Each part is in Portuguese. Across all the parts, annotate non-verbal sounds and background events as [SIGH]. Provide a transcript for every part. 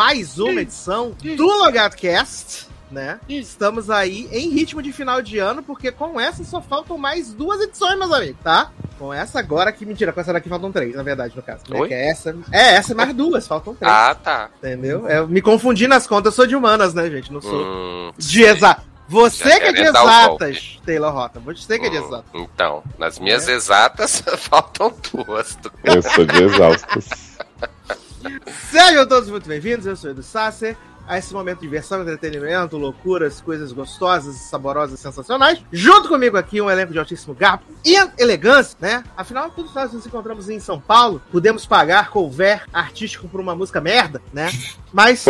mais uma edição do LogadoCast, né? Estamos aí em ritmo de final de ano, porque com essa só faltam mais duas edições, meus amigos, tá? Com essa agora que mentira, com essa daqui faltam três, na verdade, no caso. Oi? Que é essa. É, essa é mais duas, faltam três. Ah, tá. Entendeu? Eu me confundi nas contas, eu sou de humanas, né, gente? Não sou Hum, de exatas. Você Já que é de exatas, Taylor Rota. Você que é de hum, exatas. Então, nas minhas É. exatas, [LAUGHS] faltam duas. Eu sou de exaustos. [LAUGHS] Sejam todos muito bem-vindos, eu sou Edu Sasser, a esse momento de diversão, entretenimento, loucuras, coisas gostosas, saborosas, sensacionais. Junto comigo aqui um elenco de altíssimo gato e elegância, né? Afinal, todos nós nos encontramos em São Paulo, podemos pagar couvert artístico por uma música merda, né? Mas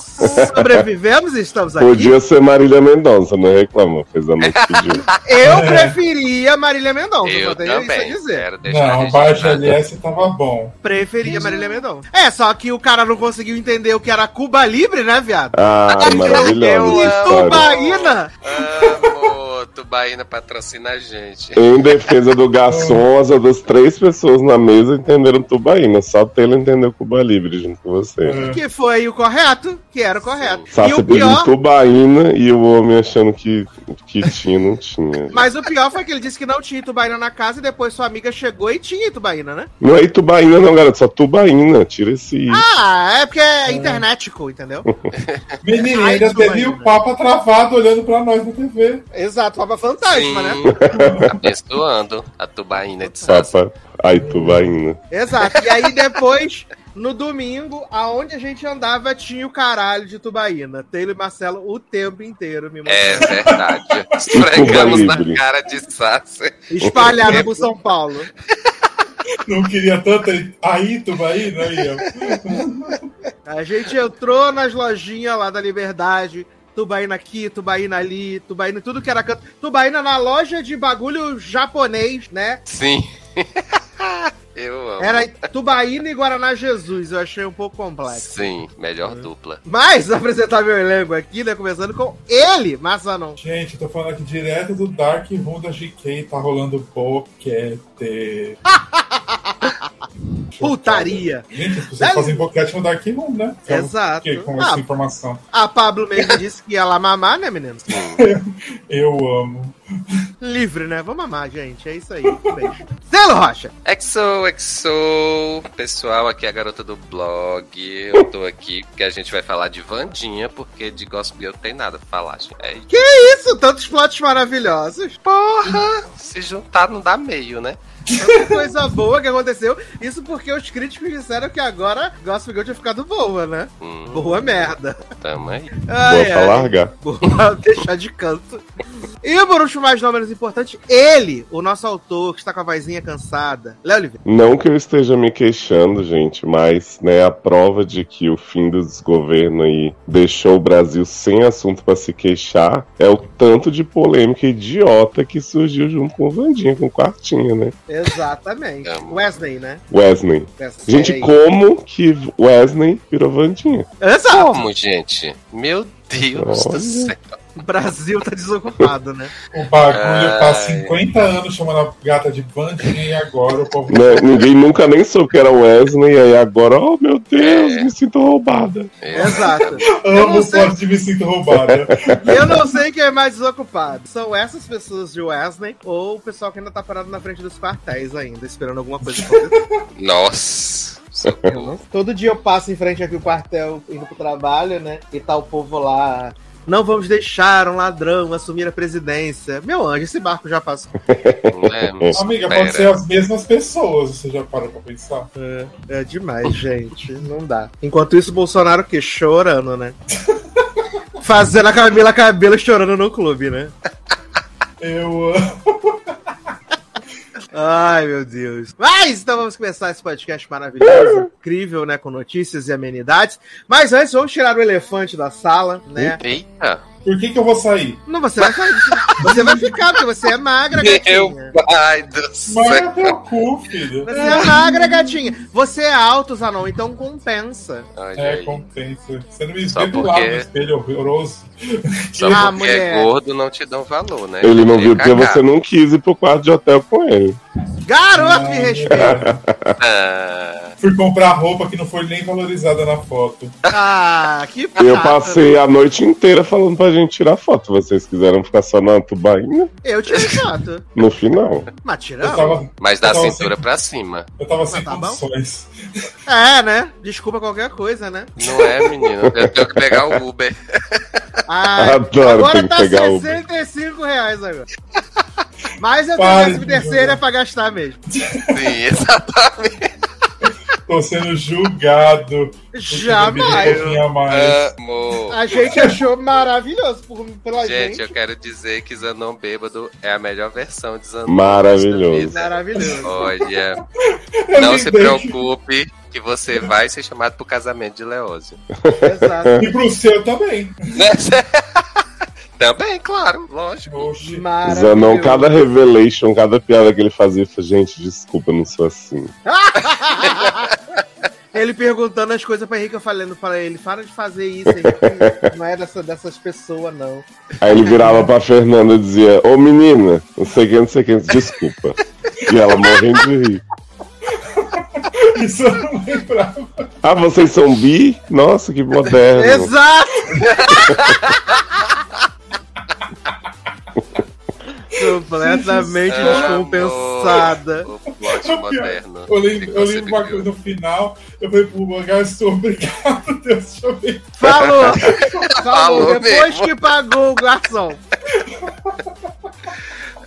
[LAUGHS] sobrevivemos e estamos aqui. Podia ser Marília Mendonça, não reclama. Fez a música. [LAUGHS] Eu preferia Marília Mendonça, Eu só tenho isso a também. dizer. Não, o Baixo registrado. LS tava bom. Preferia Marília Mendonça. É, só que o cara não conseguiu entender o que era Cuba Libre, né, viado? Ah, história. Tubaína! Amo, Tubaína patrocina a gente. Em defesa do garçom, as outras três pessoas na mesa entenderam tubaína. Só Taylor entendeu Cuba Livre junto com você. É. Que foi o correto, que era o correto. E Sassi o pior, tubaína e o homem achando que, que tinha, não tinha. mas o pior foi que ele disse que não tinha Itubaína na casa e depois sua amiga chegou e tinha Itubaína, né? Não é Itubaína, não, garoto. Só tubaína. Tira esse. Ah, é porque é internetico, entendeu? [LAUGHS] Menino, Ai, ainda Tubaína. teve o Papa travado olhando pra nós na TV. Exato, Papa Fantasma, né? Abençoando a Tubaína de Sassi. Papa. Ai, tubaína. Exato. E aí depois, no domingo, aonde a gente andava, tinha o caralho de Tubaína. Taylor e Marcelo o tempo inteiro me É mostrando. verdade. [LAUGHS] Esfregamos na cara de Sassi. Espalhada por São Paulo. Não queria tanto aí, Tubaína, aí, ó. A gente entrou nas lojinhas lá da Liberdade. Tubaína aqui, Tubaína ali, Tubaína tudo que era canto. Tubaína na loja de bagulho japonês, né? Sim. [LAUGHS] Eu amo. Era Tubaína e Guaraná Jesus. Eu achei um pouco complexo. Sim, melhor dupla. Mas [LAUGHS] apresentar meu elenco aqui, né? Começando com ele, Massanon. Gente, eu tô falando aqui direto do Dark Room da GK, tá rolando boquete. [LAUGHS] Putaria. Gente, as pessoas Deve- fazem boquete no Dark Room, né? Então, Exato. fiquei com Ah. essa informação. A Pablo mesmo disse que ia lá mamar, né, menino? [LAUGHS] Eu amo. [LAUGHS] Livre, né? Vamos amar, gente. É isso aí. Beijo. Selo Rocha. Exo, exo, pessoal, aqui é a garota do blog. Eu tô aqui porque a gente vai falar de Vandinha, porque de Gospel Girl tem nada pra falar, gente. É Isso, tantos plots maravilhosos. porra! Se juntar não dá meio, né? Tanta coisa boa que aconteceu. Isso porque os críticos disseram que agora Gospel Girl tinha ficado boa, né? Hum, Boa merda. tamo aí. Ai, Boa pra largar. Boa [LAUGHS] deixar de canto. E por último, mais não menos importante, ele, o nosso autor, que está com a vozinha cansada. Léo Oliveira. Não que eu esteja me queixando, gente, mas né, a prova de que o fim do desgoverno aí deixou o Brasil sem assunto pra se queixar é o tanto de polêmica idiota que surgiu junto com o Vandinha, com o Quartinha, né? Exatamente. Amo. Wesley, né? Wesley. Wesley. Gente, como que Wesley virou Vandinha? Exato. Como, gente? Meu Deus do Olha. céu. O Brasil tá desocupado, né? O bagulho tá há Ai. 50 anos chamando a gata de bandinha e agora o povo. Né, Ninguém nunca nem soube que era Wesley, e aí agora, oh meu Deus, É. me sinto roubada. É. Exato. [LAUGHS] Eu não Amo o sei- de me sinto roubada. [LAUGHS] Eu não sei quem é mais desocupado. São essas pessoas de Wesley ou o pessoal que ainda tá parado na frente dos quartéis ainda, esperando alguma coisa acontecer. Nossa. Não- Todo dia eu passo em frente aqui o quartel indo pro trabalho, né? E tá o povo lá. Não vamos deixar um ladrão assumir a presidência. Meu anjo, esse barco já passou. [LAUGHS] né? Amiga, Espera. pode ser as mesmas pessoas, você já parou pra pensar? É, é demais, gente. Não dá. Enquanto isso, o Bolsonaro o quê? Chorando, né? [LAUGHS] Fazendo a Camila Cabelo chorando no clube, né? Eu amo. [LAUGHS] Ai, meu Deus. Mas então vamos começar esse podcast maravilhoso. incrível, né? Com notícias e amenidades. Mas antes, vamos tirar o elefante da sala, né? Eita! Por que, que eu vou sair? Não, você vai sair. Você vai ficar, porque você é magra, Meu gatinha. pai do Mas é céu! teu cu, filho. Você é magra, gatinha. Você é alto, Zanon, então compensa. Olha É, aí. compensa. Você não me Só vê do lado do espelho horroroso. Só Ah, porque mulher. é gordo não te dão valor, né? Ele não viu porque você não quis ir pro quarto de hotel com ele. Garoto, me respeita. Ah, Fui comprar roupa que não foi nem valorizada na foto. Ah, que Eu passei a noite inteira falando pra gente tirar foto. Vocês quiseram ficar só na tubaína Eu tirei foto. no final. Mas tava, mas da cintura sem- pra cima. eu tava sem tá bom. condições. É, né? Desculpa qualquer coisa, né? Não é, menino? Eu tenho que pegar o Uber. Ah, Adoro agora ter que tá pegar o 65 reais agora. Mas eu tenho décimo terceiro jogar. é pra gastar mesmo. Sim, exatamente. Tô sendo julgado. Jamais. um pouquinho a gente achou maravilhoso por, pela Gente, gente. eu quero dizer que Zanon Bêbado é a melhor versão de Zanon. Maravilhoso. Maravilhoso. Olha, [LAUGHS] Eu não se preocupe que você vai ser chamado pro casamento de Leózio. Exato. E pro seu também. [LAUGHS] Também, claro, lógico. Zanon, cada revelation, cada piada que ele fazia, eu falei, gente, desculpa, eu não sou assim. [LAUGHS] Ele perguntando as coisas pra Henrique, eu falando pra ele, para de fazer isso, Henrique. Não é dessa, dessas pessoas, não. Aí ele virava pra Fernanda e dizia, ô menina, não sei o que, não sei o que, desculpa. E ela morrendo de rir. [LAUGHS] Isso eu não lembrava. Ah, vocês são bi? Nossa, que moderno. Exato! [LAUGHS] Completamente descompensada. O plot moderno. Eu lembro, eu lembro uma coisa no final. Eu falei pro Mangar, estou obrigado, [LAUGHS] Deus, deixa eu. Falou! [LAUGHS] Falou, Falou depois mesmo. que pagou o garçom. [LAUGHS]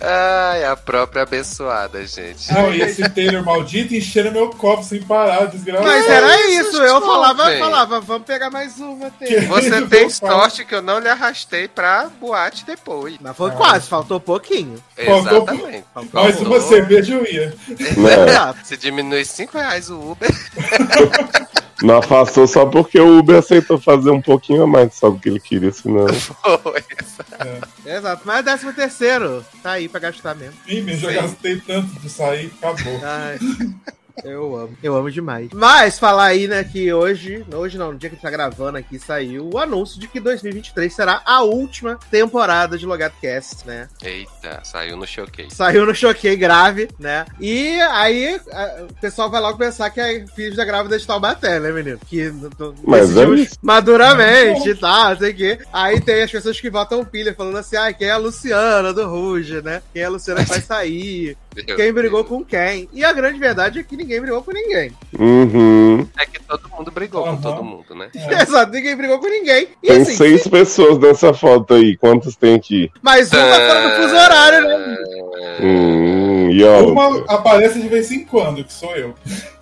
Ai, a própria abençoada, gente. Não, e esse Taylor maldito enchendo meu copo sem parar, desgraçado. Mas era isso, eu falava, falava, vamos pegar mais uma, Taylor. Você tem sorte que eu não lhe arrastei pra boate depois. Mas foi quase, faltou pouquinho. Faltou- Exatamente. Mais Faltou. uma cerveja eu ia. [LAUGHS] Se diminui 5 reais o Uber, [LAUGHS] Não afastou só porque o Uber aceitou fazer um pouquinho a mais só do que ele queria, senão. [LAUGHS] foi. Exato, mas décimo terceiro, tá aí pra gastar mesmo. Sim, mas já gastei tanto de sair, acabou. Ai, eu amo, eu amo demais. Mas falar aí, né, que hoje, hoje não, no dia que a gente tá gravando aqui, saiu o anúncio de que 2023 será a última temporada de Logado Cast, né? Eita, saiu no showcase. Saiu no Choquei grave, né? E aí a- o pessoal vai logo pensar que é filho da grávida de Taubaté, né, menino? Que Mas é maduramente e tal, sei o quê. Aí tem as pessoas que votam pilha falando assim, ah, quem é a Luciana do Ruge, né? Quem é a Luciana que vai sair? Meu Quem brigou Deus. com quem? E a grande verdade é que ninguém brigou com ninguém. Uhum. É que todo mundo brigou Aham. com todo mundo, né? [LAUGHS] Exato, ninguém brigou com ninguém. E Tem assim, seis pessoas nessa foto aí. Quantas tem aqui? mais um tá fora do fuso horário, né? Hum, e ó. Uma aparece de vez em quando, que sou eu.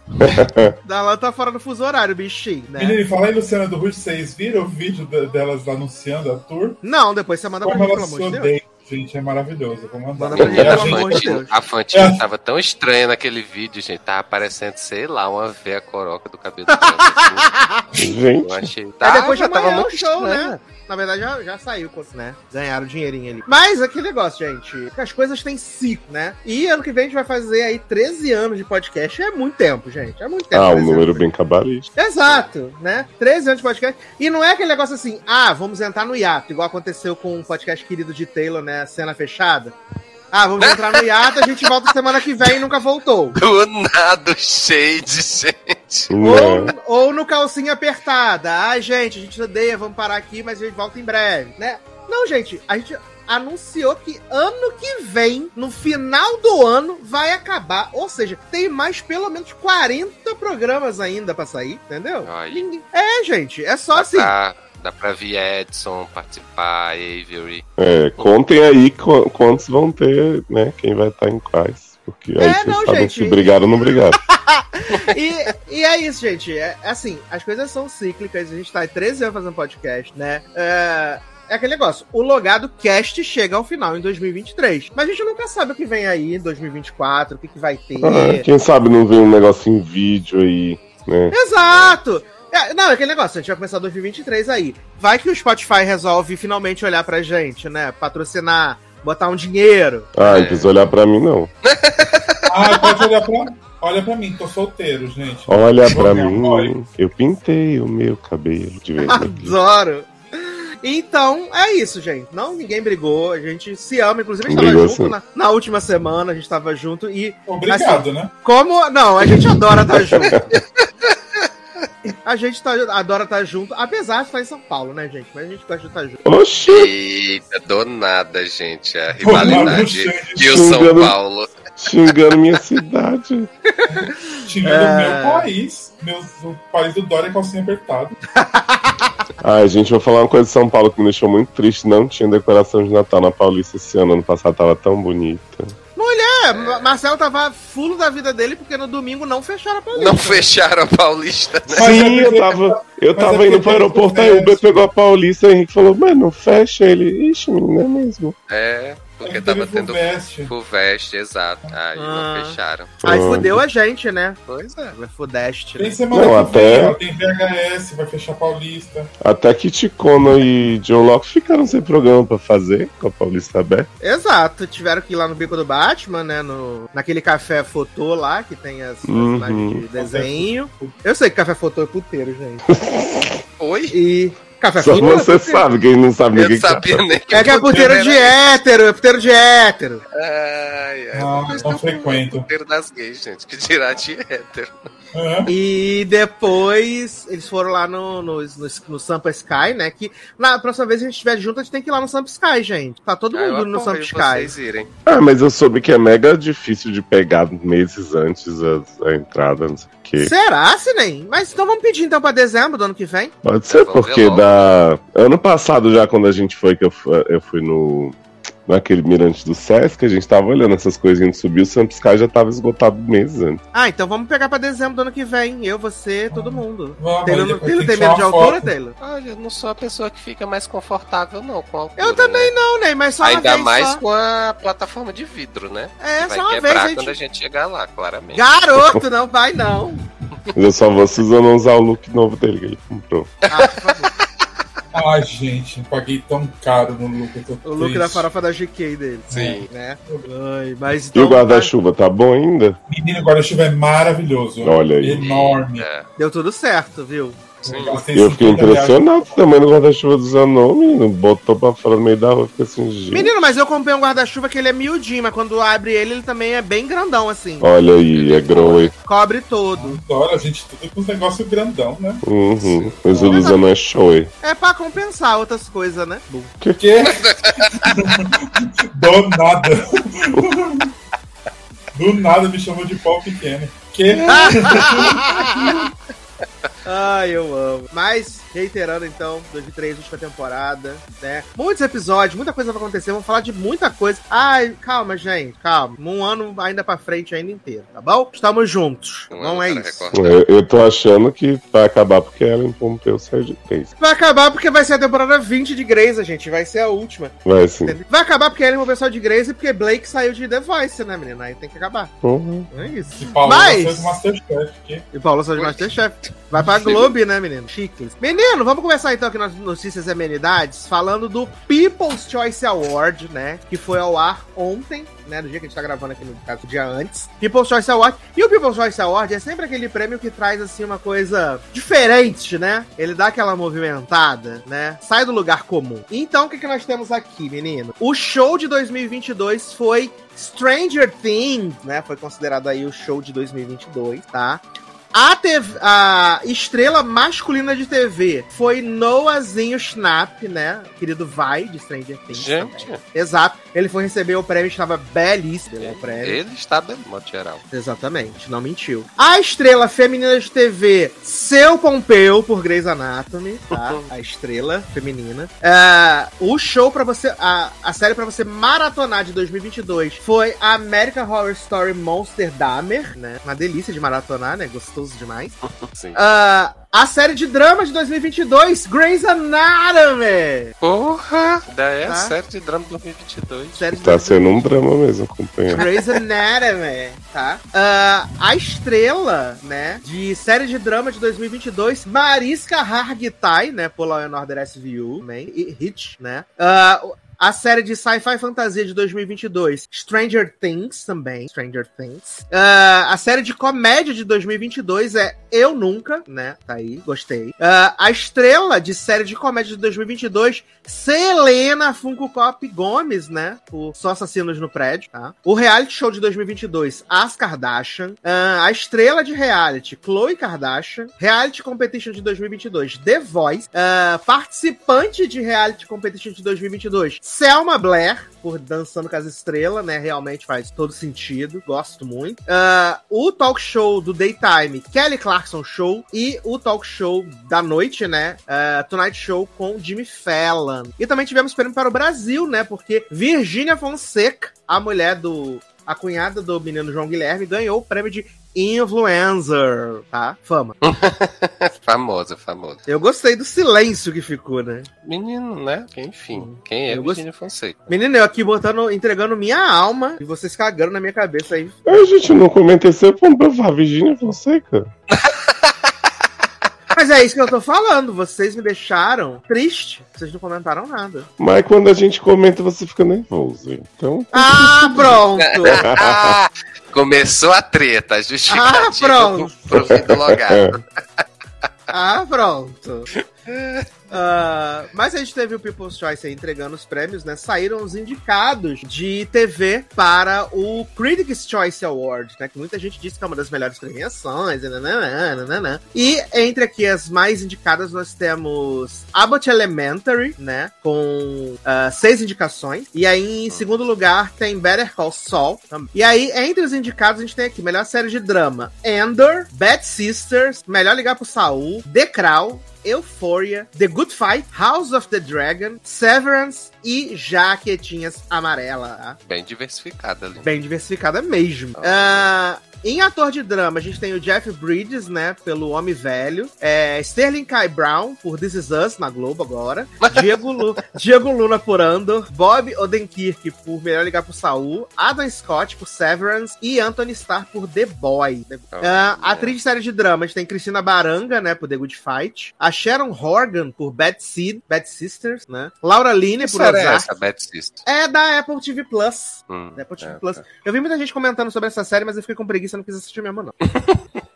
[LAUGHS] Dalan tá fora do fuso horário, bichinho, né? Menino, fala aí, Luciana do Ruth, vocês viram o vídeo de- delas anunciando a tour? Não, depois você manda pra Como mim, ela pelo amor de Deus. Gente, é maravilhoso. Vou mandar. Manda pra gente, a Deus. a Fantine É. tava tão estranha naquele vídeo, gente. Tava parecendo, sei lá, uma véia coroca do cabelo assim. [LAUGHS] Gente. Eu achei. Aí Tava, depois de tava é muito show, estranha. né? Na verdade, já, já saiu, né? Ganharam o dinheirinho ali. Mas aquele negócio, gente, as coisas têm ciclo, né? E ano que vem a gente vai fazer aí 13 anos de podcast. É muito tempo, gente. É muito tempo. Ah, um 13 número bem cabalístico. Exato, né? 13 anos de podcast. E não é aquele negócio assim, ah, vamos entrar no hiato, igual aconteceu com o podcast querido de Taylor, né? Cena fechada. Ah, vamos entrar no hiato, a gente volta semana que vem e nunca voltou. Do [LAUGHS] nada, o shade, gente. Ou, Né? ou no calcinha apertada. Ai, gente, a gente odeia, vamos parar aqui, mas a gente volta em breve, né? Não, gente, a gente anunciou que ano que vem, no final do ano, vai acabar. Ou seja, tem mais pelo menos 40 programas ainda pra sair, entendeu? Ninguém- É, gente, é só Dá assim. pra, dá pra vir Edson participar, Avery. É, contem aí qu- quantos vão ter, né? Quem vai estar em quais. Porque aí É, vocês não, sabem gente. se brigaram ou não brigaram. [LAUGHS] e, e é isso, gente. É, é assim, as coisas são cíclicas. A gente tá há 13 anos fazendo podcast, né? É, é aquele negócio. O logado cast chega ao final em 2023. Mas a gente nunca sabe o que vem aí em 2024, o que, que vai ter. Ah, quem sabe não vê um negócio em vídeo aí. né? Exato! É, não, é aquele negócio, a gente vai começar 2023 aí. Vai que o Spotify resolve finalmente olhar pra gente, né? Patrocinar, botar um dinheiro. Ah, É. não precisa olhar pra mim, não. [LAUGHS] Ah, pode olhar pra. Olha pra mim, tô solteiro, gente. Olha pra mim, eu pintei o meu cabelo de quando. Adoro! Então, é isso, gente. Não, ninguém brigou, a gente se ama. Inclusive, a gente Brigou tava junto na, na última semana, a gente tava junto e Obrigado, né? Como. Não, a gente adora estar junto. [LAUGHS] A gente tá- adora estar junto, apesar de estar em São Paulo, né, gente? Mas a gente gosta de estar junto. Oxi! Eita, do nada, gente. A rivalidade e o São. Paulo. Xingando minha cidade. [LAUGHS] Xingando É. o meu país. Meu, o país do Dória calcinha apertado. [LAUGHS] Ai, gente, vou falar uma coisa de São Paulo que me deixou muito triste. Não tinha decoração de Natal na Paulista esse ano. Ano passado tava tão bonita. É, Ma- Marcelo tava fulo da vida dele porque no domingo não fecharam a Paulista. Não fecharam a Paulista, né? Sim, é eu tava, eu mas é tava indo pro aeroporto, aí o. Uber pegou a Paulista e o Henrique falou, mas não fecha ele. Ixi, menino, é mesmo. É, porque tava tendo Fulvestre. Fulvestre, exato. Aí Ah. não fecharam. Aí fudeu a gente, né? Pois é. Vai fudeste. Tem Né? semana Não, que até- tem VHS, vai fechar Paulista. Até que Ticona e John Locke ficaram sem programa pra fazer, com a Paulista aberta. Exato, tiveram que ir lá no bico do Batman, né? No, naquele café fotô lá, que tem as Uhum. personagens de desenho. Eu sei que café fotô é puteiro, gente. Oi? E. Café Só você sabe, quem não sabe ninguém não sabia nem que É que é puteiro de era hétero, é puteiro de hétero. Ai, ai, Ah, mas não tá frequento. puteiro das gays, gente. Que dirá de hétero. Aham. E depois eles foram lá no, no, no, no Sampa Sky, né? Que na próxima vez que a gente estiver junto, a gente tem que ir lá no Sampa Sky, gente. Tá todo Ah, mundo indo no Sampa Sky. vocês irem. Ah, mas eu soube que é mega difícil de pegar meses antes a, a entrada, não sei Será, Sinem? Mas então vamos pedir então pra dezembro do ano que vem? Pode ser, Vamos porque da. Ano passado, já quando a gente foi, que eu, fu- eu fui no. Naquele mirante do Sesc, a gente tava olhando essas coisinhas de subir, o Sampiscar já tava esgotado meses antes. Ah, então vamos pegar pra dezembro do ano que vem. Eu, você, todo mundo. Vamos, Taylor, Taylor tem tem que medo de altura. Taylor? Olha, eu não sou a pessoa que fica mais confortável, não, com a altura. Eu também né? não, Ney, mas só uma Ainda vez mais só. com a plataforma de vidro, né? É, vai só uma quebrar vez, quando a gente. gente chegar lá, claramente. Garoto, [LAUGHS] não vai não. Mas eu só vou Suzana usar o look novo dele que ele comprou. Ah, por favor. Ai, gente, paguei tão caro no look. Eu tô O look triste. da farofa da GK dele. Sim. Né? Ai, mas E então, o guarda-chuva tá bom ainda? Menino, o guarda-chuva é maravilhoso. Olha aí. Enorme. É, Deu tudo certo, viu? Sim. Eu fiquei 50 reais. impressionado com o tamanho do guarda-chuva do Zanon, menino. Botou pra fora no meio da rua, fica assim, gente. Menino, mas eu comprei um guarda-chuva que ele é miudinho, mas quando abre ele, ele também é bem grandão, assim. Olha aí, é grow, Cobre todo. Adoro, a gente tudo com os negócios grandão, né? Uhum. Mas o do Zanon é show, hein? É pra compensar outras coisas, né? Bom. Que? [LAUGHS] Do nada. Do nada me chamou de pau pequeno. Que? [LAUGHS] Ai, eu amo. Mas, reiterando então, 2003, última temporada, né? Muitos episódios, muita coisa vai acontecer, vamos falar de muita coisa. Ai, calma, gente, calma. Um ano ainda pra frente, ainda inteiro, tá bom? Estamos juntos. Um Não é isso. Eu, eu tô achando que vai acabar porque Ellen Pompeu saiu de três. Vai acabar porque vai ser a temporada 20 de Grey's, gente. Vai ser a última. Vai sim. entendeu? Vai acabar porque é o pessoal de Grey's e porque Blake saiu de The Voice, né, menina? Aí tem que acabar. Uhum. Não é isso. E Paulo Mas- Mas... Masterchef. Que? E Paulo saiu de Masterchef. Vai pra Globo, né, menino? Chicles. Menino, vamos começar então aqui nas notícias e amenidades, falando do People's Choice Award, né? Que foi ao ar ontem, né? No dia que a gente tá gravando aqui, no caso, o dia antes. People's Choice Award. E o People's Choice Award é sempre aquele prêmio que traz, assim, uma coisa diferente, né? Ele dá aquela movimentada, né? Sai do lugar comum. Então, o que, que nós temos aqui, menino? O show de 2022 foi Stranger Things, né? Foi considerado aí o show de 2022, tá? A, TV a estrela masculina de TV foi Noahzinho Schnapp, né? Querido Vai, de Stranger Things. Gente, também. Exato. Ele foi receber o prêmio, estava belíssimo o prêmio. ele está bem, modo geral. Exatamente, não mentiu. A estrela feminina de TV, Seu Pompeu, por Grey's Anatomy, tá? [LAUGHS] A estrela feminina. É, o show pra você, a, a série pra você maratonar de 2022 foi a American Horror Story Monster Dahmer, né? Uma delícia de maratonar, né? Gostoso demais. [LAUGHS] Sim. Ah, a série de drama de 2022, Grey's Anatomy. Porra! Daí é a Tá. série de drama 2022. Série de Tá sendo um drama mesmo acompanhar. Grey's Anatomy, tá? Ah, a estrela, né, de série de drama de 2022, Mariska Hargitay, né, por Law and Order SVU, também, e Hit, né? Ah, a série de sci-fi fantasia de 2022, Stranger Things também, Stranger Things. Ah, a série de comédia de 2022 é Eu Nunca, né? Tá aí, gostei. Ah, a estrela de série de comédia de 2022, Selena Funko Cop Gomes, né? Por Só Assassinos no Prédio, tá? O reality show de 2022, As Kardashian. Ah, a estrela de reality, Khloe Kardashian. Reality Competition de 2022, The Voice. Participante de Reality Competition de 2022, Selma Blair, por Dançando com as Estrelas, né? Realmente faz todo sentido. Gosto muito. Ah, o talk show do Daytime, Kelly Clarkson Show. E o talk show da noite, né? ah, Tonight Show com Jimmy Fallon. E também tivemos prêmio para o Brasil, né? Porque Virgínia Fonseca, a mulher do. A cunhada do menino João Guilherme ganhou o prêmio de Influencer, tá? Fama. [LAUGHS] famoso, famoso. Eu gostei do silêncio que ficou, né? Menino, né? Enfim, quem é Eu Virginia Fonseca? Menino, eu aqui botando, entregando minha alma e vocês cagando na minha cabeça aí. A gente não comenta esse ponto pra falar, Virginia Fonseca. [LAUGHS] Mas é isso que eu tô falando. Vocês me deixaram triste. Vocês não comentaram nada. Mas quando a gente comenta, você fica nervoso. Então, Ah, pronto! Ah, [LAUGHS] começou a treta, a Ah, justificativa pronto. pro, pro fim do logado. Ah, pronto. [LAUGHS] Ah, mas a gente teve o People's Choice aí entregando os prêmios, né? Saíram os indicados de TV para o Critics' Choice Award, né? Que muita gente disse que é uma das melhores premiações. E, nananã, nananã. e entre aqui as mais indicadas, nós temos Abbott Elementary, né? Com ah, seis indicações. E aí, em segundo lugar, tem Better Call Saul. também. E aí, entre os indicados, a gente tem aqui melhor série de drama: Endor, Bad Sisters, Melhor Ligar pro Saul, The Crown. Euphoria, The Good Fight, House of the Dragon, Severance e Jaquetinhas Amarela. Bem diversificada ali. Bem diversificada mesmo. Ah, em ator de drama, a gente tem o Jeff Bridges, né, pelo Homem Velho. É, Sterling Kai Brown, por This Is Us, na Globo agora. [LAUGHS] Diego, Lu- Diego Luna por Andor. Bob Odenkirk por Melhor Ligar pro Saul. Adam Scott por Severance. E Anthony Starr por The Boy. Ah, atriz de série de drama, a gente tem Cristina Baranga, né, por The Good Fight. A Sharon Horgan por Bad Seed, Bad Sisters, né. Laura Linney Que por é Ozark. essa, Bad Sister? É da Apple TV Plus. Hum, TV é, Plus. tá. Eu vi muita gente comentando sobre essa série, mas eu fiquei com preguiça, não quis assistir mesmo, não. [LAUGHS]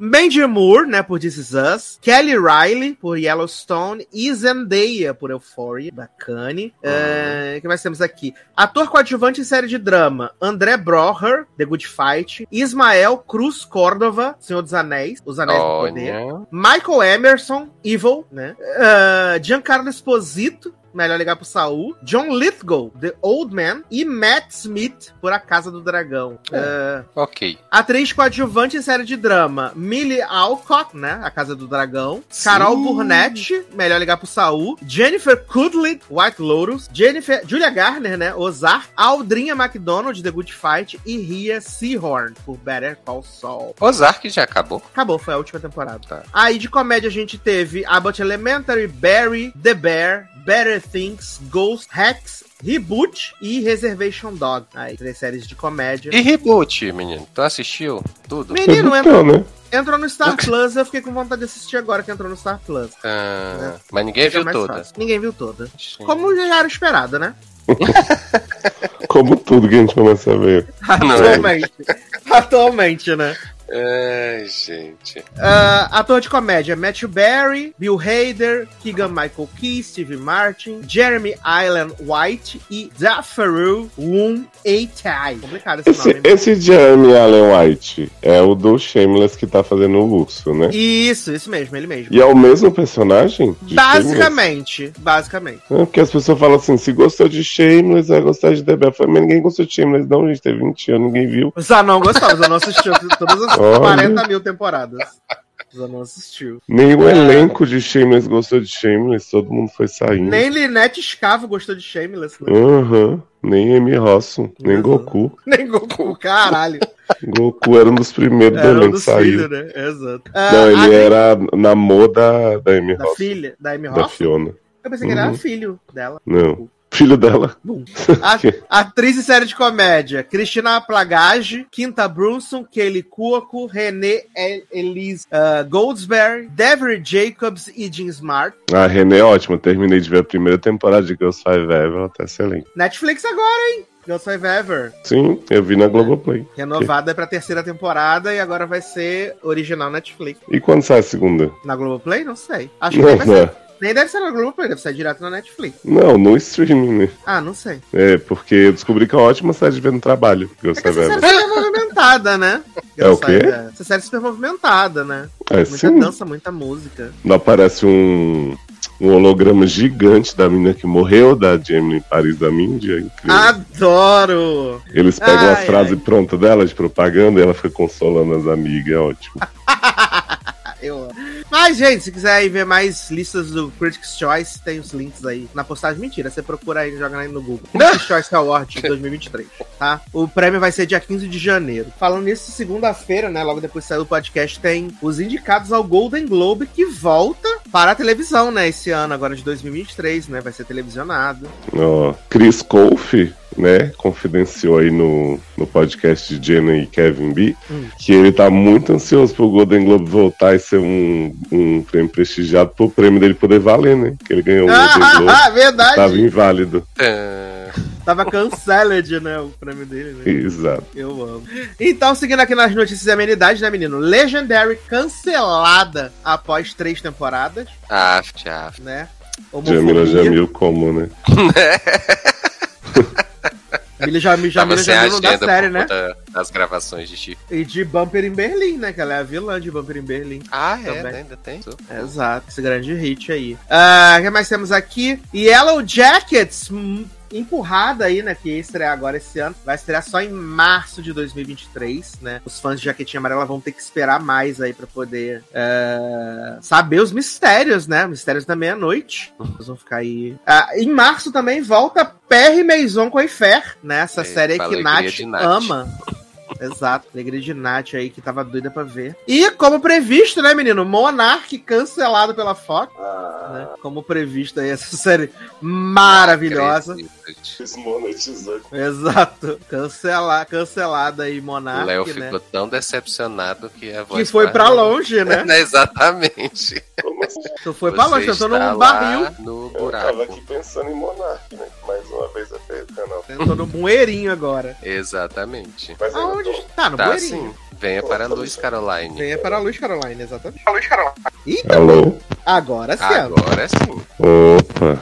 Benji Moore, né, por This Is Us. Kelly Riley, por Yellowstone. E Zendaya, por Euphoria. Bacane. É, O que mais temos aqui? Ator coadjuvante em série de drama. André Broher, The Good Fight. Ismael Cruz Córdova, Senhor dos Anéis. Os Anéis do Poder. Olha, Michael Emerson, Evil, né? Uh, Giancarlo Esposito, melhor ligar pro Saul. John Lithgow, The Old Man. E Matt Smith, por A Casa do Dragão. Uh, ok. atriz coadjuvante em série de drama. Millie Alcock, né? A Casa do Dragão. Sim. Carol Burnett, melhor ligar pro Saul. Jennifer Kudley, White Lotus. Jennifer, Julia Garner, né? Ozark. Aldrinha McDonald, The Good Fight. E Ria Seahorn, por Better Call Saul. Ozark já acabou. Acabou, foi a última temporada. Tá. Aí de comédia a gente teve Abbott Elementary, Barry, The Bear, Better Things, Ghost, Hacks, Reboot e Reservation Dog. Aí, três séries de comédia. E reboot, menino? Tu assistiu tudo? Menino, entrou, né? entrou no Star Plus, eu fiquei com vontade de assistir agora que entrou no Star Plus. Ah, mas ninguém Fica viu toda. fácil. Ninguém viu toda. Como já era esperado, né? Como tudo que a gente começa a ver. [LAUGHS] Não é? Atualmente. Atualmente, né? Ai, gente. Ah, ator de comédia: Matthew Barry, Bill Hader, Keegan Michael Key, Steve Martin, Jeremy Island White e Dafaru Woon Eitai. Complicado esse, Esse, nome. esse Jeremy Allen White é o do Shameless que tá fazendo o urso, né? Isso, isso mesmo, ele mesmo. E é o mesmo personagem? Basicamente, basicamente. Shameless? É, porque as pessoas falam assim, se gostou de Shameless, vai gostar de The falei, mas ninguém gostou de Shameless, não, gente. Tem 20 anos, ninguém viu. O Zanon gostava, o Zanon assistiu [LAUGHS] todas as. 40 mil temporadas. O Zanon assistiu. Nem o elenco de Shameless gostou de Shameless, todo mundo foi saindo. Nem Linette Scavo gostou de Shameless, né? Aham. Nem Amy Rossum, nem Uhum. Goku. [LAUGHS] Nem Goku, caralho. Goku era um dos primeiros do Era um elenco dos saiu. filhos, né? Exato. Ah, Não, ele a- era namor da, da Amy Da filha, da Amy da Ross? Fiona. Eu pensei que ele era Uhum. filho dela. Não. Filho dela. [LAUGHS] A- atriz e série de comédia: Cristina Plagage, Quinta Brunson, Kelly Cuoco, René El- Elise ah, Goldsberry, Devery Jacobs e Jean Smart. A René é ótima. Terminei de ver a primeira temporada de Girls Five Ever. Tá excelente. Netflix agora, hein? Girls Five Ever. Sim, eu vi na Globoplay. Renovada pra terceira temporada e agora vai ser original Netflix. E quando sai a segunda? Na Globoplay? Não sei. Acho que Não, vai não. ser, nem deve ser na Globoplay, deve ser direto na Netflix. Não, no streaming, né? Ah, não sei. É, porque eu descobri que é uma ótima série de ver no trabalho. Girls É que [LAUGHS] essa série é super movimentada, né? É o quê? Essa série é super movimentada, né? É, Muita sim. dança, muita música. Não aparece um, um holograma gigante da menina que morreu, da Jamie Paris da Mindy. É incrível. Adoro! Eles pegam Ai, as frases ai. prontas dela de propaganda e ela fica consolando as amigas. É ótimo. [LAUGHS] Eu. Mas, gente, se quiser aí ver mais listas do Critics' Choice, tem os links aí na postagem. Mentira, você procura aí, joga aí no Google. [LAUGHS] Critics' Choice Award 2023, tá? O prêmio vai ser dia 15 de janeiro. Falando nisso, segunda-feira, né, logo depois que saiu o podcast, tem os indicados ao Golden Globe, que volta para a televisão, né, esse ano, agora de 2023, né, vai ser televisionado. Ó, Chris Colfe, né, confidenciou aí no, no podcast de Jenna e Kevin B Hum. que ele tá muito ansioso pro Golden Globe voltar e ser um, um prêmio prestigiado pro prêmio dele poder valer, né? Que ele ganhou o Golden Globe. Ah, verdade! Tava inválido. Ah, Tava canceled, né, o prêmio dele, né? Exato. Eu amo. Então, seguindo aqui nas notícias e amenidades, né, menino? Legendary cancelada após três temporadas, af, af. né? Jamila Jamil como, né? [LAUGHS] [LAUGHS] Tava Jamila sem Jamil não dá agenda série, né? das gravações de Chico. E de Bumper em Berlim, né? Que ela é a vilã de Bumper em Berlim. Ah, é, Também. né? ainda tem? Exato, esse grande hit aí. Ah, O que mais temos aqui? Yellow Jackets, hum, empurrada aí, né? Que ia estrear agora esse ano. Vai estrear só em março de 2023, né? Os fãs de Jaquetinha Amarela vão ter que esperar mais aí pra poder é, saber os mistérios, né? Mistérios da meia-noite. Eles vão ficar aí. Ah, em março também volta Perry Maison com a Eifer, né? Essa É, série que Nath, Nath. ama. Exato, alegria de Nath aí que tava doida pra ver. E como previsto, né, menino? Monarch cancelado pela Fox, né? Como previsto aí essa [LAUGHS] série maravilhosa. Desmonetizou. Exato. Cancela, cancelada aí O Monarch, Léo né? ficou tão decepcionado que a voz Que foi pra parou. longe, né? [LAUGHS] Exatamente. Tu foi pra longe, Você tentou num barril, No Eu tava buraco. aqui pensando em Monark, né? Mais uma vez é feio o canal. tentou num bueirinho agora. Exatamente. Mas Aonde? Tá, no Tá bueirinho. sim. Venha para a Luz Caroline. Venha para a Luz Caroline, exatamente. Ih, Alô? agora sim. Agora sim. Opa.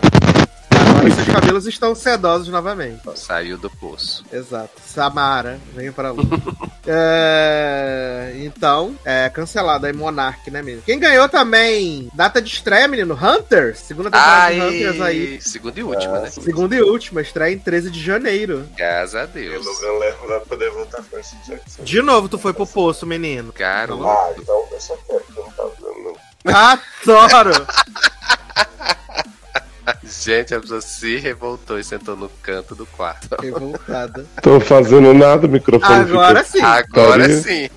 Agora seus cabelos estão sedosos novamente. Saiu do poço. Exato. Samara, venha para a luz. [LAUGHS] É, então, é cancelado aí Monarch, né, menino? Quem ganhou também data de estreia, menino? Hunters. Segunda temporada de Hunters aí. Segunda e última, né? Segunda e última, estreia em 13 de janeiro. Graças a Deus. Leva vai poder voltar com esse Jackson. De novo, tu foi pro poço, menino. Garoto. Ah, então eu só quero que eu não tá vendo, não. Adoro! [LAUGHS] Gente, a pessoa se revoltou e sentou no canto do quarto. Revoltada. Tô fazendo nada, o microfone Agora sim. Agora Pode- sim.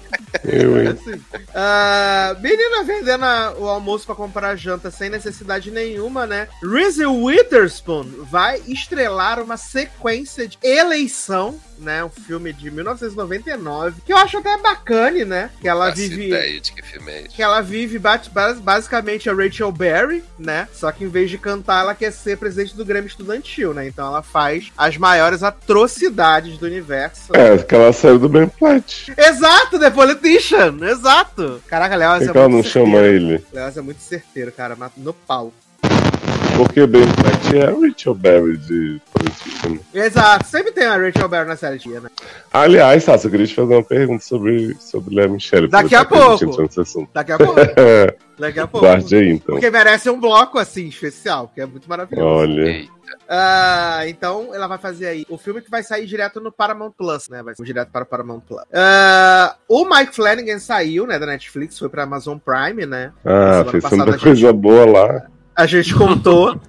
Eu, hein? Agora sim. Ah, menina vendendo a- o almoço pra comprar janta sem necessidade nenhuma, né? Reese Witherspoon vai estrelar uma sequência de eleição, né? Um filme de 1999, que eu acho até bacana, né? Que ela Faço vive ideia de que filme é esse. que ela vive bate- bas- basicamente a Rachel Berry, né? Só que em vez de cantar, ela quer ser presidente do Grêmio Estudantil, né? Então ela faz as maiores atrocidades do universo. É, aquela série do Ben Platt. Exato, The Politician! Exato! Caraca, Léo é que que ela não muito chama certeiro. ele? Léo é muito certeiro, cara, no pau. Porque Ben Platt é a Rachel Berry de Politician. Exato, sempre tem a Rachel Berry na série tia, né? Aliás, Sassi, eu queria te fazer uma pergunta sobre, sobre Léa Michele. Daqui a gente pouco. Daqui a pouco, [LAUGHS] daqui a pouco. Guarde aí, então. Porque merece um bloco assim, especial, que é muito maravilhoso. Olha. Ah, então ela vai fazer aí o filme que vai sair direto no Paramount Plus, né? Vai ser direto para o Paramount Plus. Ah, o Mike Flanagan saiu, né, da Netflix, foi pra Amazon Prime, né? Ah, fez tanta coisa boa lá. A gente contou.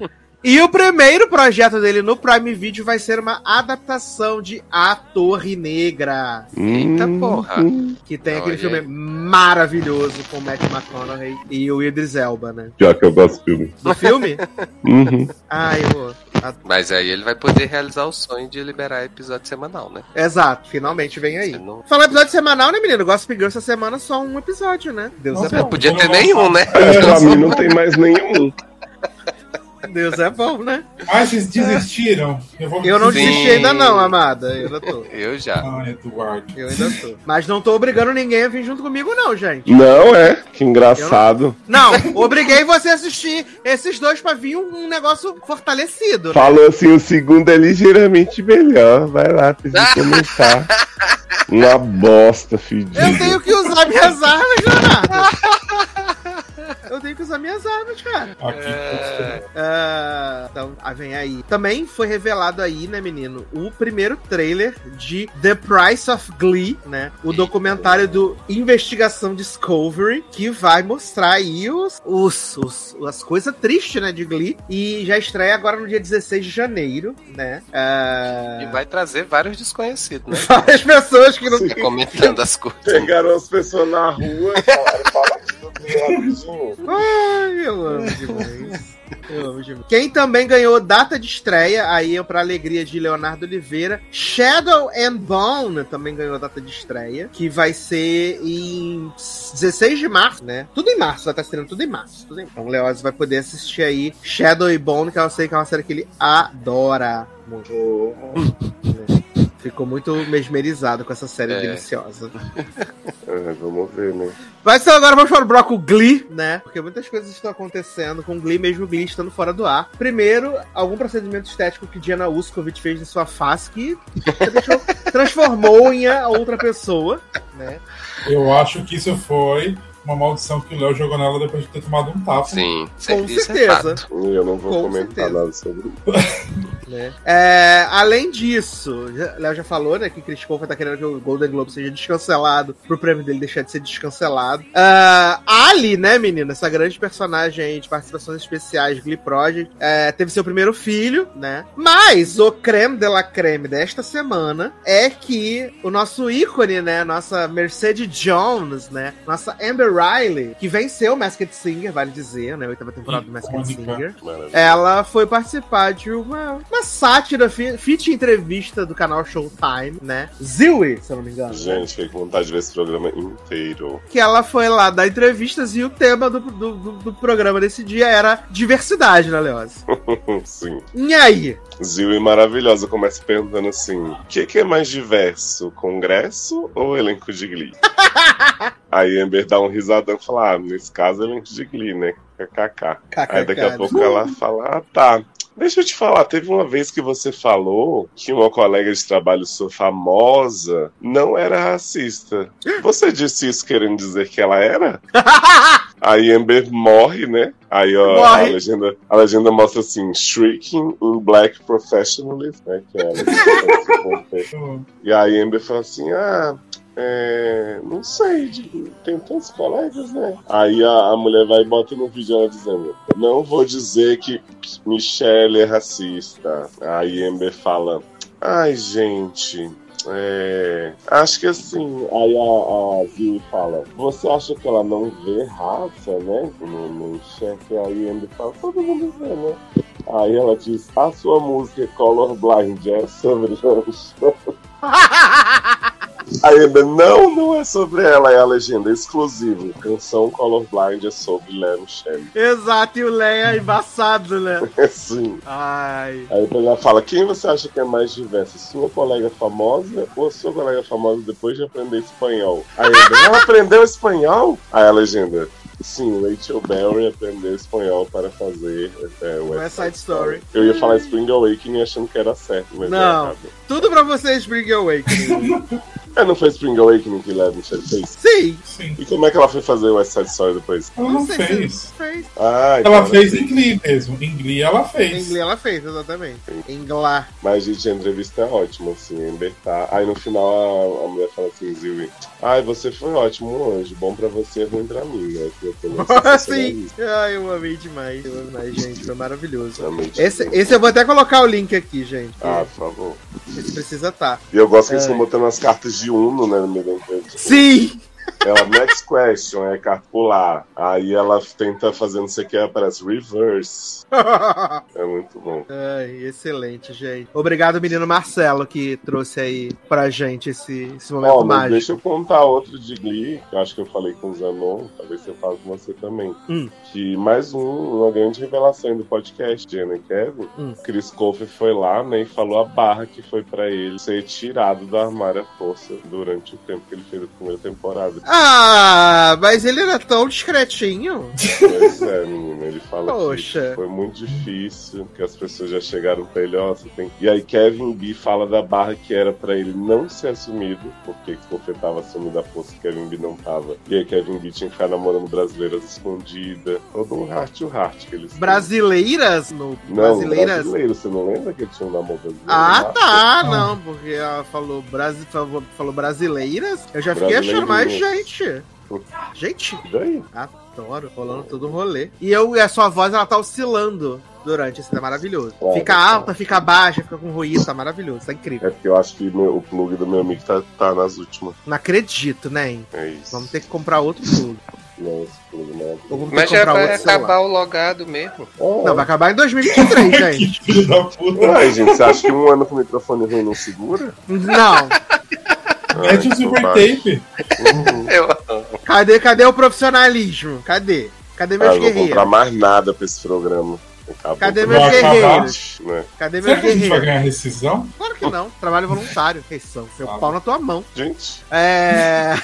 E o primeiro projeto dele no Prime Video vai ser uma adaptação de A Torre Negra. Eita Hum, porra. Que tem aquele Olha filme maravilhoso com o Matt McConaughey e o Idris Elba, né? Pior que eu gosto do filme. Do filme? [LAUGHS] Uhum. Ai, eu... a- Mas aí ele vai poder realizar o sonho de liberar episódio semanal, né? Exato, finalmente vem aí. Não- Falar episódio semanal, né, menino? Gossip Girl essa semana só um episódio, né? Deus Nossa, é Não bom. podia Quando ter nenhum, né? É, pra mim não tem mais nenhum. Deus é bom, né? Ah, vocês desistiram? Eu, vou Eu não Sim. desisti ainda não, amada. Eu ainda tô. Eu já. Ah, Eduardo. Eu ainda tô. Mas não tô obrigando ninguém a vir junto comigo, não, gente. Não é? Que engraçado. Não, obriguei você a assistir esses dois pra vir um, um negócio fortalecido. né? Falou assim, o segundo é ligeiramente melhor. Vai lá, precisa [LAUGHS] comentar. Uma bosta, fedida. Eu tenho que usar minhas armas, Leonardo. Usar minhas armas, cara. Aqui, É. Ah, então, ah, vem aí. Também foi revelado aí, né, menino, o primeiro trailer de The Price of Glee, né? O documentário do Investigação Discovery, que vai mostrar aí os, os, os- as coisas tristes, né, de Glee. E já estreia agora no dia 16 de janeiro, né? Ah, E vai trazer vários desconhecidos, né? [LAUGHS] Várias pessoas que não Sim. [LAUGHS] Comentando as coisas. Pegaram as pessoas na rua e falaram, fala rapidinho. Ai, eu amo demais. Eu amo demais. Quem também ganhou data de estreia, aí pra alegria de Leonardo Oliveira, Shadow and Bone também ganhou data de estreia, que vai ser em 16 de março, né? Tudo em março, vai estar estreando tudo em março. Tudo em... Então o Leoz vai poder assistir aí Shadow and Bone, que eu sei que é uma série que ele adora muito. né? Ficou muito mesmerizado com essa série É. deliciosa. [LAUGHS] É, vamos ver, né? Mas então agora vamos para o bloco Glee, né? Porque muitas coisas estão acontecendo com Glee, mesmo Glee estando fora do ar. Primeiro, algum procedimento estético que Diana Uskovich fez em sua face que [LAUGHS] deixou- transformou em a outra pessoa, né? Eu acho que isso foi uma maldição que o Léo jogou nela depois de ter tomado um tapa. Sim, Com isso certeza. É fato. Eu não vou Com comentar certeza. nada sobre isso. [LAUGHS] né? É, além disso, Léo já falou, né, que Chris Colfer tá querendo que o Golden Globe seja descancelado, pro prêmio dele deixar de ser descancelado. Ah, Ali, né, menina, essa grande personagem de participações especiais, Glee Project, é, teve seu primeiro filho, né? Mas o creme de la creme desta semana é que o nosso ícone, né, nossa Mercedes Jones, né, nossa Amber Riley, que venceu o Masked Singer, vale dizer, né, oitava temporada do Masked Icônica. Singer. Maravilha. Ela foi participar de uma, uma sátira, fi- fit entrevista do canal Showtime, né? Zilly, se eu não me engano. né? Gente, fiquei com vontade de ver esse programa inteiro. Que ela foi lá dar entrevistas e o tema do, do, do- do programa desse dia era diversidade, né, Leose? [LAUGHS] Sim. E aí? Zil e maravilhosa começa perguntando assim: o que, que é mais diverso, congresso ou elenco de Glee? [LAUGHS] Aí Amber dá um risadão e fala: ah, nesse caso, elenco de Glee, né? KKK. Aí daqui a pouco ela fala: ah, tá. Deixa eu te falar, teve uma vez que você falou que uma colega de trabalho sua famosa não era racista. Você disse isso querendo dizer que ela era? [LAUGHS] Aí Amber morre, né? Aí ó, a, legenda, a legenda mostra assim: Shrieking in Black Professionalism, né? Que é que [LAUGHS] conter. E aí Amber fala assim: ah. É, não sei, tem tantos colegas, né? Aí a, a mulher vai e bota no vídeo ela dizendo: Não vou dizer que Michelle é racista. Aí Amber fala: Ai, gente, é, acho que assim, aí a, a Zil fala, você acha que ela não vê raça, né? Chefe, aí Amber fala, todo mundo vê, né? Aí ela diz, a sua música Colorblind é sobre [LAUGHS] Aí Amber, não, não é sobre ela, é a legenda exclusiva. Canção Colorblind é sobre Lem Shem. Exato, e o Leia é embaçado, né? [LAUGHS] Sim. Ai. Aí depois ela fala, quem você acha que é mais diversa? Sua colega famosa ou sua colega famosa depois de aprender espanhol? Aí ela aprendeu espanhol? Aí a legenda, sim, Rachel Berry aprendeu espanhol para fazer é, West Side Story. Eu ia falar Spring Awakening achando que era certo, mas Não. é errado. Tudo pra vocês, Bring Awakening. [LAUGHS] É, não foi Spring Awakening que Michelle fez? Sim. Sim. E como é que ela foi fazer o West Side Story depois? Ela não sei se fez. fez. Ah, então Ela fez fez. em Glee mesmo. Em Glee ela Em fez. inglês ela fez, exatamente. Em Glá. Mas, gente, a entrevista é ótima, assim, a Amber tá. Aí no final a, a mulher fala assim, Zilli, ai, você foi ótimo, um anjo, bom pra você, ruim pra mim, né? Que eu tô [LAUGHS] Sim. Ai, eu amei demais. Eu amei demais, gente. Foi maravilhoso. Esse, esse eu vou até colocar o link aqui, gente. Ah, por favor. Esse precisa estar. E eu gosto que eles É. estão botando as cartas de Uno, né, no meio da entrevista. Sim! Ela, next question, é carta pular. Aí ela tenta fazer não sei o que, aparece reverse. [LAUGHS] É muito bom. Ai, excelente, gente. Obrigado, menino Marcelo, que trouxe aí pra gente esse, esse momento mas mágico. deixa eu contar outro de Glee, que eu acho que eu falei com o Zanon, talvez eu fale com você também. Hum. Que mais um, uma grande revelação do podcast, Jenna e Kevin. Hum. Chris Colfer foi lá, né, e falou a barra que foi pra ele ser tirado do armário à força durante o tempo que ele fez a primeira temporada. Ah, mas ele era tão discretinho. Pois é, menino, ele fala Poxa. que foi muito difícil, que as pessoas já chegaram pra ele, ó, você tem... E aí Kevin B fala da barra que era pra ele não ser assumido, porque Colfer tava assumindo a força que Kevin B não tava. E aí Kevin B tinha que ficar namorando brasileiras escondida. Todo um heart to heart que eles. Brasileiras? No, Não, brasileiras? brasileiro, você não lembra que ele tinha um namoro brasileiro? Ah, tá, não, porque ela falou, brasi falou, falou brasileiras. Eu já fiquei achando mais gente. Gente, E daí? adoro, rolando todo um rolê. E, eu, e a sua voz, ela tá oscilando durante, isso é maravilhoso. Claro, Fica claro. alta, fica baixa, fica com ruído, tá maravilhoso, tá incrível. É porque eu acho que meu- o plug do meu amigo tá, tá nas últimas. Não acredito, né? hein? É isso. Vamos ter que comprar outro plug. Não, esse plug não é. Vamos Mas já comprar vai outro celular. acabar o logado mesmo. Ah, Não, vai acabar em 2023, [LAUGHS] gente. Que filho da puta. Ué, gente, você acha que um ano com o microfone ruim não segura? Não. Mete Ai, o bobagem. tape. Uhum. Eu amo. Cadê, cadê o profissionalismo? Cadê? Cadê Ah, meus não vou comprar guerreiros? mais nada pra esse programa. Acabou. Cadê meus guerreiros? Né? Cadê Será meus que a gente vai guerreiros? ganhar rescisão? Claro que não. Trabalho voluntário. Questão. Seu Ah. pau na tua mão. Gente, É.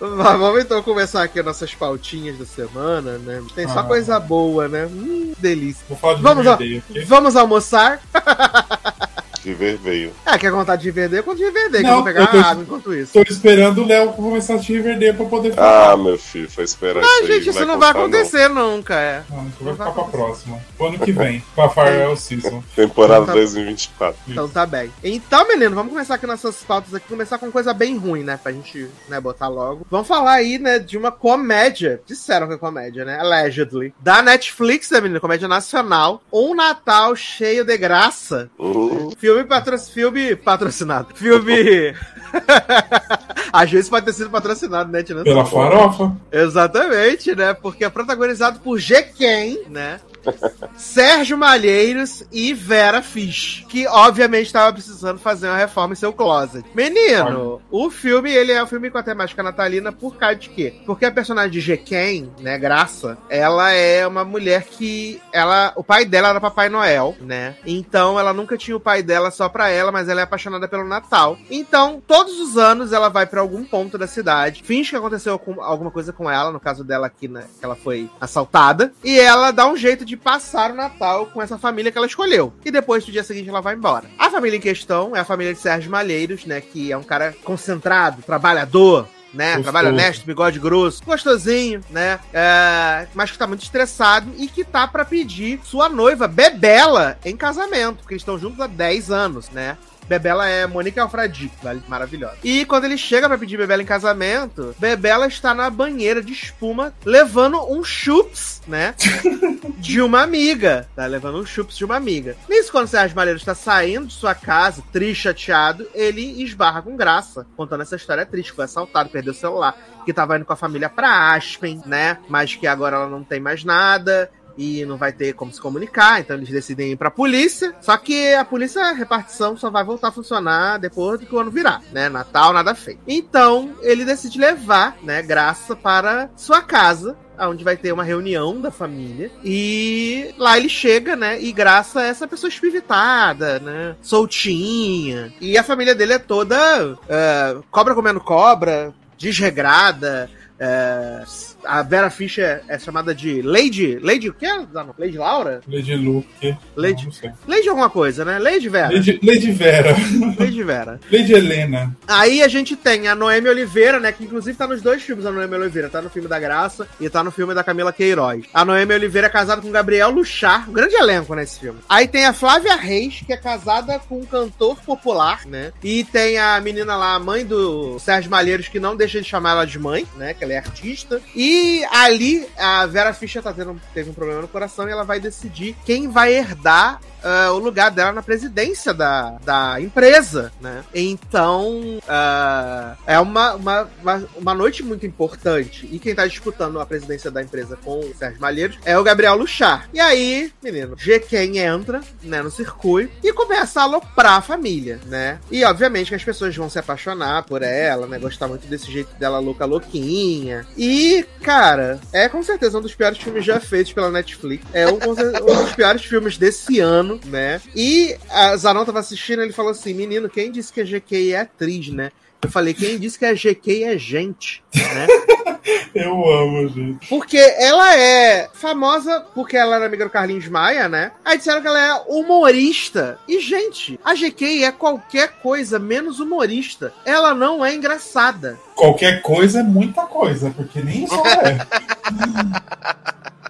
Mas [LAUGHS] Vamos então começar aqui as nossas pautinhas da semana, né? Tem só Ah. coisa boa, né? Hum, delícia. Vou falar de Vamos aqui. Vamos almoçar? [LAUGHS] River veio. É, quer vontade de vender? Quando de vender, que eu Não, vou pegar eu tô- água enquanto isso. Tô esperando o Léo começar a assistir Riverdale pra poder Ah, falar. meu filho, foi esperar Ah, isso aí. gente, isso não vai contar, acontecer nunca, é. Não, isso vai ficar pra próxima. Ano que vem, pra Farewell Season. [LAUGHS] Temporada Tá- 2024. Então tá bem. Então, menino, vamos começar aqui nossas pautas aqui, começar com coisa bem ruim, né? Pra gente, né, botar logo. Vamos falar aí, né, de uma comédia. Disseram que é comédia, né? Allegedly. Da Netflix, né, menino? Comédia nacional. Um Natal cheio de graça. Uhum. Filme, patro... Filme patrocinado. Filme. [LAUGHS] Às vezes pode ter sido patrocinado, né, Tina? Pela farofa. Exatamente, né? Porque é protagonizado por G. Ken, né? Sérgio Malheiros e Vera Fish, que obviamente estava precisando fazer uma reforma em seu closet. Menino, o filme, ele é um filme com a temática natalina por causa de quê? Porque a personagem de. Ken, né, Graça, ela é uma mulher que ela, o pai dela era Papai Noel, né? Então ela nunca tinha o pai dela só pra ela, mas ela é apaixonada pelo Natal. Então, todos os anos ela vai pra algum ponto da cidade, finge que aconteceu alguma coisa com ela, no caso dela aqui, né, que ela foi assaltada, e ela dá um jeito de passar o Natal com essa família que ela escolheu. E depois, no dia seguinte, ela vai embora. A família em questão é a família de Sérgio Malheiros, né, que é um cara concentrado, trabalhador, né? Gostoso. Trabalho honesto, bigode grosso, gostosinho, né? É, mas que tá muito estressado e que tá pra pedir sua noiva, Bebela, em casamento, porque eles estão juntos há 10 anos, né? Bebela é Mônica Alfradi, vale? maravilhosa. E quando ele chega pra pedir Bebela em casamento, Bebela está na banheira de espuma levando um chups, né? [LAUGHS] de uma amiga. Tá levando um chups de uma amiga. Nisso, quando o Sérgio Malheiro está saindo de sua casa, triste, chateado, ele esbarra com graça, contando essa história triste. Foi assaltado, perdeu o celular, que tava indo com a família pra Aspen, né? Mas que agora ela não tem mais nada e não vai ter como se comunicar, então eles decidem ir pra polícia. Só que a polícia, a repartição só vai voltar a funcionar depois do que o ano virar, né? Natal, nada feito. Então, ele decide levar, né, Graça para sua casa, onde vai ter uma reunião da família. E lá ele chega, né? E Graça é essa pessoa espivitada, né? Soltinha. E a família dele é toda eh, cobra comendo cobra, desregrada É, a Vera Fischer é chamada de Lady. Lady o quê? Não, Lady Laura? Lady Luke. Lady-. Lady alguma coisa, né? Lady Vera. Lady, Lady Vera. Lady Vera. Lady Helena. Aí a gente tem a Noemi Oliveira, né? Que inclusive tá nos dois filmes, a Noemi Oliveira. Tá no filme da Graça e tá no filme da Camila Queiroz. A Noemi Oliveira é casada com Gabriel Luchar, um grande elenco nesse filme. Aí tem a Flávia Reis, que é casada com um cantor popular, né? E tem a menina lá, a mãe do Sérgio Malheiros, que não deixa de chamar ela de mãe, né? Que ela é artista. E ali a Vera Fischer tá tendo, teve um problema no coração e ela vai decidir quem vai herdar ah, o lugar dela na presidência da, da empresa, né? Então, ah, é uma, uma, uma, noite muito importante. E quem tá disputando a presidência da empresa com o Sérgio Malheiros é o Gabriel Luchar. E aí, menino, G-Ken entra, né, no circuito e começa a aloprar a família, né? E obviamente que as pessoas vão se apaixonar por ela, né? Gostar muito desse jeito dela louca, louquinha. E, cara, é com certeza um dos piores filmes já feitos pela Netflix. É um, um dos piores filmes desse ano, né? E a Zanon tava assistindo, ele falou assim: menino, quem disse que a GK é atriz, né? Eu falei, quem disse que a GK é gente, né? [LAUGHS] Eu amo, gente. Porque ela é famosa porque ela era amiga do Carlinhos Maia, né? Aí disseram que ela é humorista. E, gente, a GK é qualquer coisa menos humorista. Ela não é engraçada. Qualquer coisa é muita coisa, porque nem ela é. [LAUGHS]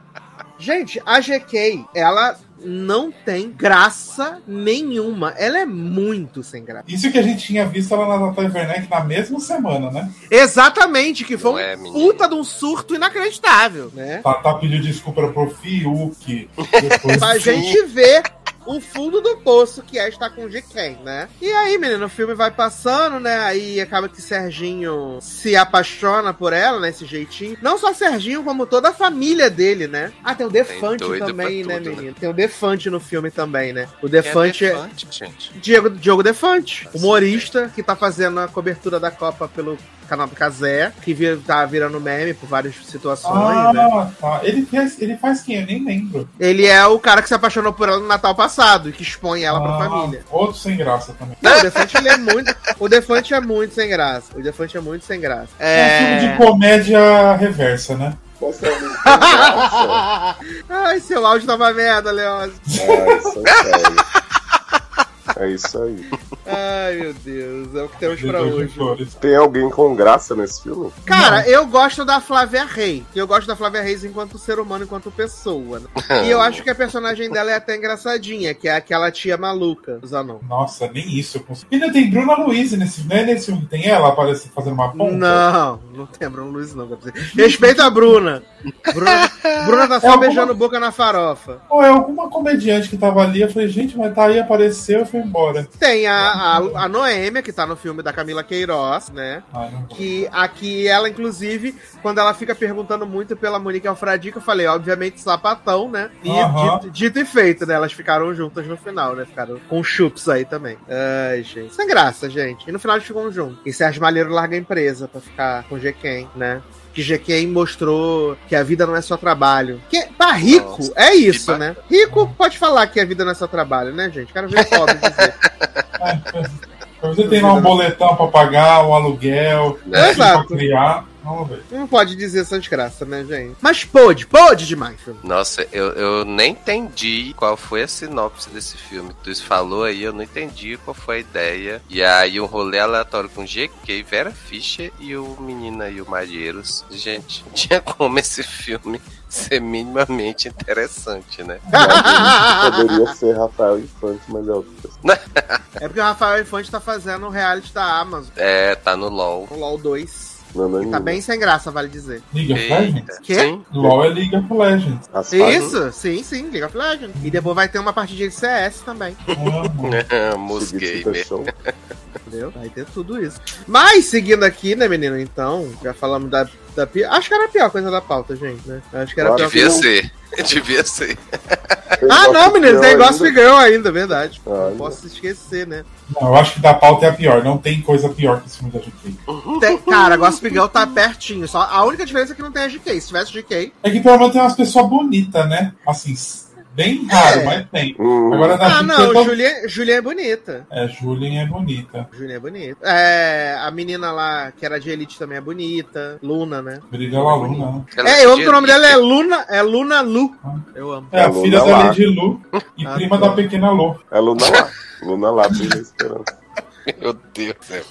Gente, a GK, ela não tem graça nenhuma. Ela é muito sem graça. Isso que a gente tinha visto lá na Natália Werneck na mesma semana, né? Exatamente, que foi um é, menino? puta de um surto inacreditável, né? Tatá pediu desculpa pro Fiuk. [LAUGHS] Depois Pra gente ver o fundo do poço que é estar com o GK, né? E aí, menino, o filme vai passando, né? Aí acaba que Serginho se apaixona por ela, né? Esse jeitinho. Não só Serginho, como toda a família dele, né? Ah, tem o Defante também, né, tudo, né? menino? Tem o Defante no filme também, né? O é Defante é. Defante, gente. Diego, Diogo Defante, humorista que tá fazendo a cobertura da Copa pelo canal do Casé, que vir, tá virando meme por várias situações, né? Ah, tá. Ele faz, ele faz quem? Eu nem lembro. Ele é o cara que se apaixonou por ela no Natal passado e que expõe ela pra Ah, família. Outro sem graça também. Não, o Defante ele é muito. O Defante é muito sem graça. O Defante é muito sem graça. É um filme de É. comédia reversa, né? É. [LAUGHS] Ai, seu áudio tava merda, Leoz. Ai, são sério. É isso aí. Ai, meu Deus. É o que temos pra hoje. Tem alguém com graça nesse filme? Cara, eu gosto da Flávia Reis. Eu gosto da Flávia Reis enquanto ser humano, enquanto pessoa. né? E eu acho que a personagem dela é até engraçadinha, que é aquela tia maluca, Zanon. Nossa, nem isso eu consigo. E ainda tem Bruna Luiz nesse não é nesse filme tem ela aparece fazendo uma ponta? Não, não tem a Bruna Luiz, não. Respeita a Bruna. Bruna, Bruna tá só É alguma- beijando boca na farofa. Ou é alguma comediante que tava ali, eu falei, gente, mas tá aí, apareceu foi embora. Tem a, a, a Noêmia, que tá no filme da Camila Queiroz, né? Ah. Que aqui ela, inclusive, quando ela fica perguntando muito pela Monique Alfradico, eu falei, obviamente, sapatão, né? E dito, dito e feito, né? Elas ficaram juntas no final, né? Ficaram com chups aí também. Ai, gente. Sem graça, gente. E no final eles ficam juntos. E Sérgio Malheiro larga a empresa pra ficar com G-Ken, né? Que G-Ken mostrou que a vida não é só trabalho. Que, pra rico, Nossa, é isso, né? Rico pode falar que a vida não é só trabalho, né, gente? Quero ver pobre dizer. [LAUGHS] Pra você tem lá um boletão pra pagar, um aluguel, um Exato. pra criar. Ver. Não pode dizer essa desgraça, né, gente? Mas pôde, pôde demais, filme. Nossa, eu, eu nem entendi qual foi a sinopse desse filme. Tu falou aí, eu não entendi qual foi a ideia. E aí um rolê aleatório com GK, Vera Fischer e o menino aí, o Malheiros. Gente, não [LAUGHS] tinha como esse filme ser minimamente interessante, né? Poderia ser Rafael Infante, mas é outra. [LAUGHS] É porque o Rafael Infante tá fazendo o reality da Amazon, É, tá no LOL. o LOL 2. Não, não Que tá bem sem graça, vale dizer. League of Legends? Quê? Sim. LOL é League of Legends. As fases Isso, sim, sim, League of Legends. E depois vai ter uma partidinha de CS também, [LAUGHS] [LAUGHS] Gamer. Show. entendeu? Vai ter tudo isso. Mas, seguindo aqui, né, menino, então, já falamos da, da. Acho que era a pior coisa da pauta, gente, né? Acho que era a pior Devia coisa... ser. [LAUGHS] Devia ser. Ah, não, menino, tem Gossip ainda. Girl ainda, verdade. Ah, não posso esquecer, né? Não, eu acho que da pauta é a pior. Não tem coisa pior que esse filme da GK. Tem, cara, Gossip Girl tá pertinho. Só, a única diferença é que não tem a GK. Se tivesse GK, É que pelo menos tem umas pessoas bonitas, né? Assim, Bem raro, É. mas tem. Hum. Agora na Ah, não, Julia, Julia é bonita. É, Julien é bonita. Julia é bonita. É, a menina lá, que era de Elite, também é bonita. Luna, né? Brilha a Luna. Ela É, eu amo podia- que o nome dela é Luna, é Luna Lu. Eu amo. É a É, filha da. Lady Lu e Ah, prima tá. da pequena Lu. É Luna lá. Luna lá, brilha esperança. [LAUGHS] Meu Deus do céu.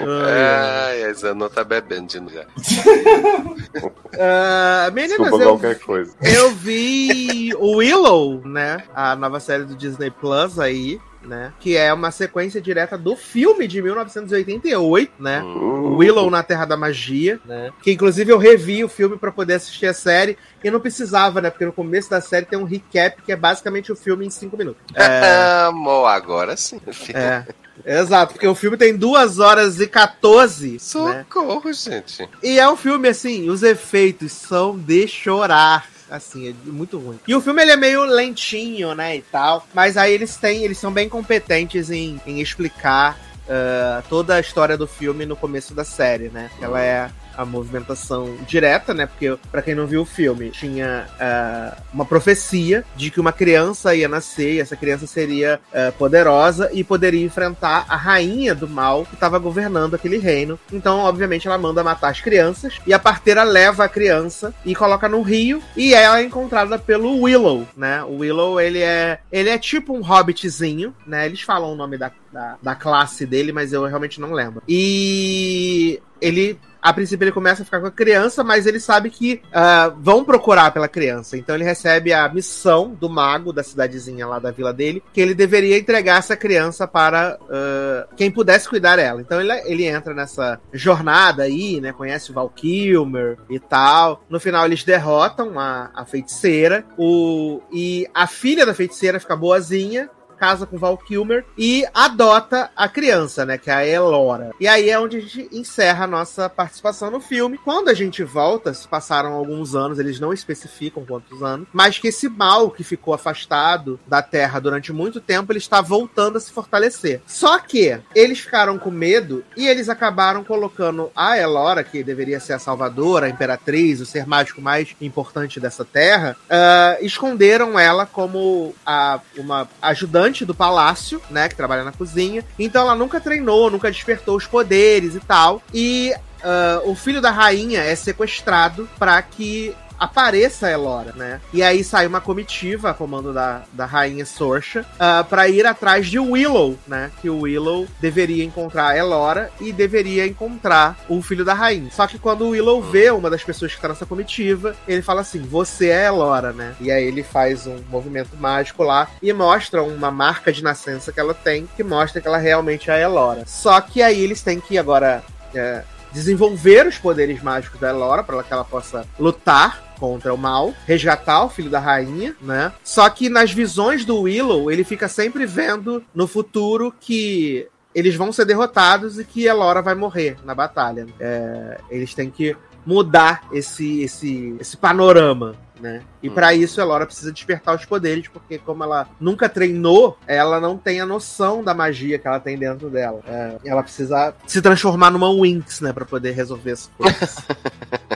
Ai, Ai, a Zanon tá bebendo de novo já. [LAUGHS] Ah, meninas, Desculpa eu, qualquer coisa. eu vi o Willow, né? A nova série do Disney Plus aí, né? Que é uma sequência direta do filme de 1988, né? O Willow na Terra da Magia, né? Que inclusive eu revi o filme pra poder assistir a série e não precisava, né? Porque no começo da série tem um recap que é basicamente o filme em cinco minutos. [LAUGHS] É, Amor, agora sim. é. Exato, porque o filme tem 2 horas e 14, né? Socorro, gente. E é um filme, assim, os efeitos são de chorar. Assim, é muito ruim. E o filme ele é meio lentinho, né, e tal. Mas aí eles têm, eles são bem competentes em, em explicar ah, toda a história do filme no começo da série, né? Ela é a movimentação direta, né? Porque, pra quem não viu o filme, tinha ah, uma profecia de que uma criança ia nascer e essa criança seria ah, poderosa e poderia enfrentar a rainha do mal que estava governando aquele reino. Então, obviamente, ela manda matar as crianças e a parteira leva a criança e coloca no rio e ela é encontrada pelo Willow, né? O Willow, ele é, ele é tipo um hobbitzinho, né? Eles falam o nome da, da, da classe dele, mas eu realmente não lembro. E ele a princípio ele começa a ficar com a criança, mas ele sabe que ah, vão procurar pela criança. Então ele recebe a missão do mago da cidadezinha lá da vila dele, que ele deveria entregar essa criança para ah, quem pudesse cuidar dela. Então ele, ele entra nessa jornada aí, né? Conhece o Val Kilmer e tal. No final eles derrotam a, a feiticeira. O, e a filha da feiticeira fica boazinha casa com Val Kilmer e adota a criança, né? Que é a Elora. E aí é onde a gente encerra a nossa participação no filme. Quando a gente volta, se passaram alguns anos, eles não especificam quantos anos, mas que esse mal que ficou afastado da Terra durante muito tempo, ele está voltando a se fortalecer. Só que eles ficaram com medo e eles acabaram colocando a Elora, que deveria ser a salvadora, a imperatriz, o ser mágico mais importante dessa Terra, ah, esconderam ela como a, uma ajudante do palácio, né, que trabalha na cozinha. Então ela nunca treinou, nunca despertou os poderes e tal. E ah, o filho da rainha é sequestrado para que apareça Elora, né? E aí sai uma comitiva a comando da, da rainha Sorsha ah, para ir atrás de Willow, né? Que o Willow deveria encontrar Elora e deveria encontrar o filho da rainha. Só que quando o Willow vê uma das pessoas que tá nessa comitiva, ele fala assim: Você é Elora, né? E aí ele faz um movimento mágico lá e mostra uma marca de nascença que ela tem, que mostra que ela realmente é a Elora. Só que aí eles têm que agora. é, desenvolver os poderes mágicos da Elora para que ela possa lutar contra o mal, resgatar o filho da rainha, né? Só que nas visões do Willow, ele fica sempre vendo no futuro que eles vão ser derrotados e que Elora vai morrer na batalha. É, eles têm que mudar esse, esse, esse panorama. Né? E pra isso Elora precisa despertar os poderes, porque como ela nunca treinou, ela não tem a noção da magia que ela tem dentro dela. É, ela precisa se transformar numa Winx, né, para poder resolver as coisas. [LAUGHS]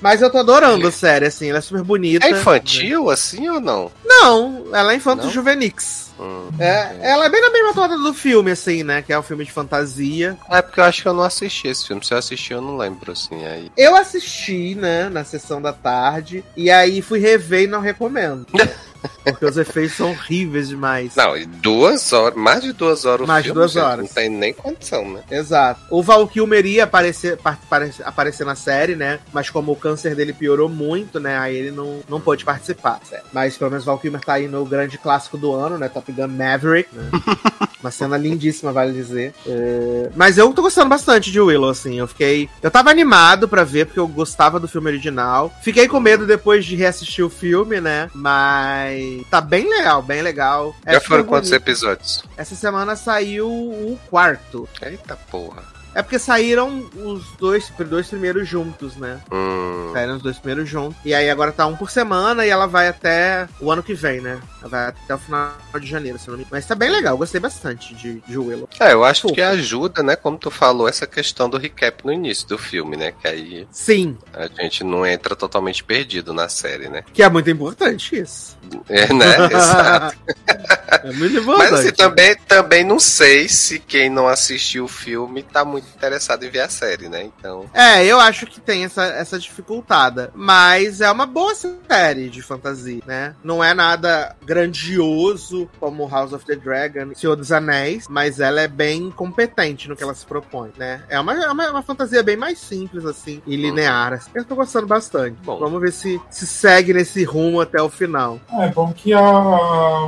Mas eu tô adorando a série, assim, ela é super bonita. É infantil assim ou não? Não, ela é infanto Não? juvenix. Hum. É, ela é bem na mesma toada do filme, assim, né? Que é um filme de fantasia. É porque eu acho que eu não assisti esse filme. Se eu assisti, eu não lembro, assim. Aí. Eu assisti, né, na sessão da tarde, e aí fui rever e não recomendo. [LAUGHS] Porque os efeitos são horríveis demais. Não, e duas horas, mais de duas horas o Mais de filme, duas gente, horas. Não tem nem condição, né? Exato. O Val Kilmer ia aparecer, par- pare- aparecer na série, né? Mas como o câncer dele piorou muito, né? Aí ele não, não pôde participar. sério. Mas pelo menos o Val Kilmer tá aí no grande clássico do ano, né? Top Gun Maverick, né? [LAUGHS] Uma cena lindíssima, vale dizer. É, Mas eu tô gostando bastante de Willow, assim. Eu fiquei. Eu tava animado pra ver, porque eu gostava do filme original. Fiquei com medo depois de reassistir o filme, né? Mas tá bem legal, bem legal. É Já super foram quantos bonito. episódios? Essa semana saiu o quarto. Eita porra. É porque saíram os dois, dois primeiros juntos, né? Hum, Saíram os dois primeiros juntos. E aí agora tá um por semana e ela vai até o ano que vem, né? Ela vai até o final de janeiro, se não me engano. Mas tá bem legal, gostei bastante de, de Willow. É, eu acho Pô. que ajuda, né? Como tu falou, essa questão do recap no início do filme, né? Que aí Sim, a gente não entra totalmente perdido na série, né? que é muito importante isso. É, né? [LAUGHS] Exato. é muito importante. Mas assim, também, também não sei se quem não assistiu o filme tá muito interessado em ver a série, né? Então. É, eu acho que tem essa, essa dificultada. Mas é uma boa série de fantasia, né? Não é nada grandioso como House of the Dragon, Senhor dos Anéis, mas ela é bem competente no que ela se propõe, né? É uma, é uma, uma fantasia bem mais simples, assim, e linear. assim. Eu tô gostando bastante. Bom. Vamos ver se se segue nesse rumo até o final. É bom que a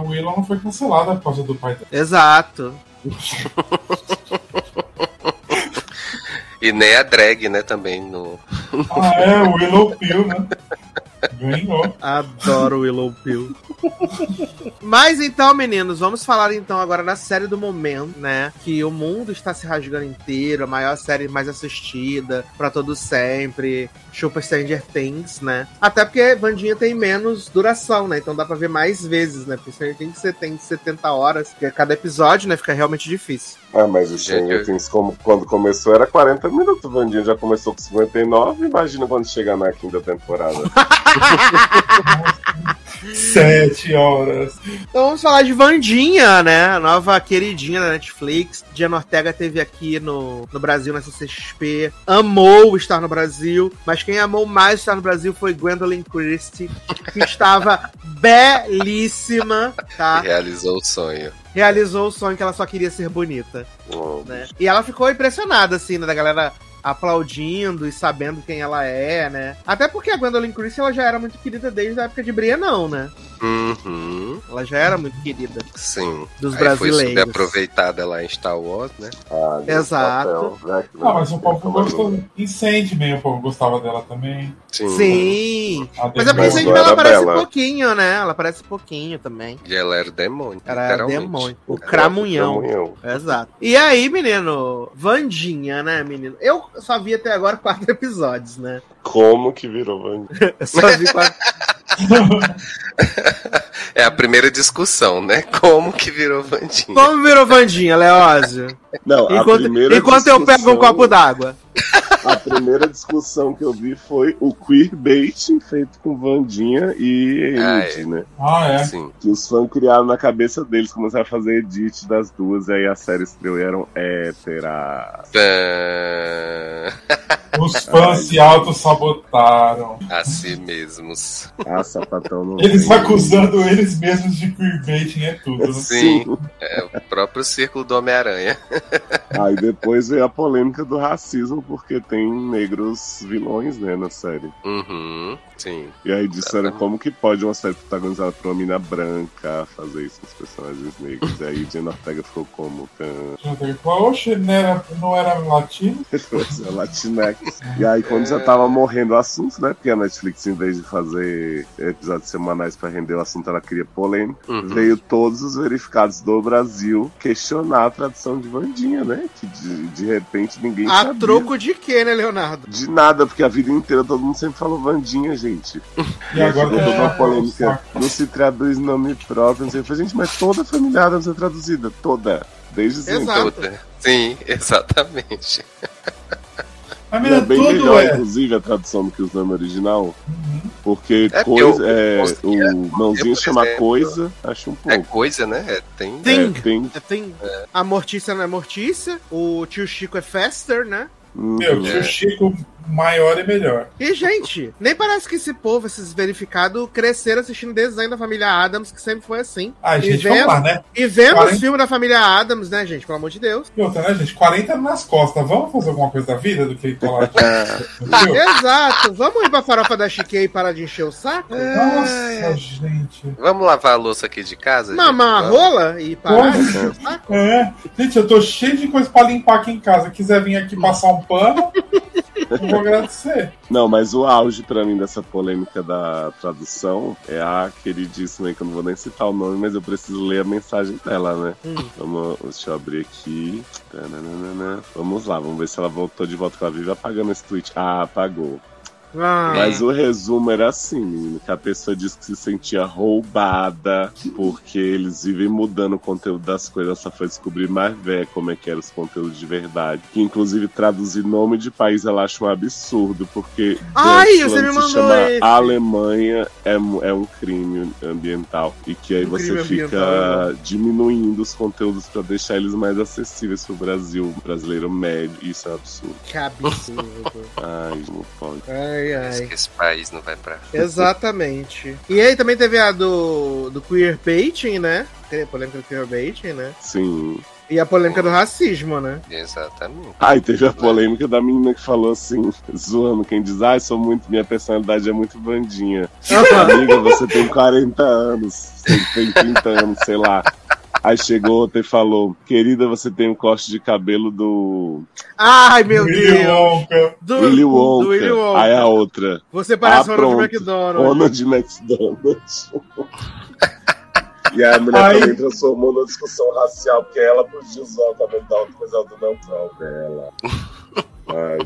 Willow não foi cancelada por causa do pai dela. Exato. [LAUGHS] E nem a drag, né? Também no. Ah, é, o Willow Pill, né? Ganhou. Adoro Willow Pill. Mas então, meninos, vamos falar então agora da série do momento, né? Que o mundo está se rasgando inteiro, a maior série mais assistida pra todo sempre. Super Stranger Things, né? Até porque Vandinha tem menos duração, né? Então dá pra ver mais vezes, né? Porque Stranger Things você tem 70 horas, que é cada episódio, né? Fica realmente difícil. Ah, mas o Stranger Things, como, quando começou, era 40 minutos. O Vandinha já começou com 59. Imagina quando chegar na quinta temporada. [LAUGHS] Sete horas. Então vamos falar de Vandinha, né? A nova queridinha da Netflix. Diana Ortega teve aqui no, no Brasil, na CCXP. Amou estar no Brasil. Mas quem amou mais estar no Brasil foi Gwendolyn Christie, que estava [LAUGHS] belíssima, tá? Realizou o sonho. Realizou o sonho que ela só queria ser bonita, né? E ela ficou impressionada, assim, né? Da galera aplaudindo e sabendo quem ela é, né? Até porque a Gwendolyn Christie ela já era muito querida desde a época de Bria, não, né? Uhum, Ela já era muito querida sim. dos Aí foi brasileiros. subaproveitada lá em Star Wars, né? Ah, Exato. papel, né? Ah, mas o povo gostou. Em Sandman, o povo gostava dela também. Sim. Sim. A Mas Sandman não ela era aparece bela. pouquinho, né? Ela aparece pouquinho também. E ela era o demônio. Era literalmente. demônio. O Era cramunhão. Camunhão. Exato. E aí, menino? Vandinha, né, menino? Eu só vi até agora quatro [LAUGHS] episódios, né? Como que virou Vandinha? Eu só vi quatro. [LAUGHS] É a primeira discussão, né? Como que virou Vandinha? Como virou Vandinha, Leózio? Não, a Enquanto, primeira enquanto eu pego um discussão- copo d'água. A primeira discussão que eu vi foi o queerbaiting feito com Vandinha e Ah, Enid, é. né? Ah, é. Sim. Que os fãs criaram na cabeça deles, começaram a fazer edit das duas, e aí a série estreou e eram héteras. Tã. Os fãs se auto-sabotaram. A si mesmos. Ah, sapatão não Eles tem. acusando eles mesmos de queerbaiting é tudo. né? Sim. É o próprio círculo do Homem-Aranha. Aí depois veio a polêmica do racismo, porque tem negros vilões, né, na série. Uhum. Sim. E aí disseram Exatamente. como que pode uma série protagonizada por uma mina branca fazer isso com os personagens negros. E aí Jenna Ortega ficou como Oxe, não era, não era latino? [LAUGHS] Coisa Latinx. E aí, quando já tava morrendo o assunto, né? Porque a Netflix, em vez de fazer episódios semanais pra render o assunto, ela queria polêmica. Uhum. Veio todos os verificados do Brasil questionar a tradução de Vandinha, né? Que de, de repente ninguém A sabia. troco de quê, né, Leonardo? De nada, porque a vida inteira todo mundo sempre falou Vandinha, gente. E agora toda uma é, polêmica. Não se traduz nome próprio, não sei. Eu falei, gente, mas toda a família Adams é traduzida. Toda. Desde sempre. Exato. Toda. Sim, exatamente. E é menina, bem melhor, é. inclusive, a tradução do que os nomes original. Uhum. Porque É, coisa, eu- é, eu- o mãozinho chama coisa, acho um É pouco. coisa, né? É, tem. Thing. É, tem. É, Tem, A Mortícia não é Mortícia, o tio Chico é Fester, né? Meu, tio Chico maior e melhor. E, gente, nem parece que esse povo, esses verificados, cresceram assistindo desenho da família Adams, que sempre foi assim. Ai, E gente, vendo- vamos lá, né? E vendo Quarenta- os filmes da família Adams, né, gente? Pelo amor de Deus. E outra, né, gente? 40 nas costas. Vamos fazer alguma coisa da vida do que falar? [LAUGHS] É, Entendeu? Exato. Vamos ir pra farofa da Chiquei e parar de encher o saco? Nossa, gente. Vamos lavar a louça aqui de casa? Mamar a rola e parar de encher o saco? É, gente, eu tô cheio de coisa pra limpar aqui em casa. Quiser vir aqui passar um pano, [LAUGHS] vou agradecer. Não, mas o auge pra mim dessa polêmica da tradução é a queridíssima, que eu não vou nem citar o nome, mas eu preciso ler a mensagem dela, né? Hum. Vamos, deixa eu abrir aqui. Vamos lá, vamos ver se ela voltou de volta com a vive apagando esse tweet. Ah, apagou. Ah, Mas o resumo era assim, menino, que a pessoa disse que se sentia roubada porque eles vivem mudando o conteúdo das coisas, só foi descobrir mais velho como é que eram os conteúdos de verdade. Que inclusive traduzir nome de país ela acha um absurdo, porque Ai, você me se mandou chama esse. Alemanha é, é um crime ambiental. E que aí Um você fica ambiental, diminuindo os conteúdos pra deixar eles mais acessíveis pro Brasil, brasileiro médio. Isso é um absurdo. que absurdo. Ai, não pode. Ai, Parece ai. que esse país não vai pra. [LAUGHS] Exatamente. E aí também teve a do, do queerbaiting, né? Teve a polêmica do queerbaiting, né? Sim. E a polêmica do racismo, né? Exatamente. Ai, teve a polêmica da menina que falou assim, [LAUGHS] zoando, quem diz, ai, sou muito, minha personalidade é muito bandinha. [LAUGHS] Amiga, você tem 40 anos, você tem 30 anos, sei lá. Aí chegou outra e falou, querida, você tem um corte de cabelo do Ai, meu Willy Deus! Wonka. Do, Willy Wonka. do Willy Wonka. Aí a outra, Você parece Ah, o Ronald. McDonald. Ronald McDonald. E aí a mulher Ai. também transformou numa discussão racial, porque ela podia usar o cabelo da outra, mas ela não dela. Ai,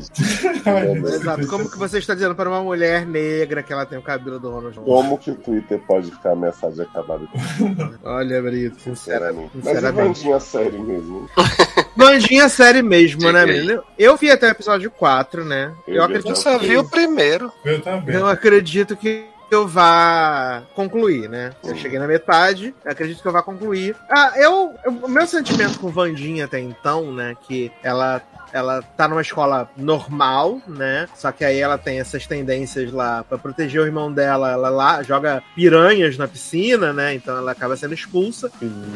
Momento. [LAUGHS] Exato. Como que você está dizendo para uma mulher negra que ela tem o cabelo do Ronald como que o Twitter pode ficar ameaçado de acabar depois? [LAUGHS] Olha, Brito, sinceramente. Sinceramente. Mas é sinceramente. Vandinha sério mesmo. [LAUGHS] Bandinha série mesmo, né, menino? Eu vi até o episódio 4, né? Eu, Eu acredito Eu só vi o primeiro. Eu também. Eu acredito que eu vá concluir, né? Eu cheguei na metade, eu acredito que eu vá concluir. Ah, eu, eu- o meu sentimento com Vandinha até então, né, que ela ela tá numa escola normal, né? Só que aí ela tem essas tendências lá pra proteger o irmão dela, ela lá joga piranhas na piscina, né? Então ela acaba sendo expulsa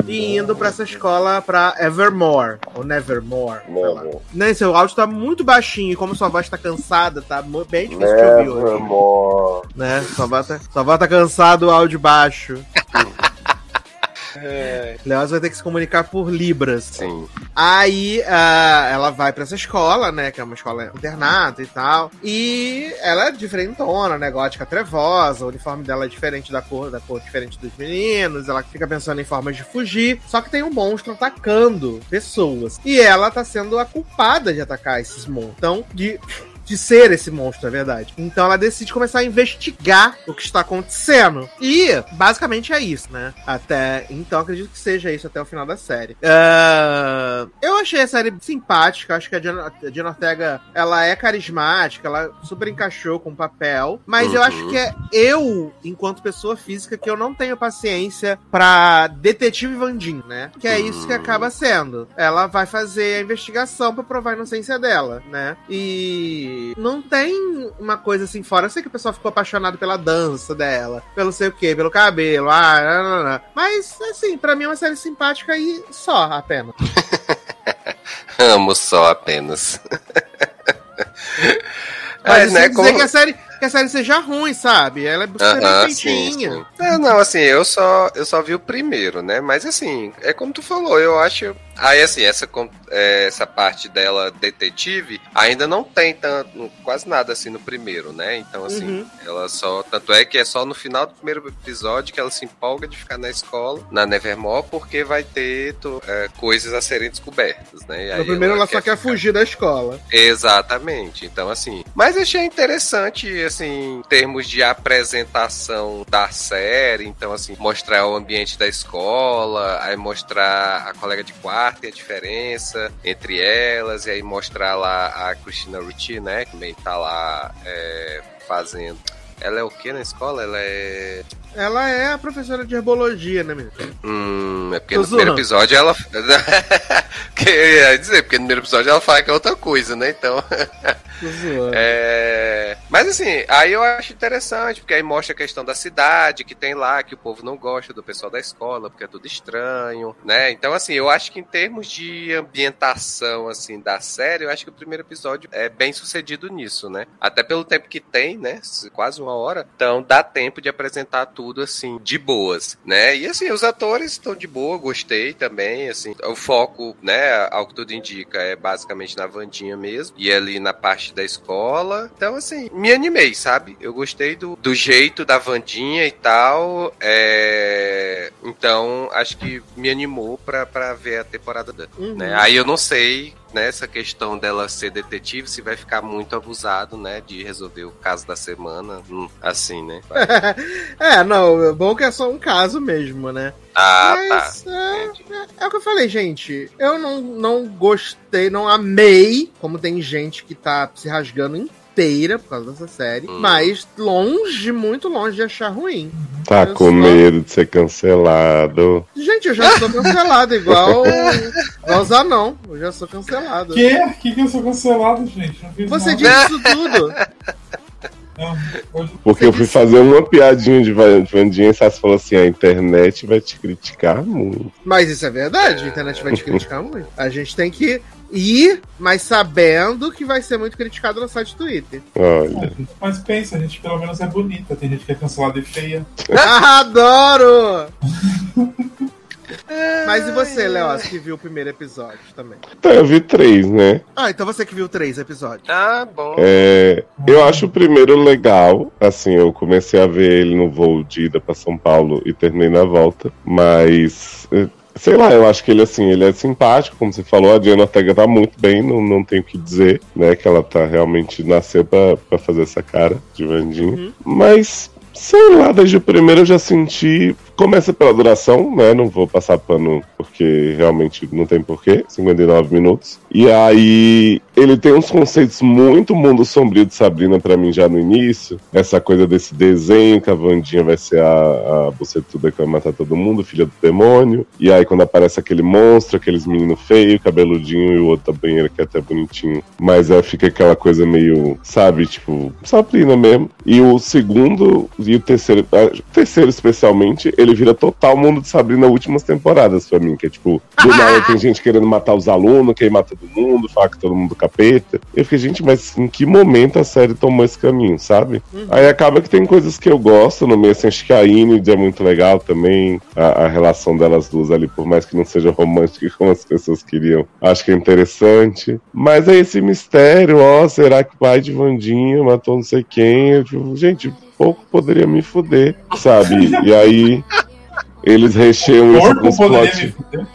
e indo pra essa escola pra Evermore ou Nevermore, sei lá. Never. Né, seu áudio tá muito baixinho, e como sua voz tá cansada, tá bem difícil de ouvir hoje Nevermore. né? Só vai tá, só vai tá cansado o áudio baixo. [LAUGHS] Leoz vai ter que se comunicar por Libras. Sim. Aí ah, ela vai pra essa escola, né? Que é uma escola internato e tal. E ela é diferentona, né? Gótica trevosa. O uniforme dela é diferente da cor, da cor diferente dos meninos. Ela fica pensando em formas de fugir. Só que tem um monstro atacando pessoas. E ela tá sendo a culpada de atacar esses monstros. Então, de de ser esse monstro, é verdade. Então ela decide começar a investigar o que está acontecendo. E basicamente é isso, né? Até então acredito que seja isso até o final da série. Ah, eu achei a série simpática, acho que a Diana, Ortega ela é carismática, ela super encaixou com o papel, mas eu Uhum. acho que é eu, enquanto pessoa física, que eu não tenho paciência pra detetive Vandinho, né? Que é isso que acaba sendo. Ela vai fazer a investigação pra provar a inocência dela, né? E não tem uma coisa assim fora. Eu sei que o pessoal ficou apaixonado pela dança dela, pelo sei o quê, pelo cabelo, ah, não, não, não. mas assim, pra mim é uma série simpática e só apenas. [LAUGHS] Amo só apenas. [LAUGHS] Mas É, né, sem dizer como- que a série que a série seja ruim, sabe? Ela é super Aham, bem sim, feitinha. sim. Não, não, assim, eu só, eu só vi o primeiro, né? Mas assim, é como tu falou, eu acho. Aí, assim, essa, é, essa parte dela detetive ainda não tem tanto, quase nada assim no primeiro, né? Então, assim, Uhum. ela só. Tanto é que é só no final do primeiro episódio que ela se empolga de ficar na escola, na Nevermore, porque vai ter to- é, coisas a serem descobertas, né? No primeiro ela, só quer ficar- fugir da escola. Exatamente. Então, assim. Mas achei interessante, assim, em termos de apresentação da série. Então, assim, mostrar o ambiente da escola, aí mostrar a colega de quarto e a diferença entre elas, e aí mostrar lá a Christina Ricci, né? Que também tá lá é, fazendo. Ela é o que na escola? Ela é. Ela é a professora de herbologia, né, menino? Hum, é porque Tô no primeiro episódio ela. [LAUGHS] que eu ia dizer, porque no primeiro episódio ela fala que é outra coisa, né? Então. [LAUGHS] É... Mas assim, aí eu acho interessante, porque aí mostra a questão da cidade que tem lá, que o povo não gosta do pessoal da escola, porque é tudo estranho, né? Então, assim, eu acho que em termos de ambientação, assim, da série, eu acho que o primeiro episódio é bem sucedido nisso, né? Até pelo tempo que tem, né? Quase uma hora. Então, dá tempo de apresentar tudo, assim, de boas, né? E, assim, os atores estão de boa, gostei também, assim. O foco, né, ao que tudo indica, é basicamente na Vandinha mesmo. E ali na parte da escola. Então, assim, me animei, sabe? Eu gostei do, do jeito da Vandinha e tal. É... Então, acho que me animou pra, pra ver a temporada. Uhum. Né? Aí eu não sei nessa questão dela ser detetive, se vai ficar muito abusado, né, de resolver o caso da semana, hum, assim, né? [LAUGHS] é, não, é bom que é só um caso mesmo, né? Ah, Mas tá. é, é, é o que eu falei, gente. Eu não, não gostei, não amei, como tem gente que tá se rasgando inteira por causa dessa série, Hum. mas longe, muito longe de achar ruim. Tá Eu com só- medo de ser cancelado. Gente, eu já sou cancelado, igual, igual Zanon. Eu já sou cancelado. Que? Que que eu sou cancelado, gente? Não Você nada. disse isso tudo. Não, Porque Você eu fui fazer uma piadinha de Va- de Vandinha e Sassi falou assim: a internet vai te criticar muito. Mas isso é verdade, a internet vai te criticar muito. A gente tem que ir, mas sabendo que vai ser muito criticado no site Twitter. Olha. Mas pensa, a gente pelo menos é bonita. Tem gente que é cancelada e feia. Ah, [LAUGHS] Adoro! [LAUGHS] Mas e você, Leoz, que viu o primeiro episódio também? Então, eu vi três, né? Ah, então você que viu três episódios. Ah, bom. É, eu acho o primeiro legal. Assim, eu comecei a ver ele no voo de ida pra São Paulo e terminei na volta. Mas. Sei lá, eu acho que ele assim, ele é simpático, como você falou, a Diana Ortega tá muito bem, não, não tenho o que dizer, né? Que ela tá realmente nasceu pra, pra fazer essa cara de Vandinha. Uhum. Mas, sei lá, desde o primeiro eu já senti. Começa pela duração, né? Não vou passar pano porque realmente não tem porquê. 59 minutos. E aí, ele tem uns conceitos muito mundo sombrio de Sabrina pra mim já no início. Essa coisa desse desenho que a Vandinha vai ser a, a bucetuda que vai matar todo mundo, filha do demônio. E aí, quando aparece aquele monstro, aqueles meninos feios, cabeludinho e o outro banheira que é até bonitinho. Mas aí fica aquela coisa meio, sabe, tipo, Sabrina mesmo. E o segundo e o terceiro, o terceiro especialmente, ele vira total mundo de Sabrina últimas temporadas pra mim, que é tipo, do [LAUGHS] nada tem gente querendo matar os alunos, quem mata todo mundo, fala que todo mundo capeta. Eu fiquei, gente, mas em que momento a série tomou esse caminho, sabe? Aí acaba que tem coisas que eu gosto no meio, assim, acho que a Inid é muito legal também, a, a relação delas duas ali, por mais que não seja romântica [LAUGHS] como as pessoas queriam, acho que é interessante. Mas é esse mistério, ó, será que o pai de Vandinha matou não sei quem? Eu, tipo, gente, pouco poderia me fuder, sabe? E aí eles recheiam isso com os plot. me fuder.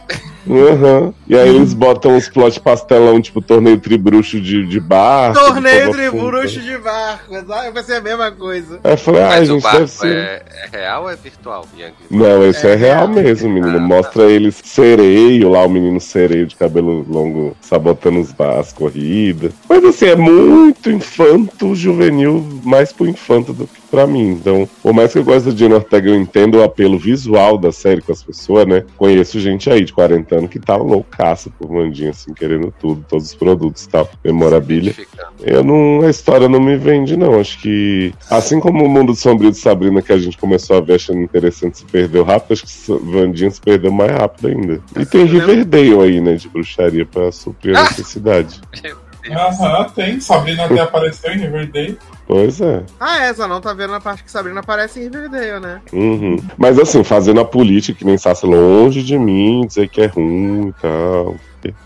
Uhum. E aí eles botam uns plot pastelão, tipo torneio tribruxo de, de bar. Torneio de bruxo de barcos. Ah, eu pensei a mesma coisa. Aí eu falei, ah, Mas o gente, barco deve ser. é, é real ou é virtual, Yang? Não, esse é, É real real. mesmo, menino. Ah, Mostra eles sereio lá, o menino sereio de cabelo longo sabotando os as corridas. Mas assim, é muito infanto juvenil, mais pro infanto do que pra mim. Então, por mais que eu goste da Jenna Ortega, eu entendo o apelo visual da série com as pessoas, né? Conheço gente aí de 40 anos que tá loucaça por Mandinha, assim, querendo tudo, todos os produtos e tal, memorabilia. Eu não. A história não me vende, não. Acho que. Assim como o mundo sombrio de Sabrina, que a gente começou a ver achando interessante, se perdeu rápido, acho que Vandinha se perdeu mais rápido ainda. E tem Riverdale aí, né, de bruxaria pra suprir a necessidade. Aham, tem. Sabrina até apareceu em Riverdale. Pois é. Ah, essa não tá vendo a parte que Sabrina aparece em Riverdale, né? Uhum. Mas assim, fazendo a política que nem Sassi longe de mim, dizer que é ruim e tal.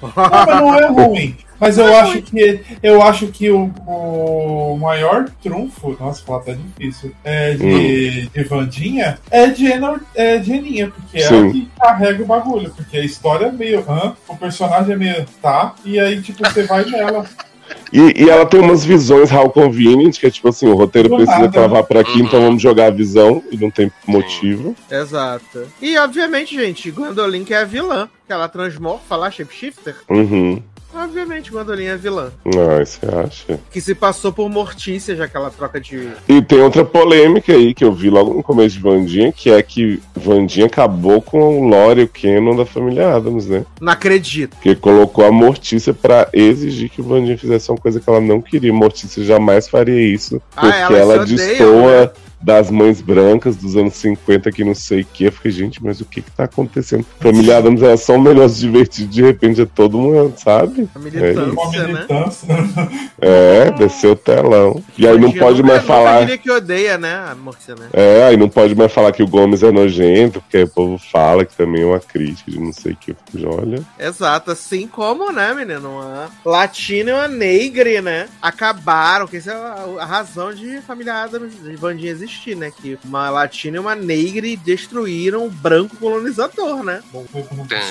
Não, mas não é ruim. Mas eu acho que eu acho que o, o maior trunfo, nossa, falar tá difícil, é de, de Vandinha é Jenna, é Jeninha, porque é ela que carrega o bagulho, porque a história é meio, hã? o personagem é meio tá, e aí tipo você vai nela. [LAUGHS] E, e ela tem umas visões how convenient, que é tipo assim, o roteiro Do precisa nada. travar por aqui, Uhum. então vamos jogar a visão, e não tem motivo. Exato. E, obviamente, gente, Gwendolyn que é a vilã, que ela transmorfa lá, shapeshifter. Uhum. Obviamente, Gwendoline é vilã. Não, você acha? Que se passou por Mortícia, já que ela troca de. E tem outra polêmica aí que eu vi logo no começo de Vandinha, que é que Vandinha acabou com o Lore e o Canon da família Adams, né? Não acredito. Que colocou a Mortícia pra exigir que o Vandinha fizesse uma coisa que ela não queria. Mortícia jamais faria isso, Ah, porque ela odeiam, destoa né? Das mães brancas dos anos 50 que não sei o que. Eu fiquei, gente, mas o que que tá acontecendo? Família Adams é só um negócio divertido, de repente é todo mundo, sabe? A É militância, Uma né? [LAUGHS] É, desceu o telão. E aí não pode mais falar. diria que odeia, né, a né? É, aí não pode mais falar que o Gomes é nojento, porque o povo fala que também é uma crítica de não sei o que. Olha. Exato, assim como, né, menino? Uma latina e uma negra, né? Acabaram, que essa é a, a razão de Família Adams, de Vandinha existir, né? Que uma latina e uma negra destruíram o branco colonizador, né? Bom,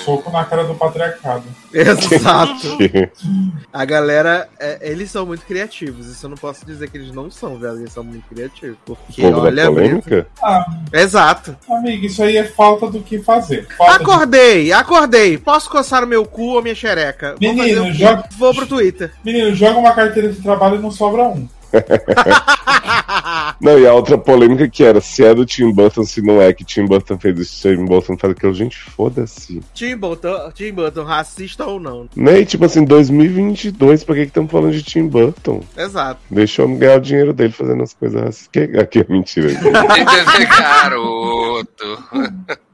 Soco na cara do patriarcado. exato. [LAUGHS] A galera, é, eles são muito criativos. Isso eu não posso dizer que eles não são, velho. Eles são muito criativos. Porque, olha. polêmica? Ah, Exato. amigo, isso aí é falta do que fazer. Falta de- Acordei, acordei. Posso coçar o meu cu ou minha xereca? Vou Menino, quê? joga- Vou pro Twitter. Menino, joga uma carteira de trabalho e não sobra um. [LAUGHS] Não, e a outra polêmica que era se é do Tim Burton, se não é que Tim Burton fez isso, Tim Burton faz aquilo, gente, foda-se. Tim Burton, Tim Burton, racista ou não? Né? E, tipo assim, 2022, pra que estamos falando de Tim Burton? Exato. Homem ganhar o dinheiro dele fazendo as coisas assim. Que... Aqui é mentira. [LAUGHS] Garoto. [LAUGHS]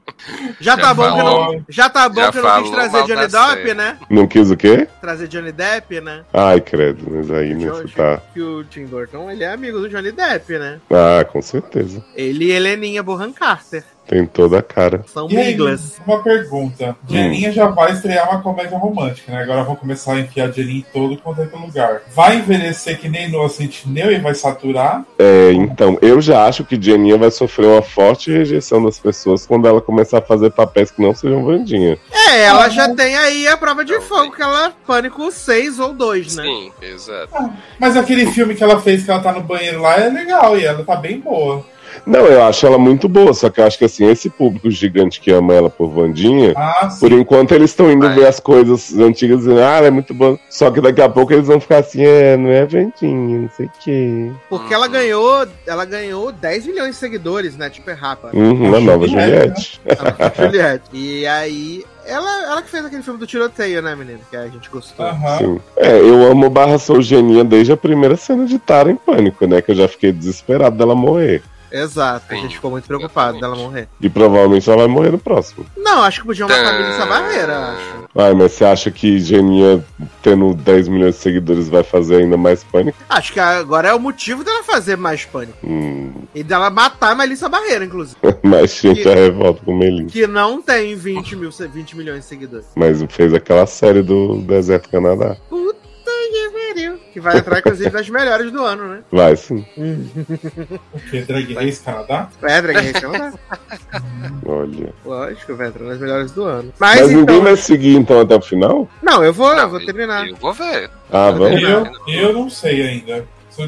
Já, Já tá bom que não, já tá bom já que eu não quis trazer Johnny da Depp, né? não quis o quê? Trazer Johnny Depp, né? Ai, credo, mas aí né, você tá. Que o Tim Burton, ele é amigo do Johnny Depp, né? Ah, com certeza. Ele e Heleninha Bonham Carter. Tem toda a cara. São E aí, Miglas. uma pergunta. Jeninha já vai estrear uma comédia romântica, né? Agora vão começar a enfiar Jeninha em todo quanto é que é lugar. Vai envelhecer que nem no Sentinel e vai saturar? É, então, eu já acho que Jeninha vai sofrer uma forte rejeição das pessoas quando ela começar a fazer papéis que não sejam Vandinha. É, ela Ah, já tem aí a prova de fogo, que ela Pânico 6 ou 2, né? Sim, exato. Mas aquele filme que ela fez que ela tá no banheiro lá é legal e ela tá bem boa. Não, eu acho ela muito boa, só que eu acho que assim, esse público gigante que ama ela por Vandinha, Ah, por enquanto eles estão indo Vai. ver as coisas antigas dizendo, ah, ela é muito boa. Só que daqui a pouco eles vão ficar assim, é, não é Vandinha, não sei o quê. Porque ela ganhou, ela ganhou 10 milhões de seguidores, né? Tipo, é rapa. Uhum, a nova Juliette, Juliette. Juliette. E aí, ela, ela que fez aquele filme do tiroteio, né, menino? Que a gente gostou. Aham. Sim. É, eu amo Barra Sou Geninha desde a primeira cena de Tara em Pânico, né? Que eu já fiquei desesperado dela morrer. Exato, a Sim, gente ficou muito preocupado exatamente. dela morrer. E provavelmente ela vai morrer no próximo. Não, acho que podiam matar a Melissa Barreira, acho. Ai, mas você acha que Geninha, tendo 10 milhões de seguidores, vai fazer ainda mais pânico? Acho que agora é o motivo dela fazer mais pânico. Hum, E dela matar a Melissa Barreira, inclusive. [LAUGHS] mas gente, Que- a revolta com Melinda. Que não tem 20, mil, 20 milhões de seguidores. Mas fez aquela série do Deserto Canadá. Puta que vai entrar, inclusive, nas melhores do ano, né? Vai sim. O [LAUGHS] que? Drag Race Canadá? É, Drag Race Canadá. Olha. Lógico, vai entrar nas melhores do ano. Mas, Mas, então. ninguém vai seguir então até o final? Não, eu vou, eu Não, vou terminar. Eu vou ver. Ah, vamos. Eu, eu não sei ainda.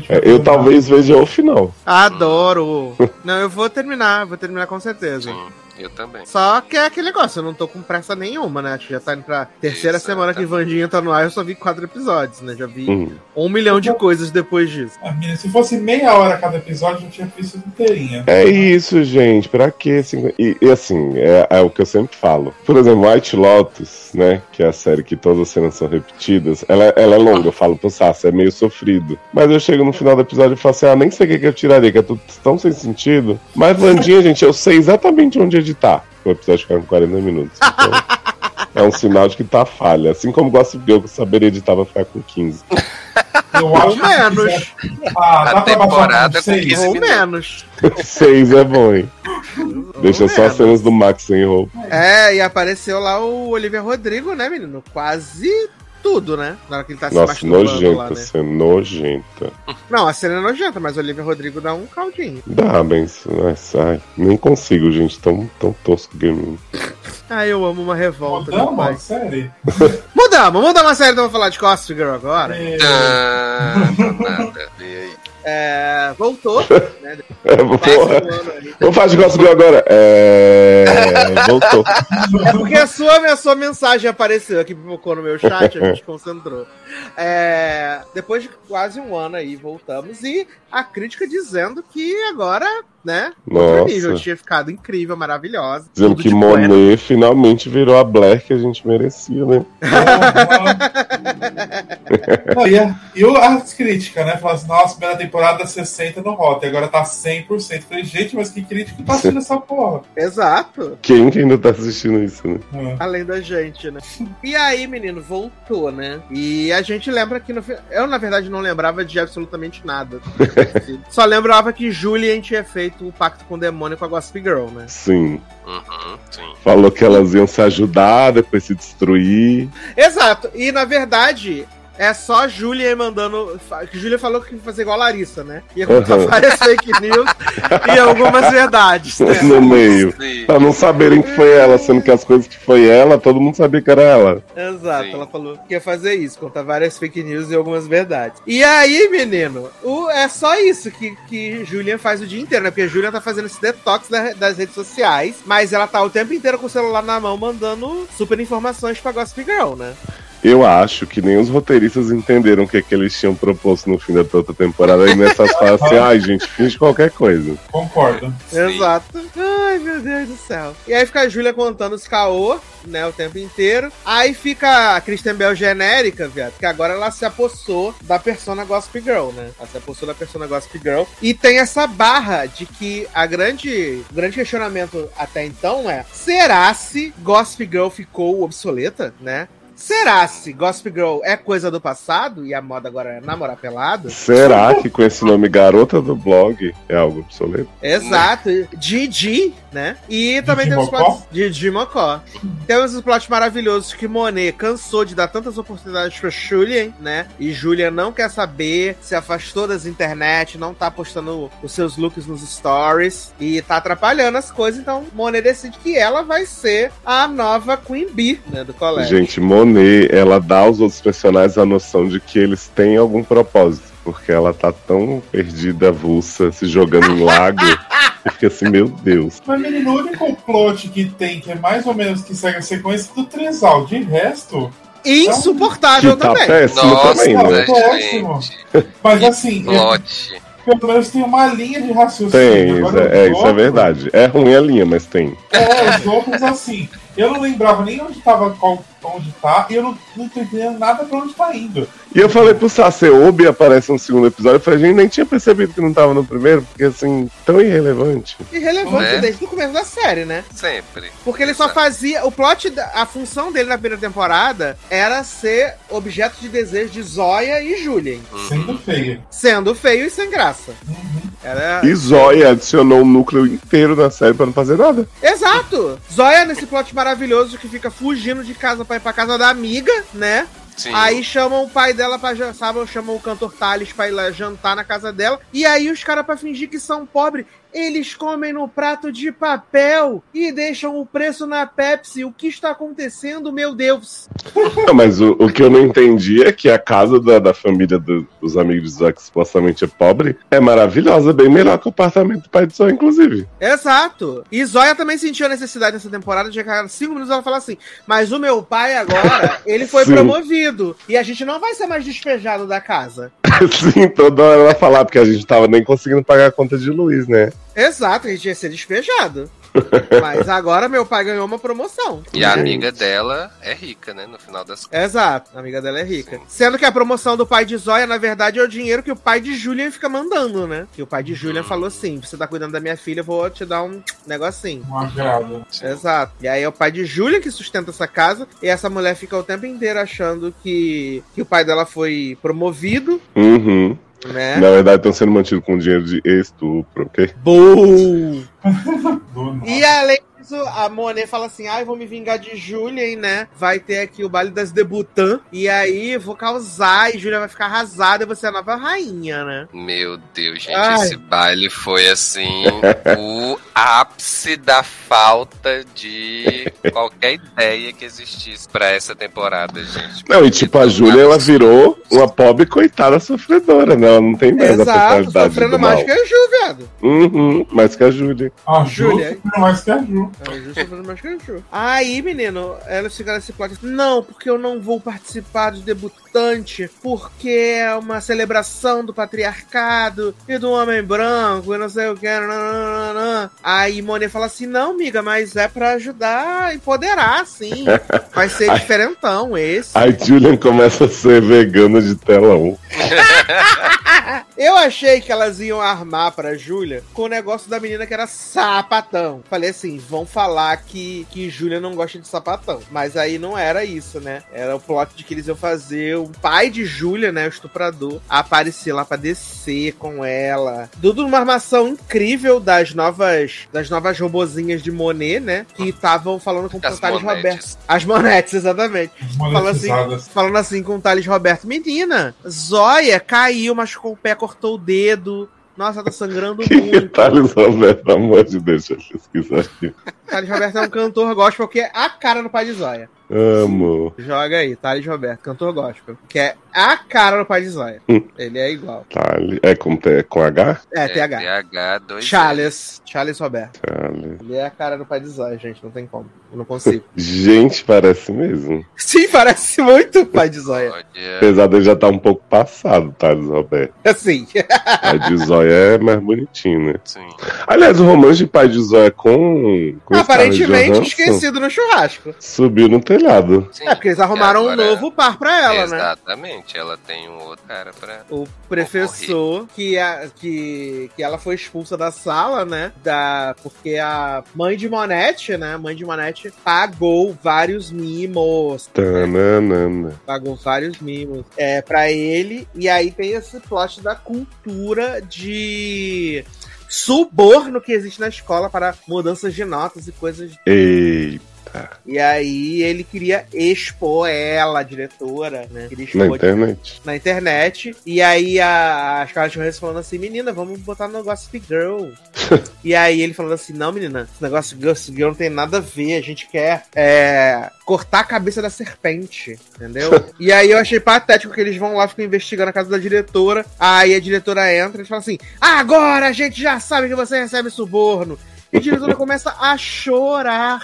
É, eu talvez veja o final. Adoro. Não, eu vou terminar, vou terminar com certeza. Sim, eu também. Só que é aquele negócio, eu não tô com pressa nenhuma, né? Acho que já tá indo pra terceira Exatamente. semana que Vandinha tá no ar, eu só vi quatro episódios, né? Já vi Hum. um milhão de coisas depois disso. Ah, menina, se fosse meia hora cada episódio, eu tinha visto inteirinha. É isso, gente. Pra quê? E, e, assim, é, é o que eu sempre falo. Por exemplo, White Lotus, né? Que é a série que todas as cenas são repetidas. Ela, ela é longa, eu falo pro Sassi, é meio sofrido. Mas eu chego no final do episódio e falo assim: ah, nem sei o que, que eu tiraria, que é tudo tão sem sentido. Mas, Vandinha, gente, eu sei exatamente onde editar. O episódio ficar com 40 minutos. Então, [LAUGHS] é um sinal de que tá falha. Assim como Gossip Girl, que eu saberia editar pra ficar com 15. Eu acho menos. Ah, A temporada com com seis? 15 Ou minutos. menos. 6 é bom, hein? Deixa Ou só as cenas do Max sem roupa. É, e apareceu lá o Olivia Rodrigo, né, menino? Quase tudo, né? Na hora que ele tá Nossa, se masturbando nojenta, lá, né? você nojenta. Não, a cena é nojenta, mas o Olivia Rodrigo dá um caldinho. Dá, mas nossa, ai, nem consigo, gente, tão, tão tosco game. Ah, eu amo uma revolta, Mudamos pai. a série? Mudamos, mudamos uma série, então vamos falar de Gossip Girl agora. É, Ah, nada. E aí? É, voltou, [LAUGHS] né? É. Vamos fazer de Girl agora. É... Voltou. É porque a sua, a sua mensagem apareceu aqui, pipocou no meu chat, a gente concentrou. É, depois de quase um ano aí, voltamos. E a crítica dizendo que agora, né? Nossa. nível, tinha ficado incrível, maravilhosa. Dizendo que bueno. Monet finalmente virou a Black que a gente merecia, né? [LAUGHS] Não, e, a- e o- as críticas, né? Falam assim, nossa, primeira temporada 60 no Hot, agora tá 100%. Falei, gente, mas que crítico tá assistindo essa porra? Exato. Quem que ainda tá assistindo isso, né? Ah. Além da gente, né? E aí, menino, voltou, né? E a gente lembra que no Eu, na verdade, não lembrava de absolutamente nada. [LAUGHS] Só lembrava que Julian tinha feito o pacto com o demônio com a Gossip Girl, né? Sim. Uhum, sim. Falou que elas iam se ajudar, depois se destruir. Exato. E na verdade. É só Julia mandando. fa- Que Julia falou que ia fazer igual a Larissa, né? Ia contar Uhum. várias fake news e algumas verdades, né? no meio. Sim. Pra não saberem que foi ela, sendo que as coisas que foi ela, todo mundo sabia que era ela. Exato, Sim. ela falou que ia fazer isso, contar várias fake news e algumas verdades. E aí, menino, o, é só isso que, que Julian faz o dia inteiro, né? Porque Julian tá fazendo esse detox da- das redes sociais, mas ela tá o tempo inteiro com o celular na mão mandando super informações pra Gossip Girl, né? Eu acho que nem os roteiristas entenderam o que, que eles tinham proposto no fim da outra temporada. E nessas [LAUGHS] falam assim, ai gente, finge qualquer coisa. Concordo. Exato. Ai, meu Deus do céu. E aí fica a Júlia contando os caô, né, o tempo inteiro. Aí fica a Kristen Bell genérica, viado, que agora ela se apossou da persona Gossip Girl, né? Ela se apossou da persona Gossip Girl. E tem essa barra de que a grande, o grande questionamento até então é, será se Gossip Girl ficou obsoleta, né? Será se Gossip Girl é coisa do passado e a moda agora é namorar pelado? Será que com esse nome Garota do Blog é algo obsoleto? Exato, Didi, né? E também Didi temos Mocó? plots Didi Mocó. temos os plots maravilhosos que Monet cansou de dar tantas oportunidades pra Julian, né? E Julian não quer saber, se afastou das internet, não tá postando os seus looks nos stories e tá atrapalhando as coisas, então Monet decide que ela vai ser a nova Queen Bee, né, do colégio. Gente, Monet, ela dá aos outros personagens a noção de que eles têm algum propósito. Porque ela tá tão perdida, avulsa, se jogando em lago. [LAUGHS] e fica assim, meu Deus. Mas, menino, o único plot que tem, que é mais ou menos que segue a sequência do Tresal. De resto, Insuportável Que tá também. péssimo Nossa, também, né? Péssimo. gente. mas assim, é- Plot. pelo menos tem uma linha de raciocínio. Tem, isso Agora, é, é, isso é verdade. É ruim a linha, mas tem. É, os outros assim. Eu não lembrava nem onde tava, qual, onde tá, e eu não, não tô entendendo nada pra onde tá indo. E eu falei pro Sassi, Obi aparece no segundo episódio. Eu falei, gente, nem tinha percebido que não tava no primeiro, porque assim, tão irrelevante. Irrelevante Né? desde o começo da série, né? Sempre. Porque ele só fazia. O plot, da- a função dele na primeira temporada era ser objeto de desejo de Zóia e Julien. Sendo feio. Sendo feio e sem graça. Era. E Zóia adicionou um núcleo inteiro na série pra não fazer nada. Exato! Zóia nesse plot maravilhoso que fica fugindo de casa pra ir pra casa da amiga, né? Sim. Aí chamam o pai dela pra sabe, chamam o cantor Thales pra ir lá jantar na casa dela. E aí os caras, pra fingir que são pobres, eles comem no prato de papel e deixam o preço na Pepsi. O que está acontecendo, meu Deus? Não, mas o, o que eu não entendi é que a casa da, da família do- dos amigos de Zóia, que supostamente é pobre, é maravilhosa, bem melhor que o apartamento do pai de Zóia, inclusive. Exato. E Zóia também sentiu a necessidade nessa temporada de cada cinco minutos ela falar assim: Mas o meu pai agora, [LAUGHS] ele foi Sim. promovido. E a gente não vai ser mais despejado da casa. [LAUGHS] Sim, toda hora ela falar, porque a gente tava nem conseguindo pagar a conta de luz, né? Exato, a gente ia ser despejado. [LAUGHS] Mas agora meu pai ganhou uma promoção. E a amiga dela é rica, né? No final das contas. Exato, a amiga dela é rica. Sim. Sendo que a promoção do pai de Zóia, na verdade, é o dinheiro que o pai de Julian fica mandando, né? Que o pai de Julian falou assim: você tá cuidando da minha filha, eu vou te dar um negocinho. Um agrado. Exato. E aí é o pai de Julian que sustenta essa casa. E essa mulher fica o tempo inteiro achando que, que o pai dela foi promovido, Uhum. Né? Na verdade, estão sendo mantidos com dinheiro de estupro, ok? Do- E além A Monet fala assim: ai, vou me vingar de Julien, né? Vai ter aqui o baile das debutants. E aí vou causar. E Julia vai ficar arrasada e você é a nova rainha, né? Meu Deus, gente, Ai. esse baile foi assim o ápice da falta de qualquer ideia que existisse pra essa temporada, gente. Não, e tipo, a Júlia, ela virou uma pobre coitada sofredora, né? Ela não tem mais a Exato, personalidade sofrendo do mais mal. que a Ju, viado. Uhum, mais que a Júlia. A Júlia. mais que a Ju. A Ju. Aí, menino, ela fica nesse plot. Não, porque eu não vou participar do debutante, porque é uma celebração do patriarcado e do homem branco e não sei o que. nananana. Aí Monet fala assim: não, amiga, mas é pra ajudar a empoderar, sim. Vai ser [LAUGHS] diferentão esse. Aí Julian começa a ser vegana de telão. [LAUGHS] Eu achei que elas iam armar pra Júlia com o negócio da menina que era sapatão. Falei assim, vão falar que, que Júlia não gosta de sapatão. Mas aí não era isso, né? Era o plot de que eles iam fazer o pai de Júlia, né, o estuprador, aparecer lá pra descer com ela. Tudo numa armação incrível das novas das novas robozinhas de Monet, né? Que estavam falando com o Thales. Roberto. As monetes, exatamente. Falando assim, falando assim com o Thales Roberto. Menina, Zóia caiu, machucou o pé, cortou o dedo. Nossa, tá sangrando Que muito. Thales Roberto, pelo amor de Deus, deixa eu pesquisar aqui. Thales Roberto é um cantor gospel que é a cara do pai de Zóia. Amo. Joga aí, Thales Roberto, cantor gospel. Que é a cara do pai de Zóia. Hum. Ele é igual. Thales. É com, T- com H? É, TH. TH, dois Charles. Charles Roberto. Thales. Ele é a cara do pai de Zóia, gente. Não tem como. Eu não consigo. [LAUGHS] Gente, parece mesmo. Sim, parece muito o pai de Zóia. Olha, Apesar de ele já estar um pouco passado, Thales Roberto. Assim. A [LAUGHS] de Zóia é mais bonitinho, né? sim. Aliás, o romance de pai de Zóia com. com Aparentemente esquecido no churrasco. Subiu no telhado. sim. É, porque eles arrumaram um Agora- novo par pra ela, né? Exatamente, ela tem um outro cara pra. o professor que, a, que, que ela foi expulsa da sala, né? Da, porque a mãe de Monete, né? A mãe de Monete pagou vários mimos. Tananana. Pagou vários mimos é, pra ele. E aí tem esse plot da cultura de suborno que existe na escola para mudanças de notas e coisas. Ei, E aí ele queria expor ela, a diretora, né? Queria na expor internet. na internet. E aí a, a Scarlett Johansson falando assim, menina, vamos botar no Gossip Girl. [LAUGHS] e aí ele falando assim, não, menina, esse negócio de Gossip Girl não tem nada a ver, a gente quer é, cortar a cabeça da serpente, entendeu? [LAUGHS] e aí eu achei patético que eles vão lá, ficam investigando a casa da diretora, aí a diretora entra e fala assim, agora a gente já sabe que você recebe suborno. E a diretora começa a chorar.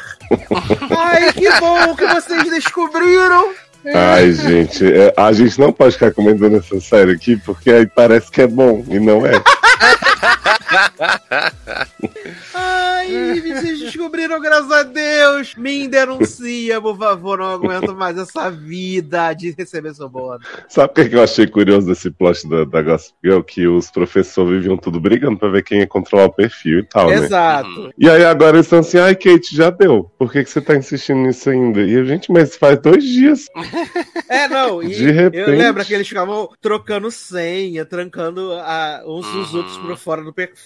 Ai, que bom que vocês descobriram. Ai, gente, é, a gente não pode ficar comentando essa série aqui, porque aí parece que é bom, e não é. [LAUGHS] Ai, vocês descobriram, graças a Deus. Me denuncia, por favor. Não aguento mais essa vida de receber suborno. Sabe o que, que eu achei curioso desse plot da, da Gossip Girl? Que os professores viviam tudo brigando pra ver quem ia controlar o perfil e tal, né? Exato. E aí agora eles estão assim, ai Kate, já deu. Por que, que você tá insistindo nisso ainda? E a gente, mas faz dois dias. [LAUGHS] É, não. E De repente. eu lembro que eles ficavam trocando senha, trancando a- uns os Uhum. outros por fora do perfil.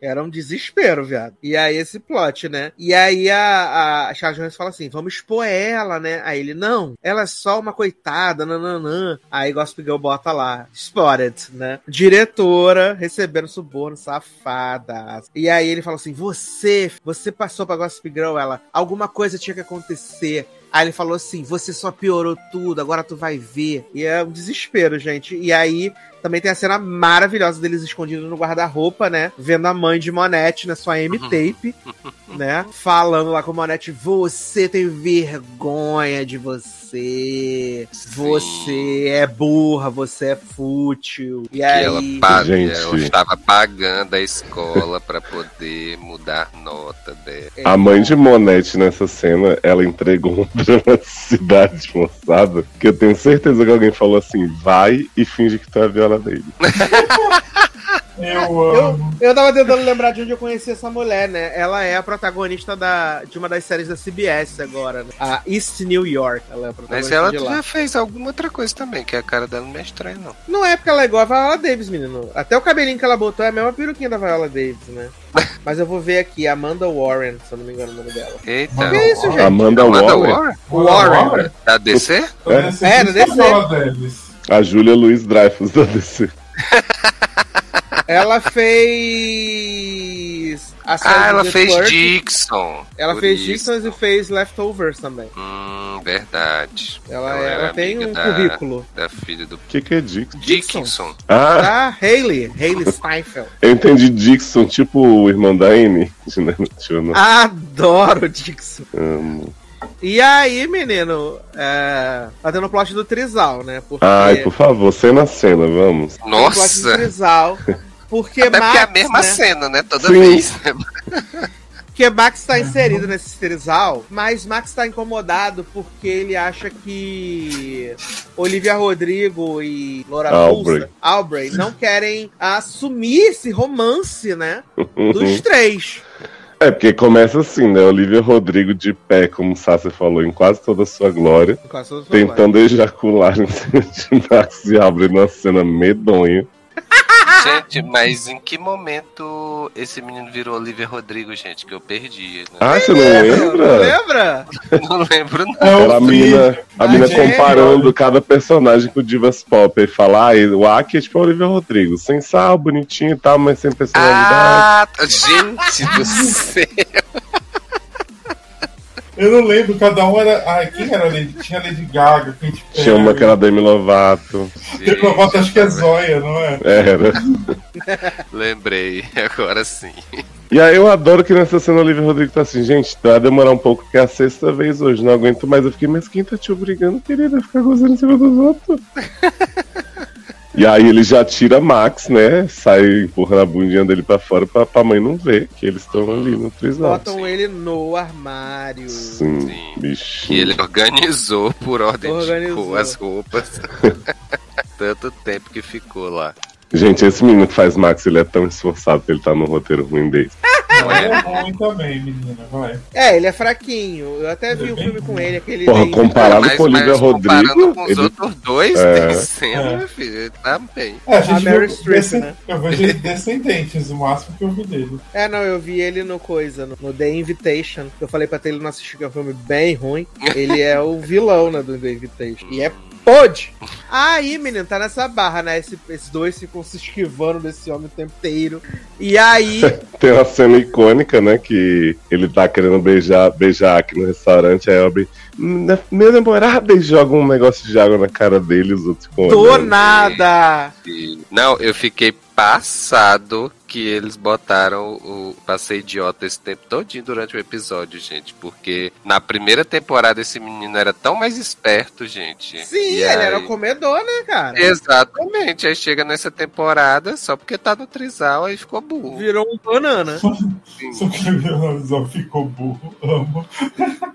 Era um desespero, viado. E aí esse plot, né? E aí a, a Charles Jones fala assim: vamos expor ela, né? Aí ele, não, ela é só uma coitada, nananã. Aí Gospel Girl bota lá, spotted, né? Diretora recebendo suborno, safada. E aí ele fala assim: você, você passou pra Gospel Girl, ela, alguma coisa tinha que acontecer. Aí ele falou assim: você só piorou tudo, agora tu vai ver. E é um desespero, gente. E aí também tem a cena maravilhosa deles escondidos no guarda-roupa, né? Vendo a mãe de Monete na sua M-Tape, [LAUGHS] né? Falando lá com Monete: você tem vergonha de você. Você é burra, você é fútil. E Que ela, aí. paga, Gente. ela estava pagando a escola pra poder mudar nota dela. A mãe de Monete nessa cena, ela entregou um dramaticidade moçada, que eu tenho certeza que alguém falou assim, vai e finge que tu é viola dele. [LAUGHS] Eu Eu, amo. eu tava tentando lembrar de onde eu conheci essa mulher, né? Ela é a protagonista da, de uma das séries da CBS agora, né? A East New York. Ela é a Mas protagonista ela de lá. já fez alguma outra coisa também, que a cara dela não é estranha, não. Não é porque ela é igual a Viola Davis, menino. Até o cabelinho que ela botou é a mesma peruquinha da Viola Davis, né? [LAUGHS] Mas eu vou ver aqui, Amanda Warren, se eu não me engano o nome dela. Eita. Que isso, gente? Amanda, Amanda Waller, Warren? Warren. Da DC? É, É, da DC. A Júlia Luiz Dreyfus da DC. Ela fez. A série Ah, ela fez Clerk. Dixon. Ela fez. Dixon e fez Leftovers também. Hum, verdade. Ela, Ela ela era tem um da- currículo. Da filha do O que, que é Dixon? Dickinson. Ah, Da Hayley, Hayley Steinfeld. [LAUGHS] eu entendi Dixon, tipo o irmão da [LAUGHS] não- Adoro Dixon. Amo. E aí, menino, é... tá tendo o plot do Trizal, né? Porque Ai, por favor, cena a cena, vamos. o plot do Nossa! Trizal. Porque Até Max, porque é a mesma né? cena, né? Toda Sim. vez. Porque Max tá inserido nesse trisal, mas Max tá incomodado porque ele acha que Olivia Rodrigo e Laura Aubrey. Tulsa, Aubrey não querem assumir esse romance, né? [LAUGHS] Dos três. É, porque começa assim, né? Olivia Rodrigo de pé, como o Sassi falou, em quase toda a sua glória, No caso do tentando ejacular [LAUGHS] em cima de Max e abre numa cena medonha. Gente, mas em que momento esse menino virou Olivia Rodrigo, gente? Que eu perdi. Né? Ah, você não Não lembra? lembra? Não lembro, não. É Era a filho. mina, a mina comparando cada personagem com Divas Pop. E fala, ah, o Aki é tipo a Olivia Rodrigo, sem sal, bonitinho e tal, mas sem personalidade. Ah, tá. gente do céu. Eu não lembro, cada um era. Ai, quem era a Lady? Tinha Lady Gaga, Katy Perry. Tinha uma que era Demi Lovato. Demi Lovato acho que é Zóia, não é? Era. [LAUGHS] Lembrei, agora sim. E aí eu adoro que nessa cena a Olivia Rodrigo tá assim, gente, vai demorar um pouco, porque é a sexta vez hoje, não aguento mais. Eu fiquei, mas quem tá te obrigando, querida, a ficar gozando em cima dos outros? [LAUGHS] e aí ele já tira Max, né? Sai empurrando a bundinha dele pra fora pra, pra mãe não ver que eles estão ali no trisal. Botam ele no armário. Sim, Sim. bicho. Que ele organizou por ordem Organizou. de cor as roupas. [LAUGHS] Tanto tempo que ficou lá. Gente, esse menino que faz Max, ele é tão esforçado que ele tá no roteiro ruim dele. Não é? [LAUGHS] É também, menina, vai. É, ele é fraquinho. Eu até vi o filme com ele, aquele. Porra, comparado Mas- com Olivia mas comparando Rodrigo, com os ele outros dois, É. tem cena, É. meu filho. Ele tá bem. É, a gente A viu Streep, desce- né? Eu vejo Descendentes, o máximo que eu vi dele. É, não, eu vi ele no coisa, no, no The Invitation. Eu falei pra ele não assistir, que é um filme bem ruim. Ele é o vilão, né, do The Invitation. E é pode! Aí, menino, tá nessa barra, né? Esse- esses dois ficam se esquivando desse homem o tempo inteiro. E aí, [LAUGHS] Tem uma cena icônica, né? Que ele tá querendo beijar, beijar aqui no restaurante, aí abre. Meu namorado e joga um negócio de água na cara dele, os outros ficam do nada! E- Não, eu fiquei passado que eles botaram o Passei Idiota esse tempo todinho durante o episódio, gente. Porque na primeira temporada esse menino era tão mais esperto, gente. Sim, E ele aí- era o comedor, né, cara? Exatamente, aí chega nessa temporada, só porque tá no trisal, aí ficou burro. Virou um banana. Só que o Leonardo ficou burro, amo.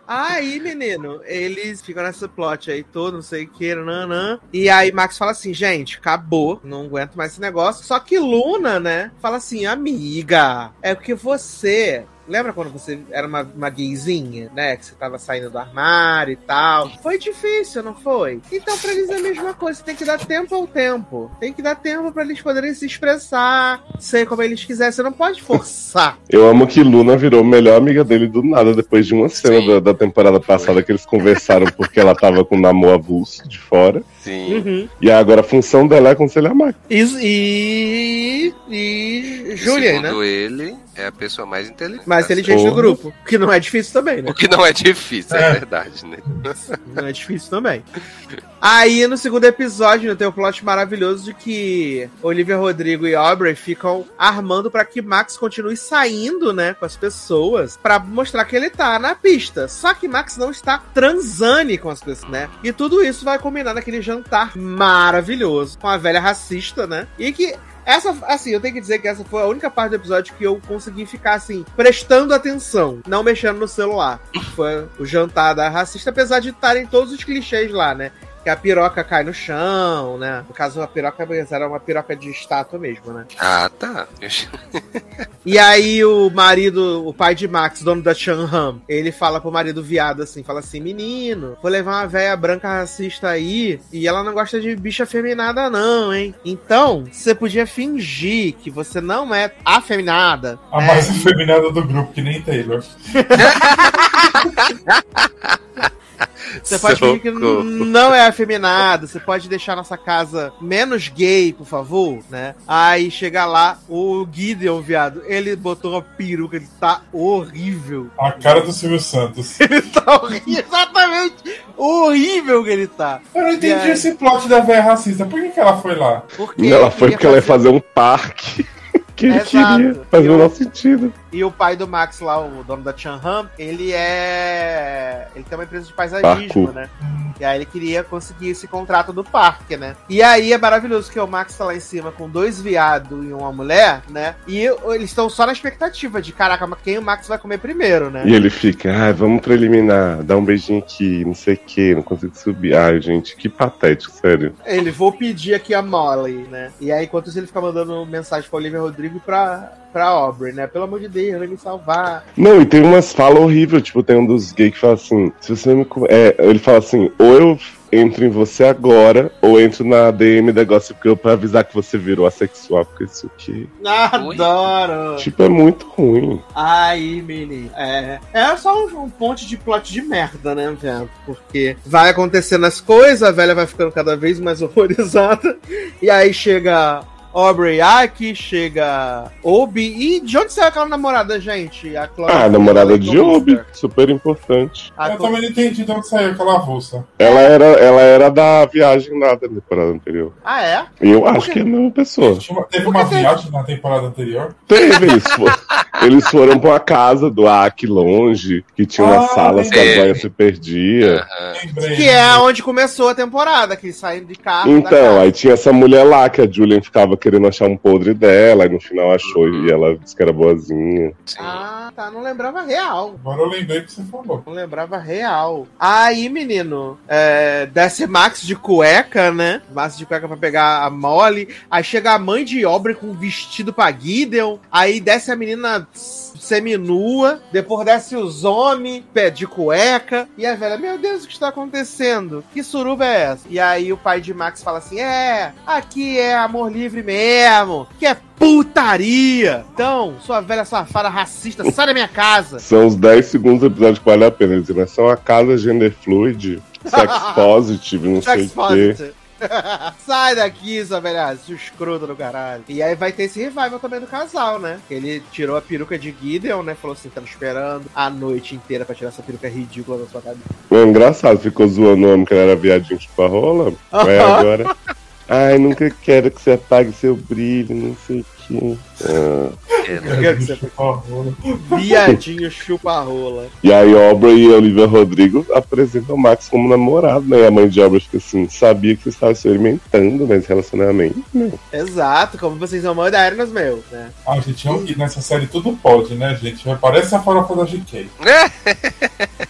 Aí, menino, eles ficam nessa plot aí todo, não sei o que, nanã. E aí Max fala assim, gente, acabou, não aguento mais esse negócio. Só que Luna, né, fala assim, amiga, é porque você... Lembra quando você era uma, uma gayzinha, né? Que você tava saindo do armário e tal. Foi difícil, não foi? Então, pra eles é a mesma coisa. Tem que dar tempo ao tempo. Tem que dar tempo pra eles poderem se expressar, ser como eles quiserem. Você não pode forçar. [LAUGHS] Eu amo que Luna virou melhor amiga dele do nada, depois de uma cena da, da temporada passada que eles conversaram porque ela tava com o namoro avulso de fora. Sim. Uhum. E agora a função dela é aconselhar Max. E. E. e Julian, né? Segundo ele, é a pessoa mais inteligente. Mais inteligente do Porra. grupo. Que não é difícil também, né? O que não é difícil, é, É. verdade, né? Não é difícil também. Aí, no segundo episódio, né, tem um plot maravilhoso de que Olivia Rodrigo e Aubrey ficam armando pra que Max continue saindo, né, com as pessoas, pra mostrar que ele tá na pista. Só que Max não está transane com as pessoas, né? E tudo isso vai combinar naquele jantar maravilhoso com a velha racista, né? E que essa, assim, eu tenho que dizer que essa foi a única parte do episódio que eu consegui ficar, assim, prestando atenção, não mexendo no celular. Foi o jantar da racista, apesar de estarem todos os clichês lá, né? Que a piroca cai no chão, né? No caso, a piroca era uma piroca de estátua mesmo, né? Ah, tá. E aí o marido, o pai de Max, dono da Chanham, ele fala pro marido viado assim, fala assim, menino, vou levar uma velha branca racista aí e ela não gosta de bicha afeminada não, hein? Então, você podia fingir que você não é afeminada. A é, mais afeminada do grupo, que nem Taylor. [LAUGHS] Você pode fingir que não é afeminado, você pode deixar nossa casa menos gay, por favor, né? Aí chega lá, o Gideon, viado, ele botou uma peruca, ele tá horrível. A cara do Silvio Santos. [LAUGHS] ele tá horrível, exatamente horrível que ele tá. Eu não entendi aí... esse plot da velha racista. Por que, que ela foi lá? Porque ela foi porque fazer... ela ia fazer um parque. [LAUGHS] que ele queria. Faz o nosso sentido. E o pai do Max lá, o dono da Chanham, ele é. Ele tem uma empresa de paisagismo, né? E aí ele queria conseguir esse contrato do parque, né? E aí é maravilhoso que o Max tá lá em cima com dois viados e uma mulher, né? E eles estão só na expectativa de, caraca, quem o Max vai comer primeiro, né? E ele fica, ah, vamos preliminar, dá um beijinho aqui, não sei o que, não consigo subir. Ai, gente, que patético, sério. Ele, vou pedir aqui a Molly, né? E aí, enquanto isso, ele fica mandando mensagem pra Olivia Rodrigo pra, pra Aubrey, né? Pelo amor de Deus, vai me salvar. Não, e tem umas falas horríveis, tipo, tem um dos gays que fala assim, se você me... É, ele fala assim, ou eu entro em você agora, ou entro na DM da Gossip pra avisar que você virou assexual, porque isso aqui... [LAUGHS] Adoro! Tipo, é muito ruim. Aí, menino, é... É só um, um ponte de plot de merda, né, velho? Porque vai acontecendo as coisas, a velha vai ficando cada vez mais [LAUGHS] horrorizada, e aí chega Aubrey Aki, chega Obi. E de onde saiu aquela namorada, gente? A Chloe ah, a namorada de Obi, super importante. A eu também não entendi de onde saiu aquela russa. Ela era, ela era da viagem lá da temporada anterior. Ah, é? Eu acho que é a mesma pessoa. Teve uma viagem na temporada anterior? Teve, eles foram, [LAUGHS] eles foram pra uma casa do Aki longe, que tinha umas ah, salas que a Zoya se perdia. Uhum. Que é onde começou a temporada, que eles saíram de carro. Então, aí tinha essa mulher lá que a Julian ficava querendo achar um podre dela, e no final achou e ela disse que era boazinha. Ah, tá. Não lembrava real. Agora eu lembrei que você falou. Não lembrava real. Aí, menino, é, desce Max de cueca, né? Max de cueca pra pegar a Molly. Aí chega a mãe de Aubrey com um vestido pra Gideon. Aí desce a menina seminua, depois desce os homens, pé de cueca, e a velha, meu Deus, o que está acontecendo? Que suruba é essa? E aí o pai de Max fala assim: é, aqui é amor livre mesmo, que é putaria. Então, sua velha safada racista, sai da minha casa. São os 10 segundos do episódio que vale a pena dizer, né? São a casa gender fluid, sex [LAUGHS] positive, não sex sei o quê. [LAUGHS] Sai daqui, sua velha, seu escroto do caralho. E aí vai ter esse revival também do casal, né? Ele tirou a peruca de Gideon, né? Falou assim, tava esperando a noite inteira pra tirar essa peruca ridícula da sua cabeça. É engraçado, ficou zoando o homem que ele era viadinho de rola. Vai [LAUGHS] agora. Ai, nunca quero que você apague seu brilho, não sei o que. Ah. Viadinho chupa-rola. E aí, Aubrey e Olivia Rodrigo apresentam o Max como namorado, né? E a mãe de Aubrey fica assim: sabia que você estava experimentando nesse relacionamento, né? Exato, como vocês são modernos, meu, né? Ah, gente, eu, nessa série tudo pode, né, gente? Parece a farofa da GK. [LAUGHS]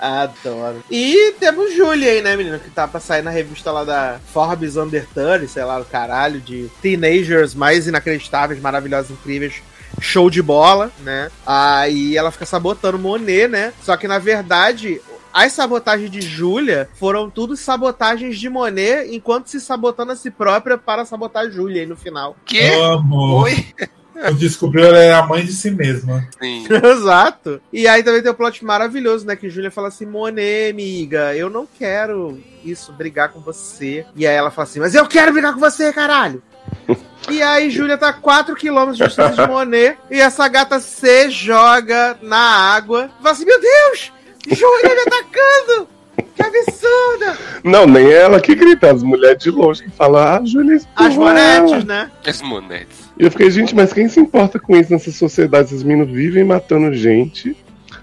Adoro. E temos Julia aí, né, menino? Que tá pra sair na revista lá da Forbes Under 30, sei lá, do caralho, de teenagers mais inacreditáveis, maravilhosos, incríveis. Show de bola, né? Aí ela fica sabotando Monet, né? Só que na verdade, as sabotagens de Julia foram tudo sabotagens de Monet, enquanto se sabotando a si própria para sabotar Julia aí no final. Que? Amo. Oi? [LAUGHS] Eu descobri ela é a mãe de si mesma. Sim. [LAUGHS] Exato. E aí também tem o um plot maravilhoso, né? Que Júlia fala assim: Monet, amiga, eu não quero isso, brigar com você. E aí ela fala assim: Mas eu quero brigar com você, caralho! [LAUGHS] E aí, Júlia tá 4km de distância de Monet e essa gata se joga na água. Fala assim: Meu Deus! Júlia me atacando! Que absurda! Não, nem ela que grita, as mulheres de longe que falam, ah, Júlia, As monetes, né? As monetes. E eu fiquei, gente, mas quem se importa com isso nessa sociedade? Esses meninos vivem matando gente.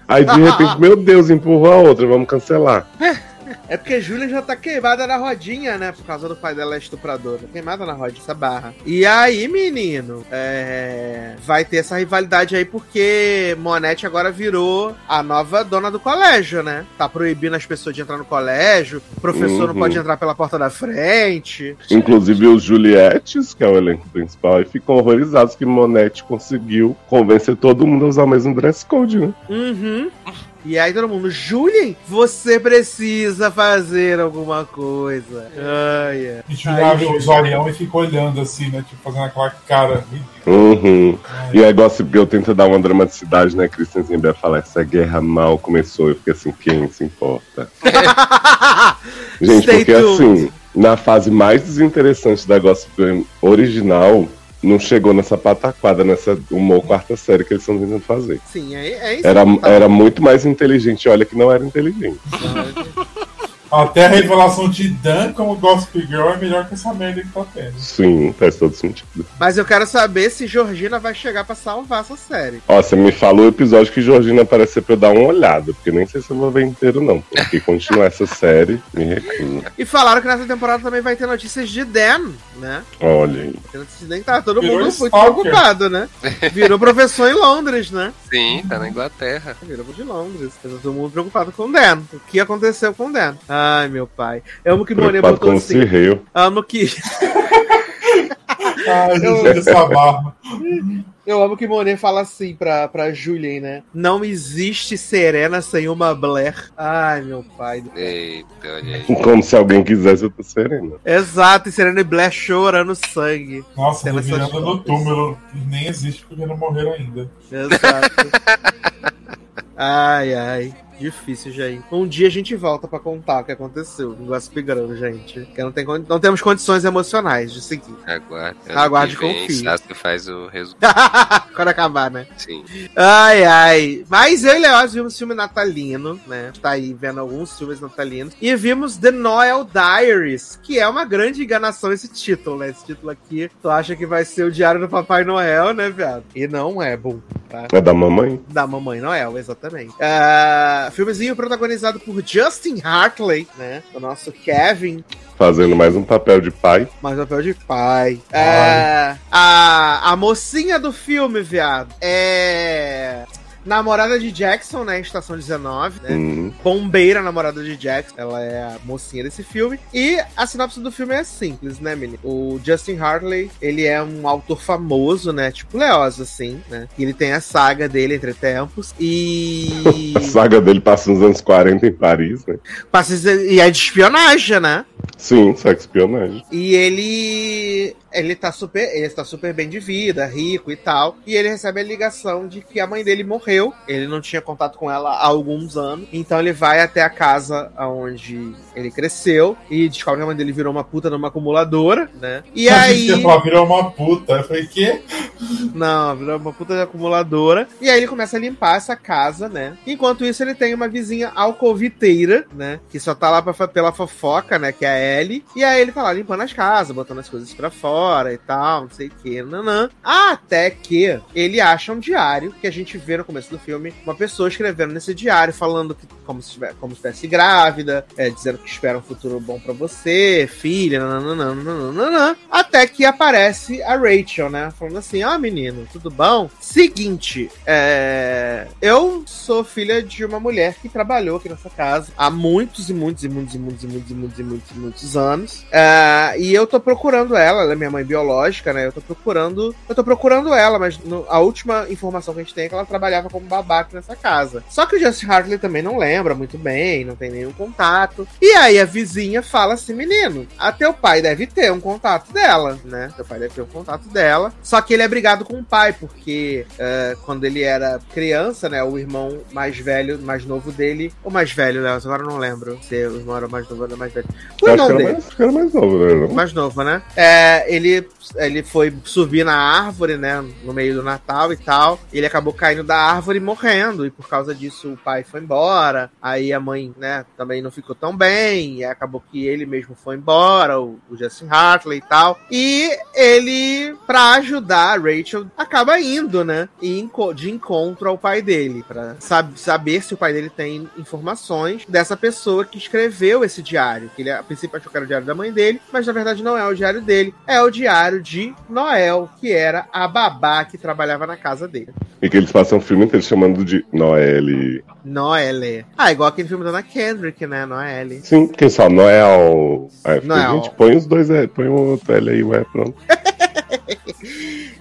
Aí de repente, [LAUGHS] meu Deus, empurrou a outra, vamos cancelar. [LAUGHS] É porque a Júlia já tá queimada na rodinha, né? Por causa do pai dela é estuprador. Tá queimada na rodinha, essa barra. E aí, menino, é... vai ter essa rivalidade aí porque Monete agora virou a nova dona do colégio, né? Tá proibindo as pessoas de entrar no colégio, o professor não Uhum. pode entrar pela porta da frente. Inclusive os Juliettes, que é o elenco principal, aí ficam horrorizados que Monete conseguiu convencer todo mundo a usar o mesmo dress code, né? Uhum. E aí todo mundo, Julien, você precisa fazer alguma coisa. Ai, ai. E Julia abre o zoião e fica olhando assim, né? Tipo, fazendo aquela cara ridícula. Uhum. E aí Gossip Girl tenta dar uma dramaticidade, né? Christian Zimber fala, essa guerra mal começou. Eu fiquei assim, quem se importa? [LAUGHS] Gente, Stay porque tuned. assim, na fase mais desinteressante da Gossip Girl original, não chegou nessa pataquada, nessa humor quarta série que eles estão tentando fazer. Sim, é, é isso. Era, era muito mais inteligente, olha que não era inteligente. Até a revelação de Dan como Gossip Girl é melhor que essa merda que tá tendo. Sim, faz todo sentido. Mas eu quero saber se Georgina vai chegar pra salvar essa série. Ó, você me falou o episódio que Georgina apareceu pra eu dar uma olhada, porque nem sei se eu vou ver inteiro, não. Porque continuar essa série, me recuso. E falaram que nessa temporada também vai ter notícias de Dan, né? Olha aí. Que tá todo Virou mundo muito preocupado, né? [LAUGHS] Virou professor em Londres, né? Sim, tá na Inglaterra. Virou de Londres. Tá todo mundo preocupado com o Dan. O que aconteceu com o Dan? Ai, meu pai. Eu amo que Monet Preocupado botou assim. Cirreio. Amo que. [LAUGHS] Ai, Eu- gente, essa barra. Eu amo que Monet fala assim pra, pra Julien, né? Não existe Serena sem uma Blair. Ai, meu pai. Eita, olha aí. Como se alguém quisesse outra Serena. Exato, e Serena e Blair chorando sangue. Nossa, essas virando no túmulo. Nem existe porque não morreram ainda. Exato. [LAUGHS] ai, ai. Difícil, gente. Um dia a gente volta pra contar o que aconteceu em Gossip Girl, gente. Que não, tem, não temos condições emocionais de seguir. Aguarde. Aguarde que e confie. Sasuke faz o resultado. [LAUGHS] Quando acabar, né? Sim. Ai, ai. Mas eu e Leoz vimos filme natalino, né? Tá aí vendo alguns filmes natalinos. E vimos The Noel Diaries, que é uma grande enganação esse título, né? Esse título aqui, tu acha que vai ser o Diário do Papai Noel, né, viado? E não é, bom, tá? É da mamãe? Da Mamãe Noel, exatamente. Ah, filmezinho protagonizado por Justin Hartley, né? O nosso Kevin, Fazendo mais um papel de pai. mais papel de pai. É, a, a mocinha do filme, viado, é. Namorada de Jackson, né? Estação 19, né? Hum. Bombeira, namorada de Jackson. Ela é a mocinha desse filme. E a sinopse do filme é simples, né, menino? O Justin Hartley, ele é um autor famoso, né? Tipo Leoz, assim, né? E ele tem a saga dele entre tempos. E. [LAUGHS] A saga dele passa nos anos 40 em Paris, né? Passa- E é de espionagem, né? Sim, sexo espionagem. E ele. Ele tá super. Ele está super bem de vida, rico e tal. E ele recebe a ligação de que a mãe dele morreu. Ele não tinha contato com ela há alguns anos. Então ele vai até a casa onde ele cresceu. E descobre que a mãe dele virou uma puta numa acumuladora, né? E A [LAUGHS] aí. virou uma puta. Eu falei, quê? Não, virou uma puta de acumuladora. E aí ele começa a limpar essa casa, né? Enquanto isso, ele tem uma vizinha alcoviteira, né? Que só tá lá pra, pela fofoca, né? Que é a Ellie. E aí ele tá lá limpando as casas, botando as coisas pra fora e tal, não sei o que, nanã. Até que ele acha um diário que a gente vê no começo do filme uma pessoa escrevendo nesse diário, falando que como se estiver- como se estivesse grávida, é, dizendo que espera um futuro bom pra você, filha, nananã. Até que aparece a Rachel, né? Falando assim: Ah, menino, tudo bom? Seguinte, é, eu sou filha de uma mulher que trabalhou aqui nessa casa há muitos e muitos e muitos e muitos e muitos e muitos e muitos, e muitos anos. É, e eu tô procurando ela, ela é minha mãe biológica, né? Eu tô procurando. Eu tô procurando ela, mas no- a última informação que a gente tem é que ela trabalhava como babá aqui nessa casa. Só que o Justin Hartley também não lembra muito bem, não tem nenhum contato. E aí a vizinha fala assim: menino, a teu pai deve ter um contato dela, né? Teu pai deve ter um contato dela. Só que ele é brigado com o pai, porque é, quando ele era criança, né? O irmão mais velho, mais novo dele, ou mais velho, né? Agora eu não lembro se o irmão era mais novo ou mais velho. O irmão dele. acho que era mais novo, né? Mais novo, né? É, ele, ele foi subir na árvore, né? No meio do Natal e tal. Ele acabou caindo da árvore e morrendo. E por causa disso o pai foi embora. Aí a mãe, né, também não ficou tão bem. E acabou que ele mesmo foi embora, o, o Justin Hartley e tal. E ele, pra ajudar a Rachel acaba indo, né? E de encontro ao pai dele, pra sab- saber se o pai dele tem informações dessa pessoa que escreveu esse diário. Que ele a princípio achou que era o diário da mãe dele, mas na verdade não é o diário dele, é o diário de Noel, que era a babá que trabalhava na casa dele. E que eles passam o filme inteiro chamando de Noelle. Noelle. Ah, igual aquele filme da Ana Kendrick, né? Noelle. Sim, que só Noel. Aí fiquei, Noel. gente, põe os dois, é, põe o outro L aí, ué, pronto. [LAUGHS]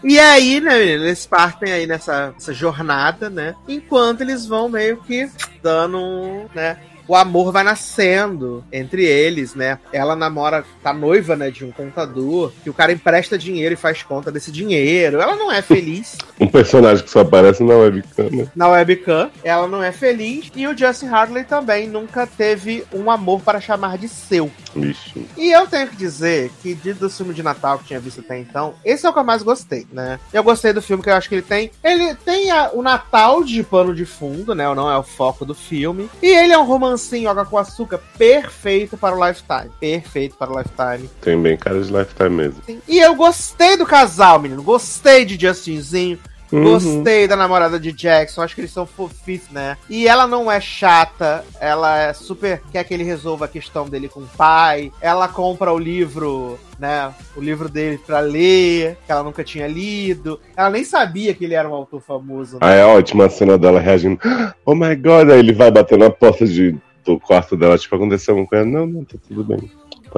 E aí, né, menino, eles partem aí nessa, jornada, né? Enquanto eles vão meio que dando, né? O amor vai nascendo entre eles, né? Ela namora, tá noiva, né, de um contador, que o cara empresta dinheiro e faz conta desse dinheiro. Ela não é feliz [LAUGHS] Um personagem que só aparece na webcam, né? na webcam, ela não é feliz. E o Justin Hartley também nunca teve um amor para chamar de seu. Bicho. E eu tenho que dizer que de, do filme de Natal que eu tinha visto até então, esse é o que eu mais gostei, né? Eu gostei do filme que eu acho que ele tem. Ele tem a- o Natal de pano de fundo, né? Não é o foco do filme. E ele é um romancinho água com açúcar perfeito para o Lifetime. Perfeito para o Lifetime. Tem bem cara de Lifetime mesmo. E eu gostei do casal, menino. Gostei de Justinzinho. Uhum. Gostei da namorada de Jackson, acho que eles são fofíssimos, né? E ela não é chata, ela é super. quer que ele resolva a questão dele com o pai. Ela compra o livro, né? O livro dele pra ler, que ela nunca tinha lido. Ela nem sabia que ele era um autor famoso. Né? Ah, é ótima a cena dela reagindo. Oh my god, aí ele vai bater na porta de, do quarto dela, tipo, aconteceu alguma coisa. Não, não, tá tudo bem.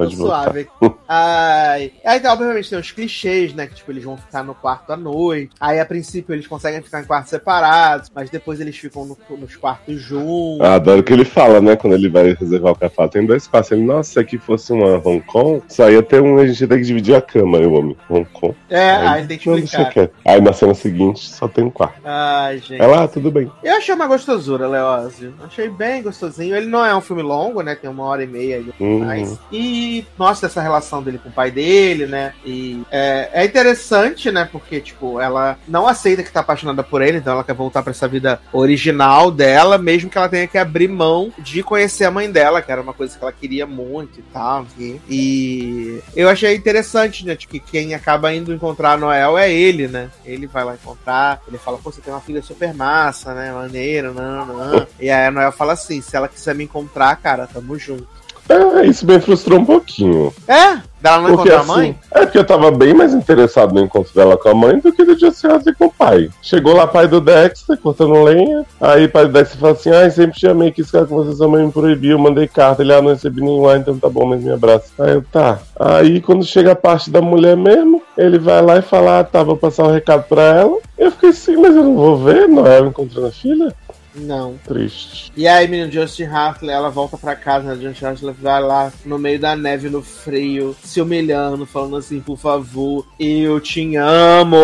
Pode suave. Ai. Aí, então, obviamente, tem os clichês, né? Que, tipo, eles vão ficar no quarto à noite. Aí, a princípio, eles conseguem ficar em quartos separados, mas depois eles ficam no- nos quartos juntos. Ah, adoro que ele fala, né? Quando ele vai reservar o café, tem dois espaços. Ele, nossa, se aqui fosse uma Hong Kong, só ia ter um, a gente ia ter que dividir a cama, eu amo. Hong Kong. É, Aí, aí tem que explicar. Aí na cena seguinte só tem um quarto. Ai, gente. Ela, ah, tudo bem. Eu achei uma gostosura, Leózio. Achei bem gostosinho. Ele não é um filme longo, né? Tem uma hora e meia aí Uhum. mais. E, nossa, essa relação dele com o pai dele, né? E é, é interessante, né? Porque, tipo, ela não aceita que tá apaixonada por ele, então ela quer voltar pra essa vida original dela, mesmo que ela tenha que abrir mão de conhecer a mãe dela, que era uma coisa que ela queria muito e tal. E, e eu achei interessante, né? Tipo, que quem acaba indo encontrar Noel é ele, né? Ele vai lá encontrar, ele fala, pô, você tem uma filha super massa, né? Maneiro, não, não. E aí a Noel fala assim: se ela quiser me encontrar, cara, tamo junto. É, isso me frustrou um pouquinho. É? Dela não Porque encontrar assim, a mãe? é porque eu tava bem mais interessado no encontro dela com a mãe do que do Justin Hartley com o pai. Chegou lá pai do Dexter, cortando lenha. Aí pai do Dexter fala assim: ai, sempre te amei, quis ficar com você, sua mãe me proibiu, mandei carta. Ele, ah, não recebi nenhum, ah, então tá bom, mas me abraça. Aí eu, tá. Aí quando chega a parte da mulher mesmo, ele vai lá e fala: ah, tá, vou passar o recado pra ela. Eu fiquei assim, mas eu não vou ver Noel encontrando a filha? Não. Triste. E aí, menino, Justin Hartley, ela volta pra casa, né? Justin Hartley vai lá no meio da neve, no frio, se humilhando, falando assim, por favor, eu te amo.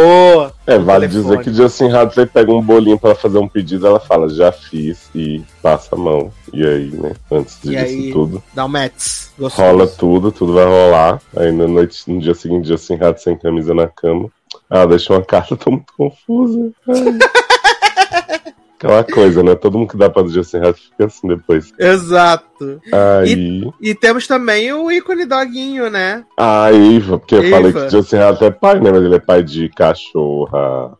É, vale telefone. dizer que Justin Hadley pega um bolinho pra fazer um pedido, ela fala, já fiz, e passa a mão. E aí, né, antes disso aí? tudo, Dá um Mets. Gostoso. rola tudo, tudo vai rolar. Aí na noite, no dia seguinte, Justin Hadley sem camisa na cama. Ah, deixa uma carta, tô muito confusa. [LAUGHS] Aquela coisa, né? Todo mundo que dá pra Justin Hadley fica assim depois. Exato. Aí. E temos também o ícone doguinho, né? A Eva, porque eu falei que Justin Hadley é pai, né? Mas ele é pai de cachorra.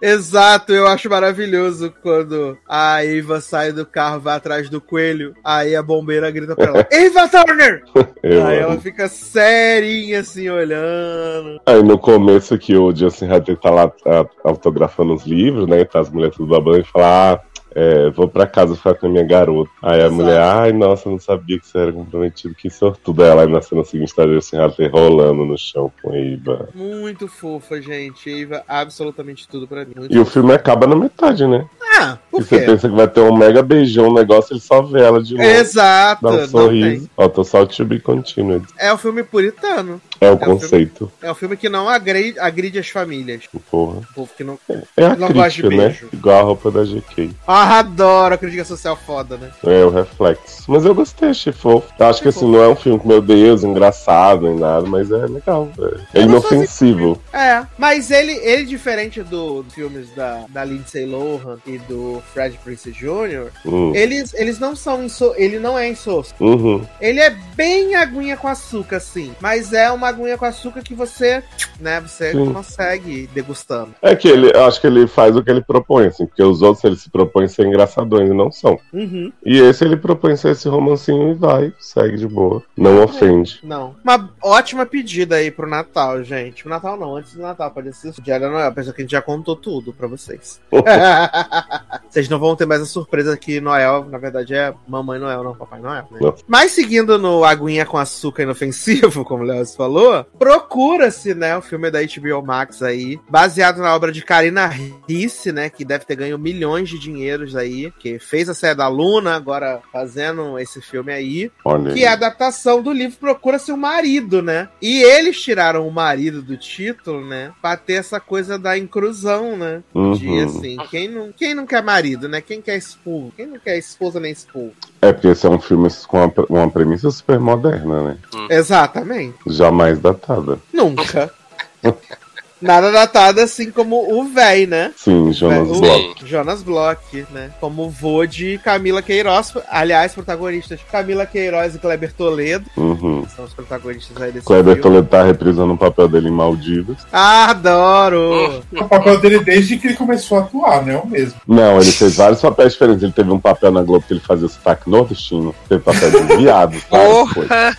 Exato, eu acho maravilhoso quando a Eva sai do carro, vai atrás do coelho, aí a bombeira grita pra ela, [LAUGHS] Eva Turner! Eu aí amo. ela fica serinha assim, olhando. Aí no começo que o Justin Hadley tá lá a- autografando os livros, né? Tá as mulheres tudo babando e fala, ah, é, vou pra casa ficar com a minha garota. Aí a Exato. mulher, ai, nossa, não sabia que você era comprometido, que sortudo. Aí ela na cena seguinte tá o Justin Hadley rolando no chão com a Eva. Muito fofa, gente. Eva, absolutamente tudo pra mim. Muito E o fofa. filme acaba na metade, né? Ah, E por você quê? pensa que vai ter um mega beijão, um negócio, ele só vê ela de novo. Exato, Dá um sorriso. Ó, tô só to be continued. É o filme puritano. É o filme- conceito. É o filme que não agride, agride as famílias. Porra. O povo que não. É a Não gosto de crítica, né? beijo. Igual a roupa da GK. Ah, [LAUGHS] adoro a crítica social foda, né? É, o reflexo. Mas eu gostei, achei fofo. Eu acho que assim, não é um filme meu Deus, engraçado nem nada, mas é legal. É, é inofensivo. É, mas ele, ele diferente do- dos filmes da, da Lindsay Lohan e do Fred Prince Jr., Hum. eles, eles não são inso ele não é insosso. Uhum. Ele é bem aguinha com açúcar, sim. Mas é uma aguinha com açúcar que você, né, você Sim. consegue ir degustando. É que ele, eu acho que ele faz o que ele propõe, assim, porque os outros ele se propõe a ser engraçadões e não são. Uhum. E esse ele propõe ser esse romancinho e vai, segue de boa. Não ofende. Não. Uma ótima pedida aí pro Natal, gente. Pro Natal não, antes do Natal, pode ser o Dia da Noel. Pensa que a gente já contou tudo pra vocês. [LAUGHS] vocês não vão ter mais a surpresa que Noel, na verdade, é Mamãe Noel, não Papai Noel, né? Não. Mas seguindo no Aguinha com Açúcar Inofensivo, como o Léo falou, procura-se, né, o filme da HBO Max aí, baseado na obra de Karina Risse, né, que deve ter ganho milhões de dinheiros aí, que fez a série da Luna, agora fazendo esse filme aí, Olha que aí. é a adaptação do livro Procura-se o Marido, né? E eles tiraram o marido do título, né? Pra ter essa coisa da inclusão, né? De Uhum. assim, quem não, quem não quer marido, né? Quem quer esposo? Quem não quer esposa nem esposo? É porque esse é um filme com uma, uma premissa super moderna, né? Exatamente. Jamais datada. Nunca. [LAUGHS] Nada datado assim como o véi, né? Sim, Jonas o Bloch. Jonas Bloch, né? Como vô de Camila Queiroz. Aliás, protagonistas Camila Queiroz e Kleber Toledo. Uhum. São os protagonistas aí desse Kleber filme. Toledo tá reprisando o papel dele em Maldivas. Adoro! O papel dele desde que ele começou a atuar, né? O mesmo. Não, ele fez vários papéis diferentes. Ele teve um papel na Globo que ele fazia sotaque nordestino. Teve papel de viado. várias coisas.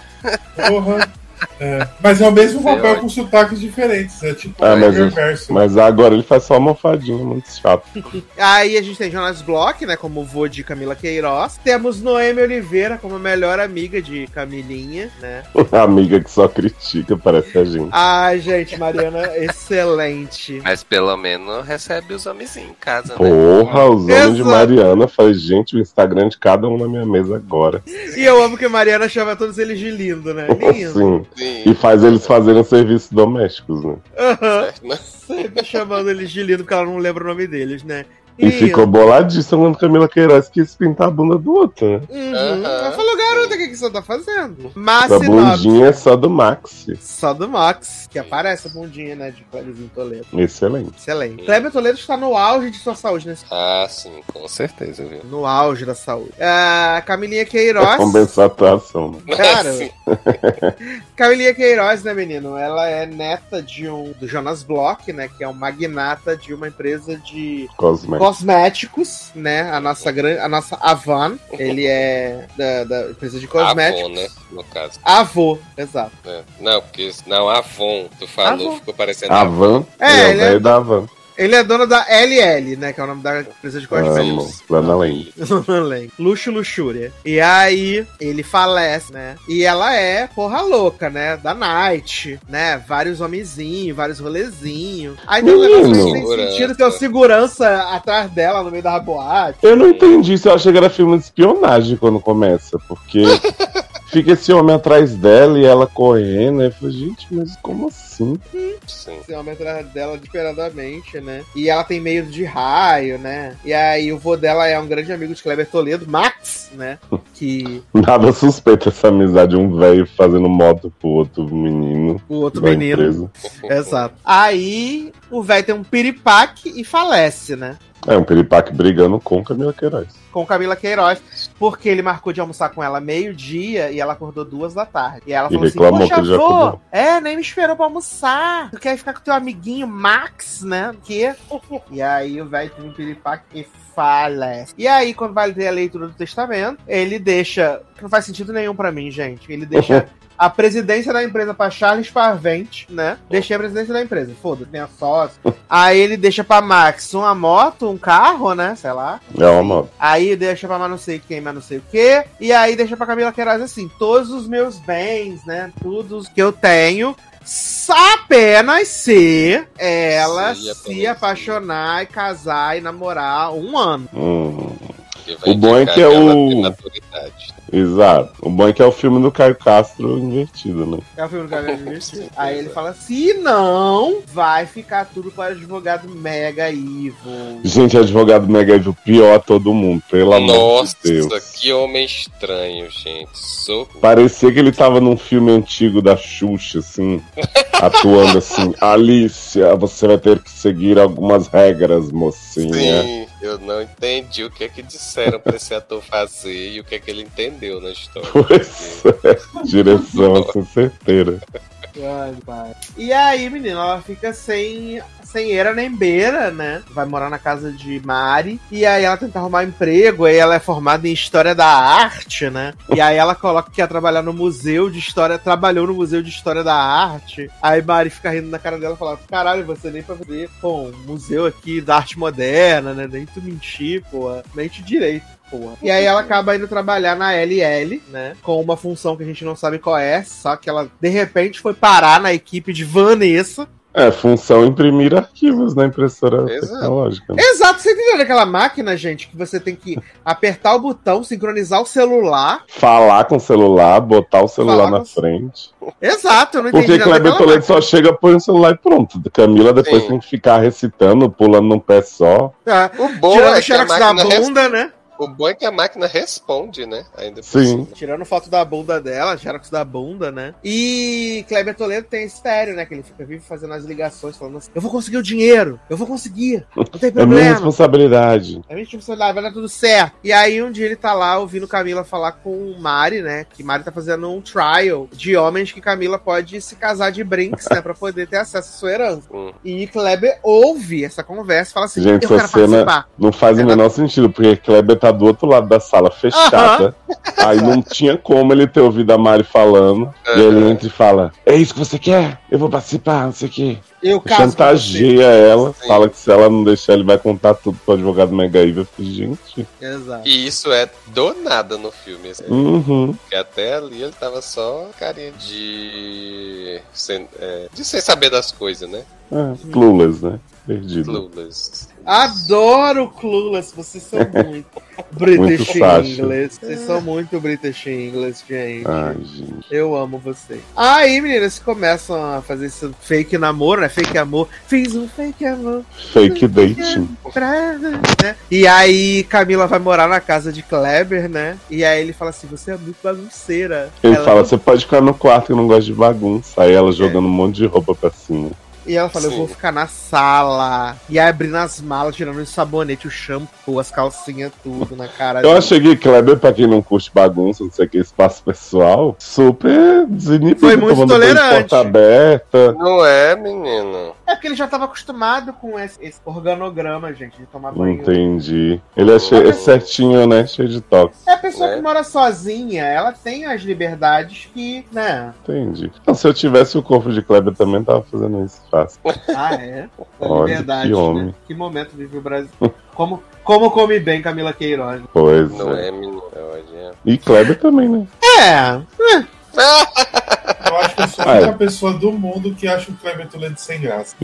Porra! Porra. É, mas é o mesmo Sei papel com sotaques diferentes. É tipo Ah, o mas- reverso. Mas agora ele faz só uma almofadinha, muito chato. [LAUGHS] Aí a gente tem Jonas Bloch, né, como vô de Camila Queiroz. Temos Noemi Oliveira como melhor amiga de Camilinha, né? [LAUGHS] Amiga que só critica, parece a gente. Ai, gente, Mariana, [LAUGHS] excelente. Mas pelo menos recebe os homenzinhos em casa, né? Porra, os homens de. Mariana. Falei, gente, o Instagram de cada um na minha mesa agora. E eu amo que Mariana chama todos eles de lindo, né? Lindo. Sim. Sim. E faz eles fazerem serviços domésticos, né? Aham. Mas- Sempre chamando eles de lindo, porque ela não lembra o nome deles, né? E Lindo. ficou boladíssima quando Camila Queiroz quis pintar a bunda do outro, né? Uhum. Aham. Ela falou, garota, o que, que você tá fazendo? A Mas sinopse. bundinha é só do Maxi. Só do Max, que aparece a bundinha, né, de Cleberzinho Toledo. Excelente. Excelente. Kleber Toledo está no auge de sua saúde nesse Ah, sim, com certeza, viu? No auge da saúde. A Camilinha Pra Queiroz. compensar a atuação. né? Cara, [LAUGHS] Sim. [LAUGHS] Camilinha Queiroz, né, menino? Ela é neta de um do Jonas Bloch, né? Que é um magnata de uma empresa de Cosmético. cosméticos, né? A nossa grande, a nossa Avan. Ele é da, da empresa de cosméticos. Avon, né? No caso. Avô, exato. É. Não, porque. Não, Avon, tu falou, Avon. ficou parecendo A Avon. Van. É, ele é o ele é- da Van. Ele é dono da LL, né? Que é o nome da empresa de cosméticos. Lana Lang. Luxo, luxúria. E aí, ele falece, né? E ela é porra louca, né? Da Night, né? Vários homenzinhos, vários rolezinhos. Aí tem um negócio que tem sentido, tem uma segurança atrás dela no meio da boate. Eu não entendi isso. Eu achei que era filme de espionagem quando começa. Porque [LAUGHS] fica esse homem atrás dela e ela correndo. Aí eu falei, gente, mas como assim? Sim. Esse homem atrás dela desesperadamente, né? E ela tem medo de raio, né? E aí o vô dela é um grande amigo de Kleber Toledo, Max, né? [LAUGHS] Que Nada suspeito essa amizade. Um velho fazendo moto pro outro menino. o outro da menino. empresa. Exato. Aí o velho tem um piripaque e falece, né? É um piripaque brigando com Camila Queiroz. Com Camila Queiroz, porque ele marcou de almoçar com ela meio-dia e ela acordou duas da tarde. E ela E falou assim: reclamou Poxa, que ele já vô, comeu." é, nem me esperou pra almoçar. Tu quer ficar com teu amiguinho Max, né? Que? E aí o velho tem um piripaque e falece. E aí, quando vai ter a leitura do testamento, ele deixa. Que não faz sentido nenhum pra mim, gente. Ele deixa. A presidência da empresa pra Charles Parvente, né? Deixei a presidência da empresa. Foda-se, tem a sócio. Aí ele deixa pra Max uma moto, um carro, né? Sei lá. É uma moto. Aí deixa pra não sei quem, mas não sei o quê. E aí deixa pra Camila Queiroz assim: todos os meus bens, né? Tudo que eu tenho. Apenas se ela Se se, apaixonar e casar e namorar um ano. Hum. O bom é que é o- maturidade. Exato. O bom é que é o filme do Caio Castro invertido, né? É o filme do Gabriel Divertido. Aí ele fala: se não, vai ficar tudo para o advogado mega evil. Gente, advogado Mega Evil, pior todo mundo, pelo amor Nossa, de Deus. que homem estranho, gente. Socorro. Parecia que ele tava num filme antigo da Xuxa, assim, [LAUGHS] atuando assim. Alicia, você vai ter que seguir algumas regras, mocinha. Sim, eu não entendi o que é que disseram pra esse ator fazer e o que é que ele entendeu na história. Pois é, direção assim, certeira. Ai, pai. E aí, menina, ela fica sem, sem eira nem beira, né? Vai morar na casa de Mari. E aí ela tenta arrumar emprego. Aí ela é formada em História da Arte, né? E aí ela coloca que ia trabalhar no Museu de História. Trabalhou no Museu de História da Arte. Aí Mari fica rindo na cara dela e fala: Caralho, você nem pra ver, pô, um museu aqui da arte moderna, né? Nem tu mentir, pô. Mente direito. Porra. E aí ela acaba indo trabalhar na LL, né? Com uma função que a gente não sabe qual é, só que ela de repente foi parar na equipe de Vanessa. É, função imprimir arquivos na impressora Exato. tecnológica. né? Exato, você entendeu aquela máquina, gente, que você tem que apertar o botão, sincronizar o celular. Falar com o celular, botar o celular Falar na com- frente. Exato, eu não entendi Porque Kleber Toledo máquina. só chega, põe o celular e pronto. Camila depois Sim. tem que ficar recitando, pulando num pé só. Tá. O bom Tirando é o que a res- bunda, né? O bom é que a máquina responde, né? Ainda por Sim. cima. Tirando foto da bunda dela, xerox da bunda, né? E Kleber Toledo tem estéreo, né? Que ele fica vive fazendo as ligações, falando assim: Eu vou conseguir o dinheiro, eu vou conseguir, não tem É minha problema. responsabilidade. É minha responsabilidade, vai dar tudo certo. E aí um dia ele tá lá ouvindo Camila falar com Mari, né? Que Mari tá fazendo um trial de homens que Camila pode se casar de brinks, né? Pra poder ter acesso à sua herança. Hum. E Kleber ouve essa conversa e fala assim: Gente, Eu quero essa cena participar. não faz o menor sentido, porque Kleber tá do outro lado da sala fechada. Aí não tinha como ele ter ouvido a Mari falando. E aí ele entra e fala: É isso que você quer? Eu vou participar, não sei o quê. Eu. Chantageia ela, Sim. fala que se ela não deixar, ele vai contar tudo pro advogado falei, Gente. Exato. E isso é do nada no filme. Assim, Uhum. Porque até ali ele tava só carinha de. Sem, é, de sem saber das coisas, né? É, clueless, né? Perdido. Clueless. Adoro Clueless, vocês são [LAUGHS] muito British Muito. English. Vocês são muito British English, gente. Ai, gente. Eu amo vocês. Aí, meninas, começam a fazer esse fake namoro, né? Fake amor. Fiz um fake amor. Fake dating. pra- né? E aí, Camila vai morar na casa de Kleber, né? E aí ele fala assim: Você é muito bagunceira. Ele Ela- fala, você pode ficar no quarto que eu não gosto de bagunça. Aí ela jogando um monte de roupa pra cima. E ela fala: Eu Sim. vou ficar na sala. E aí, abrindo as malas, tirando os sabonete, o shampoo, as calcinhas, tudo na cara Eu achei que Kleber, pra quem não curte bagunça, não sei o que, espaço pessoal, super desinibido. Foi muito tolerante. Porta aberta. Não é, menino. É porque ele já tava acostumado com esse, esse organograma, gente, de tomar banho. Entendi. Ele é, cheio, é certinho, né? Cheio de toque. É a pessoa É. que mora sozinha, ela tem as liberdades que, né? Entendi. Então, se eu tivesse o corpo de Kleber, também tava fazendo isso fácil. Ah, é? Da [LAUGHS] Olha, liberdade, que homem. né? Que momento vive o Brasil. Como, como come bem Camila Queiroz. Pois Não é. é, menino. Olha. E Kleber também, né? É, [LAUGHS] Eu acho que eu sou a é. única pessoa do mundo que acha o Kleber Toledo sem graça.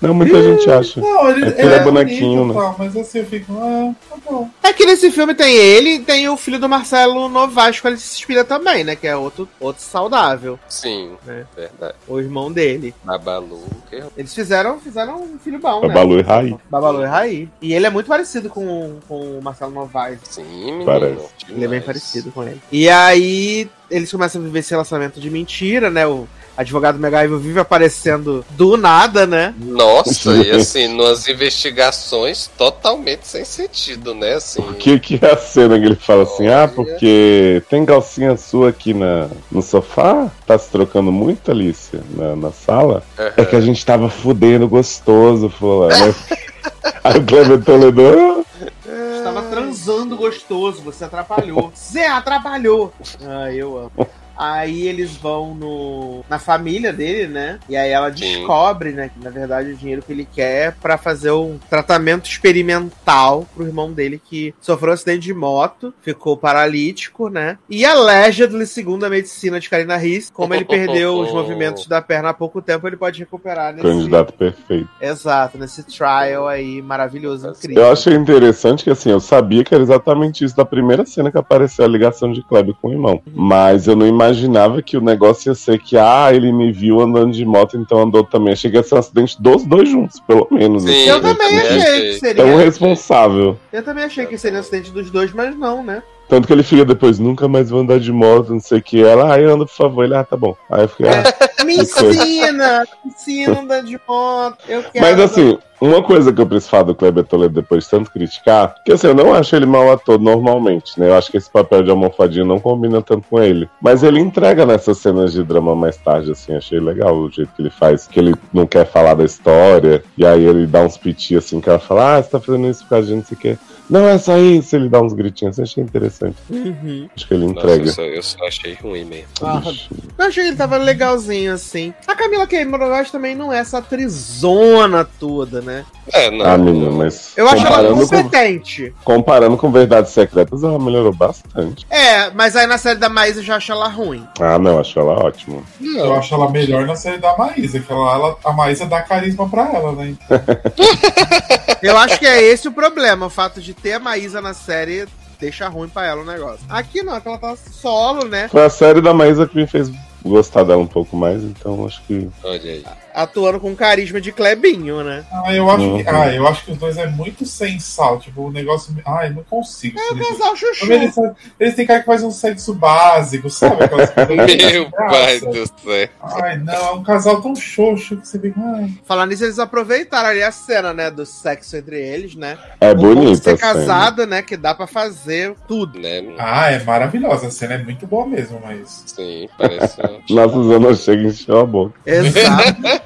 Não, muita gente acha. Não, ele É ele é bonequinho, bonito né? tal, mas assim eu fico, ah, tá bom. é que nesse filme tem ele e tem o filho do Marcelo Novasco, ele se inspira também, né? Que é outro, outro saudável, Sim, É. verdade. o irmão dele. Babalu. Que... Eles fizeram, fizeram um filho bom, né? Babalu e Raí. Babalu e Raí. E ele é muito parecido com, com o Marcelo Novaes. Sim, menino. Parece. Ele é bem parecido com ele. E aí, eles começam a viver esse relacionamento de mentira, né? O advogado MacGyver vive aparecendo do nada, né? Nossa, e [LAUGHS] assim, nas investigações totalmente sem sentido, né? Assim, O que, que é a cena que ele fala assim? Ah, porque tem calcinha sua aqui na, no sofá? Tá se trocando muito, Alicia, na, na sala? É que a gente tava fudendo gostoso, fulano. [LAUGHS] Aí o Kleber Toledo. "Ah, Estava transando gostoso, você atrapalhou. Zé atrapalhou. Ah, eu amo. Aí eles vão no, na família dele, né? E aí ela Sim. descobre, né, que na verdade o dinheiro que ele quer é pra fazer um tratamento experimental pro irmão dele que sofreu um acidente de moto, ficou paralítico, né? E allegedly, segundo a medicina de Karina Riss, como ele [LAUGHS] perdeu os movimentos da perna há pouco tempo, ele pode recuperar nesse. Candidato perfeito. Exato, nesse trial aí maravilhoso, incrível. Eu achei interessante que, assim, eu sabia que era exatamente isso da primeira cena que apareceu a ligação de Kleber com o irmão. Mas eu não imaginava que o negócio ia ser que, ah, ele me viu andando de moto, então andou também. Achei que ia ser um acidente dos dois juntos, pelo menos. Sim, assim. Eu também achei. que seria. Tão responsável. Eu também achei que seria um acidente dos dois, mas não, né? Tanto que ele fica depois, nunca mais vou andar de moto, não sei o que. Ela, ai, anda, por favor. Ele, ah, tá bom. Aí eu fiquei, ah. [LAUGHS] Me ensina! Me ensina a andar de moto. Eu quero. Mas assim, uma coisa que eu preciso falar do Kleber Toledo depois de tanto criticar, que assim, eu não acho ele mau ator normalmente, né? Eu acho que esse papel de almofadinho não combina tanto com ele. Mas ele entrega nessas cenas de drama mais tarde, assim, achei legal o jeito que ele faz, que ele não quer falar da história, e aí ele dá uns piti assim, que ela fala, ah, você tá fazendo isso por causa de não sei o quê. Não, é só isso, ele dá uns gritinhos, assim, achei interessante. Uhum. Acho que ele Nossa, entrega. eu só, eu só achei ruim mesmo. Ah, eu achei que ele tava legalzinho, assim. A Camila Cameron também não é essa trizona toda, né? É, não. Ah, menina, mas. Eu acho ela comparando com, competente. comparando com Verdades Secretas, ela melhorou bastante. É, mas aí na série da Maísa eu já acho ela ruim. Ah, não, acho ela ótima. Eu acho ela melhor na série da Maísa, que ela, ela- a Maísa dá carisma pra ela, né? [LAUGHS] Eu acho que é esse o problema. O fato de ter a Maísa na série deixa ruim pra ela o negócio. Aqui não, ela tá solo, né? Foi a série da Maísa que me fez gostar dela um pouco mais, então acho que. Olha aí. Atuando com carisma de Clebinho, né? Ah, eu acho, que, Uhum. ah, eu acho que os dois é muito sem sal. Tipo, o negócio. Ai, não consigo. É Eles- casal chuchu. Eles, eles têm cara que faz um sexo básico, sabe? [LAUGHS] Meu pai do céu. Ai, não, é um casal tão xoxo que você fica. Ai. Falando nisso, eles aproveitaram ali a cena, né? Do sexo entre eles, né? É O bom de bonita. ser a cena. casado, né? Que dá pra fazer tudo. Né? Ah, é maravilhosa. A cena é muito boa mesmo, mas. Sim, parece. [LAUGHS] Nossa, Zona chega e encheu a boca. Exato. [LAUGHS]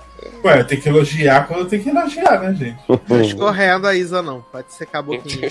Ué, tem que elogiar quando tem que elogiar, né, gente? [LAUGHS] Tá escorrendo a Isa, não. Pode secar a boquinha.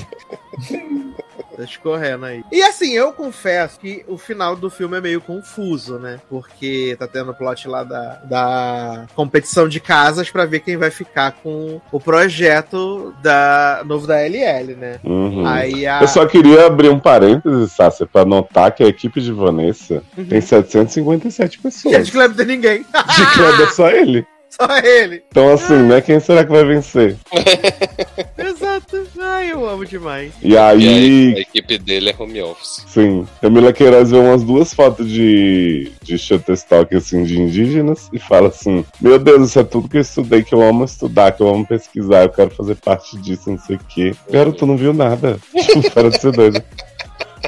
tá escorrendo aí. E assim, eu confesso que o final do filme é meio confuso, né? Porque tá tendo o plot lá da, da competição de casas pra ver quem vai ficar com o projeto da, novo da LL, né? Uhum. Aí a. Eu só queria abrir um parênteses, Sácia, pra notar que a equipe de Vanessa Uhum. tem 757 Que pessoas. de Kleber tem ninguém. De Kleber é [LAUGHS] só ele. [LAUGHS] Só ele. Então, assim, né? Quem será que vai vencer? [LAUGHS] Exato. Ai, eu amo demais. E E aí, aí, a equipe dele é home office. sim, Camila Queiroz vê umas duas fotos de, de Shutterstock, assim, de indígenas e fala assim: Meu Deus, isso é tudo que eu estudei, que eu amo estudar, que eu amo pesquisar, eu quero fazer parte disso, não sei o quê. Cara, tu não viu nada. [LAUGHS] Para de ser doido.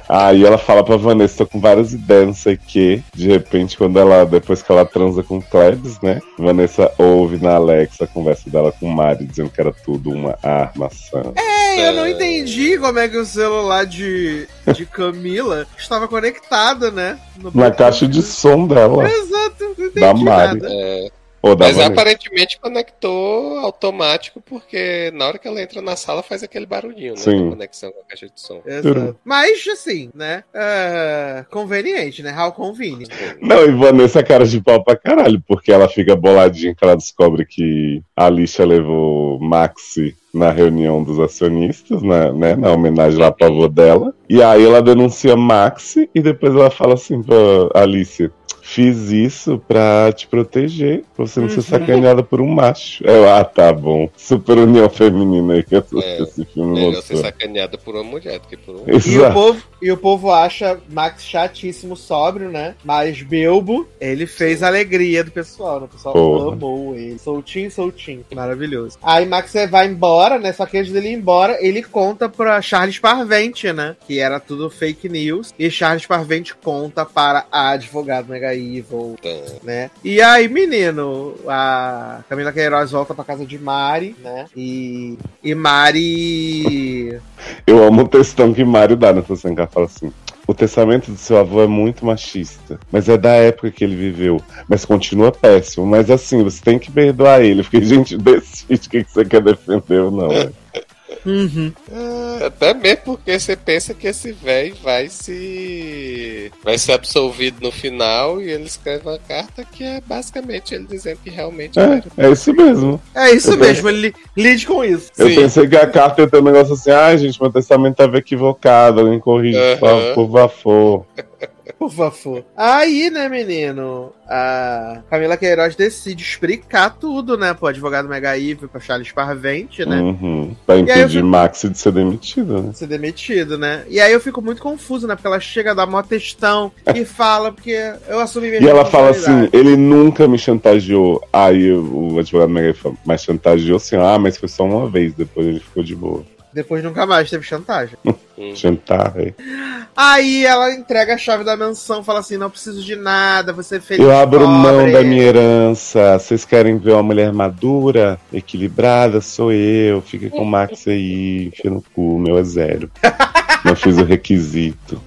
Aí ela fala pra Vanessa, tô com várias ideias, não sei o quê. De repente, quando ela, depois que ela transa com o Klebs, né? Vanessa ouve na Alexa a conversa dela com o Mari, dizendo que era tudo uma armação. É, eu não entendi como é que o celular de, de Camila estava conectado, né? No Na caixa de som dela. Exato, não entendi Da Mari. nada. É, mas aparentemente conectou automático, porque na hora que ela entra na sala faz aquele barulhinho, né? Sim. Conexão com a caixa de som. Exato. Mas, assim, né? é, conveniente, né? How convenient. Não, e Vanessa é cara de pau pra caralho, porque ela fica boladinha quando ela descobre que a Alicia levou Maxi na reunião dos acionistas, né, né, na homenagem lá pro avô dela. E aí ela denuncia Maxi e depois ela fala assim pra Alicia. Fiz isso pra te proteger, pra você não ser sacaneada por um macho. Eu, ah, tá bom. Super união feminina aí que eu- É, esse filme Melhor mostrou. ser sacaneada por uma mulher do que por um. E o, povo, e o povo acha Max chatíssimo, sóbrio, né? Mas Belbo, ele fez a alegria do pessoal, né? O pessoal Porra. amou ele. Soltinho, soltinho. Maravilhoso. Aí Max vai embora, né? Só que antes dele ir embora, ele conta pra Charles Parvente, né? Que era tudo fake news. E Charles Parvente conta para a advogada Mega Evil, né? E aí, menino, a Camila Queiroz volta pra casa de Mari, né? E, e Mari Eu amo o textão que Mário dá nessa cena, que ela fala assim. O testamento do seu avô é muito machista, mas é da época que ele viveu. Mas continua péssimo. Mas assim, você tem que perdoar ele. Fiquei, gente, decide o que você quer defender ou não. né? [LAUGHS] Uhum. É, até mesmo porque você pensa que esse velho vai se. vai ser absolvido no final e ele escreve uma carta que é basicamente ele dizendo que realmente É, é isso mesmo. É isso Eu mesmo, ele lide com isso. Eu Sim. pensei que a carta ia ter um negócio assim, ai gente, meu testamento tava equivocado, alguém corrige, favor, por favor. [LAUGHS] Por favor. Aí, né, menino? A Camila Queiroz decide explicar tudo, né? Pro advogado Mega Ivo, pra Charles Parvente, né? Uhum. Pra impedir fico- Maxi de ser demitido, né? Ser demitido, né? E aí eu fico muito confuso, né? Porque ela chega a dar mó textão e [LAUGHS] fala, porque eu assumi minha E ela fala assim, ele nunca me chantageou. Aí o, advogado Mega fala, mas chantageou assim, ah, mas foi só uma vez, depois ele ficou de boa. Depois nunca mais teve chantagem. [LAUGHS] Hum. Chantar, é. Aí ela entrega a chave da mansão, fala assim: não preciso de nada, você é feliz. Eu abro mão pobre. da minha herança. Vocês querem ver uma mulher madura, equilibrada? Sou eu. Fica com o Max aí, enfia no cu, meu é zero. [LAUGHS] Não fiz o requisito.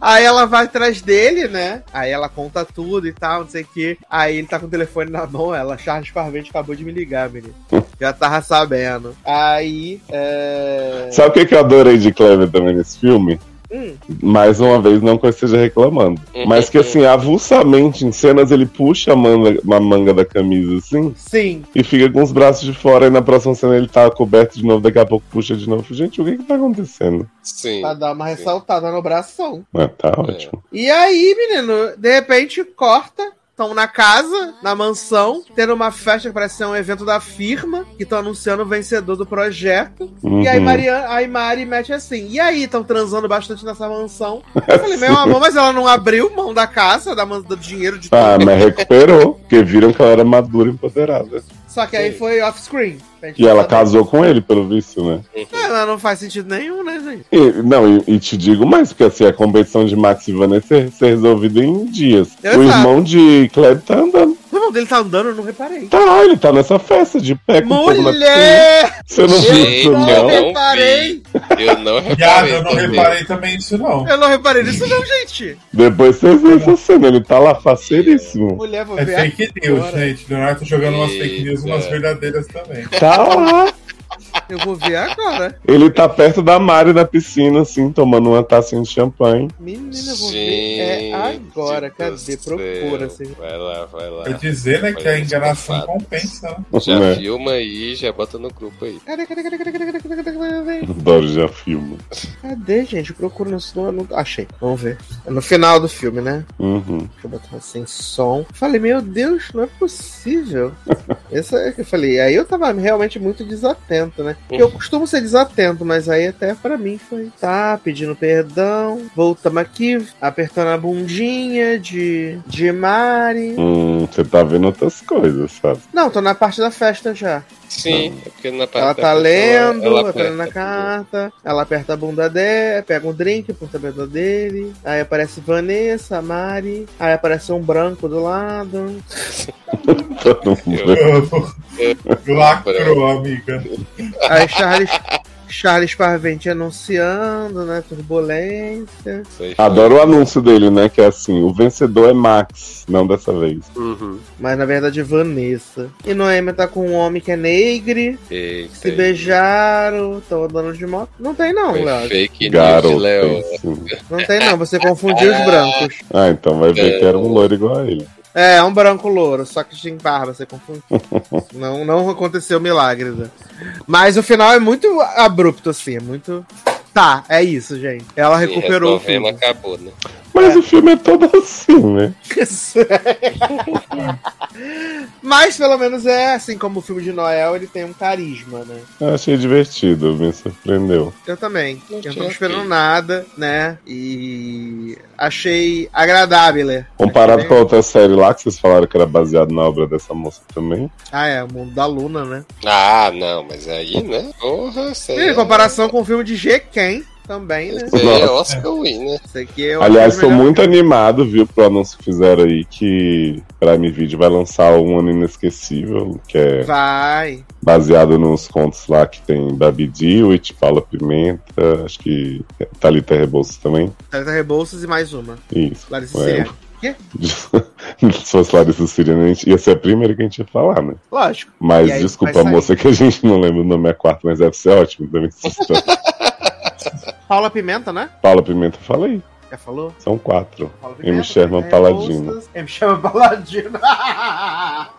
Aí ela vai atrás dele, né? Aí ela conta tudo e tal, não sei o que. Aí ele tá com o telefone na mão, ela, Charles Parvente acabou de me ligar, menino. [LAUGHS] Já tava sabendo. Aí, é... Sabe o que, que eu adorei de Clever também nesse filme? Hum, Mais uma vez, não que eu esteja reclamando. Mas que assim, avulsamente, em cenas, ele puxa a manga, uma manga da camisa assim sim. e fica com os braços de fora. E na próxima cena ele tá coberto de novo, daqui a pouco puxa de novo. Gente, o que que tá acontecendo? Sim. Pra dar uma ressaltada no bração. Ah, tá ótimo. E aí, menino, de repente corta. Estão na casa, na mansão, tendo uma festa que parece ser um evento da firma, que estão anunciando o vencedor do projeto. Uhum. E aí, Mariana, aí Mari mete assim. E aí, estão transando bastante nessa mansão. [LAUGHS] Eu falei, meu amor, mas ela não abriu mão da casa, da do dinheiro de tudo. Ah, mas recuperou, porque viram que ela era madura e empoderada. Só que aí foi off-screen. E ela casou com ele, pelo visto, né? É, mas não faz sentido nenhum, né, gente? E, não, e, e te digo mais, porque assim, a competição de Max e Vanessa ser, ser resolvida em dias. Exato. O irmão de Kleb tá andando. O irmão dele tá andando, eu não reparei. Tá, ele tá nessa festa de pé com. Mulher! Você não viu Gente, isso, não não? vi. reparei! Eu não reparei. Viado, eu não também. reparei também isso, não. Eu não reparei nisso, não, gente. Depois vocês veem essa cena, ele tá lá faceiríssimo. Mulher, vou É ver. fake news, agora. gente. Leonardo tá jogando umas fake news umas Eita. verdadeiras também. Tá lá. Eu vou ver agora. Ele tá perto da Mari na piscina, assim, tomando uma taça de champanhe. Menina, eu vou ver. É agora, cadê? Procura. Seja... Vai lá, vai lá. Eu dizer, né, vai que a enganação fato. compensa. Né? Já é. filma aí, já bota no grupo aí. Cadê, cadê, cadê, cadê, cadê, cadê, cadê, cadê? cadê, cadê? Adoro, já filma. Cadê, gente? Procura no celular. não Achei, vamos ver. É no final do filme, né? Uhum. Deixa eu botar assim, som. Falei, meu Deus, não é possível. [LAUGHS] Essa é que eu falei. Aí eu tava realmente muito desatento né? Eu costumo ser desatento, mas aí até pra mim foi. Tá, pedindo perdão. Voltamos aqui, apertando a bundinha de, de Mari. Hum, você tá vendo outras coisas, sabe? Não, tô na parte da festa já. Sim, é porque na parte Ela da tá lendo, ela ela tá lendo a carta, ela aperta a bunda dela, pega um drink, aponta a bunda dele, aí aparece Vanessa, Mari, aí aparece um branco do lado. [LAUGHS] Todo mundo- Lacrou, amiga. Aí Charles, Charles Parvente anunciando, né? Turbulência. Adoro o anúncio dele, né? Que é assim: o vencedor é Max, não dessa vez. Uhum. Mas na verdade é Vanessa. E Noemi tá com um homem que é negre, Eita, se beijaram, estão andando de moto. Não tem não, Foi Léo. fake news de Garoto. Léo. sim. Não tem não, você confundiu os [LAUGHS] brancos. Ah, então vai ver que era um loiro igual a ele. É, é um branco louro, só que tem barba, você confundiu. [LAUGHS] não, não aconteceu milagre, né? Mas o final é muito abrupto, assim, é muito. Tá, é isso, gente. Ela recuperou o filme. acabou, né? Mas o filme é todo assim, né? [LAUGHS] Mas pelo menos é assim como o filme de Noel, ele tem um carisma, né? Eu achei divertido, me surpreendeu. Eu também. Eu não tava esperando nada, né? E achei agradável. Comparado Achei com a outra série lá, que vocês falaram que era baseado na obra dessa moça também. Ah, é, o mundo da Luna, né? Ah, não, mas aí, né? Porra, E em é- comparação com o filme de G. Ken também, né? É. Oscar Win, né? Isso aqui é Aliás, melhores- muito animado, viu, pro anúncio que fizeram aí que Prime Video vai lançar um ano inesquecível, que é Vai. baseado nos contos lá que tem Babi Dewitt, Paula Pimenta, acho que Thalita Rebouças também. Thalita Rebouças e mais uma. Isso. Larissa É. Quê? [LAUGHS] Se fosse Larissa Siriana, a gente ia ser a primeira que a gente ia falar, né? Lógico. Mas aí desculpa, moça, que a gente não lembra o nome é quarto, mas deve ser ótimo também. [LAUGHS] Paula Pimenta, né? Paula Pimenta, fala aí. Já falou? São quatro. Paula M. Sherman é, Paladino. Hostas, M. Sherman Paladino. [LAUGHS]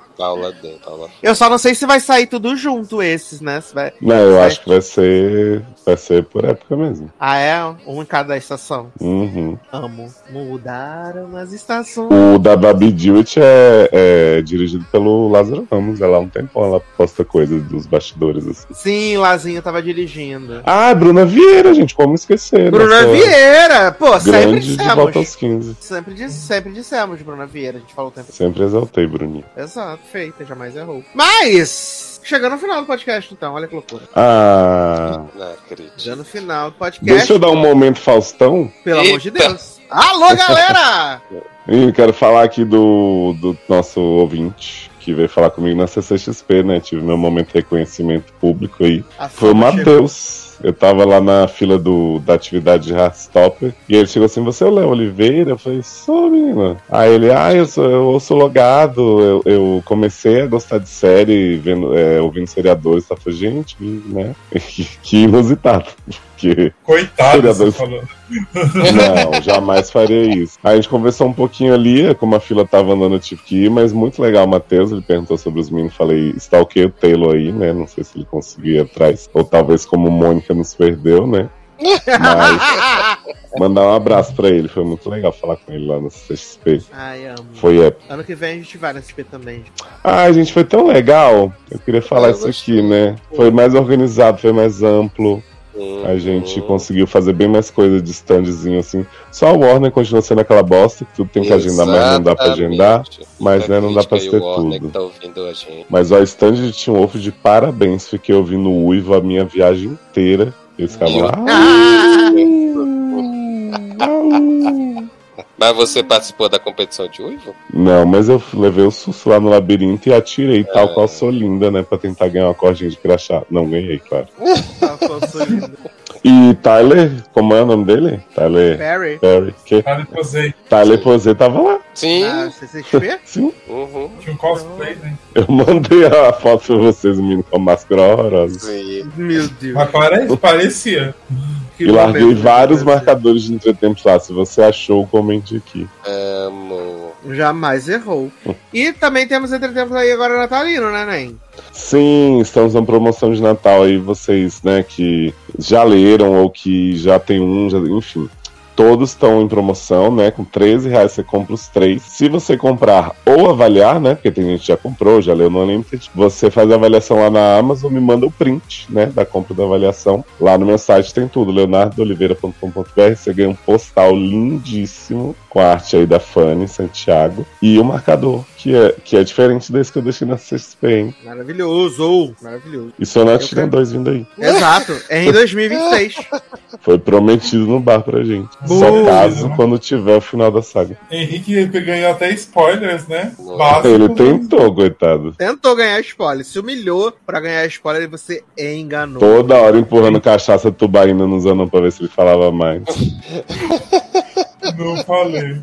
Eu só não sei se vai sair tudo junto esses, né? Se vai... Não, eu Vai. acho que vai ser. Vai ser por época mesmo. Ah, é? Um em cada estação. Uhum. Amo. Mudaram as estações. O da Babi Dewitt é, é dirigido pelo Lázaro Ramos. Ela há um tempão ela posta coisas dos bastidores assim. Sim, Lazinho tava dirigindo. Ah, Bruna Vieira, gente, como esquecer? Bruna Vieira! Pô, sempre Grande de volta dissemos. aos 15. Sempre, sempre dissemos de Bruna Vieira, a gente falou o tempo Sempre exaltei, Bruninho. Exato, feita, jamais errou. Mas, chegando no final do podcast, então, olha que loucura. Ah. Não acredito. Chegando no final do podcast. Deixa eu dar um momento, Faustão. Pelo amor de Eita. Deus. Alô, galera! [LAUGHS] E quero falar aqui do, do nosso ouvinte que veio falar comigo na CCXP, né? Tive meu momento de reconhecimento público aí. Foi o. Matheus. Eu tava lá na fila do, da atividade de Heartstopper e ele chegou assim: Você é o Léo Oliveira? Eu falei: Sou, menina. Aí ele: Ah, eu sou, eu logado. Eu, eu comecei a gostar de série vendo, é, ouvindo seriadores. Tá? Eu falei: Gente, né? [LAUGHS] Que inusitado. Porque Coitado, falou. não, jamais faria isso. Aí a gente conversou um pouquinho ali, como a fila tava andando, eu tive que ir, mas muito legal o Matheus, ele perguntou sobre os meninos, falei, stalkeei o Taylor aí, né? Não sei se ele conseguiu ir atrás, ou talvez como Mônica nos perdeu, né? Mas [LAUGHS] mandar um abraço pra ele, foi muito legal falar com ele lá no CXP. Ai, amo. Foi épico. Ano que vem a gente vai nesse SP também. Ai, gente, foi tão legal. Eu queria falar Ah, eu isso gostei. aqui, né? Foi mais organizado, foi mais amplo. A gente hum. conseguiu fazer bem mais coisa de standzinho assim. Só a Warner continua sendo aquela bosta que tudo tem que agendar, mas não dá pra agendar. Mas, né, não dá pra o Warner tudo. Tá gente. Mas ó, a stand de Team Wolf de parabéns. Fiquei ouvindo o Uivo a minha viagem inteira. Eles ficavam lá. Ah! Mas você participou da competição de Uivo? Não, mas eu levei o susto lá no labirinto e atirei, tal É. qual sou linda, né? Pra tentar ganhar uma cordinha de crachá. Não ganhei, claro. [LAUGHS] E Tyler, como é o nome dele? Tyler Perry. Perry. Que? Cara, posei. Tyler Posey tava lá. Sim. Na [LAUGHS] CCXP? Sim. Uhum. Tinha um cosplay, né? Eu mandei a foto pra vocês, menino com a máscara horrorosa. Sim. Meu Deus. Mas pare- parecia. Que E larguei vários marcadores de entretempos lá. Se você achou, comente aqui. Amo. Jamais errou. E também temos entretempos aí agora natalino, né, Nen? Sim, estamos na promoção de Natal aí, vocês, né, que já leram ou que já tem um, já- enfim. Todos estão em promoção, né? Com 13 reais você compra os três. Se você comprar ou avaliar, né? Porque tem gente que já comprou, já leu no Unlimited. Você faz a avaliação lá na Amazon, me manda o print, né? Da compra da avaliação. Lá no meu site tem tudo, leonardooliveira.com.br. Você ganha um postal lindíssimo com a arte aí da Fanny Santiago. E o marcador, que é, que é diferente desse que eu deixei na CXP, hein? Maravilhoso. Maravilhoso. E Sonat Eu tem dois vindo aí. Exato. É em 2026. [LAUGHS] Foi prometido no bar pra gente. Só Boa. caso quando tiver o final da saga. Henrique ganhou até spoilers, né? Básico, Ele tentou, coitado. Tentou ganhar spoiler. Se humilhou pra ganhar spoiler e você enganou. Toda hora empurrando cachaça tubaína nos anos pra ver se ele falava mais. [LAUGHS] Não falei.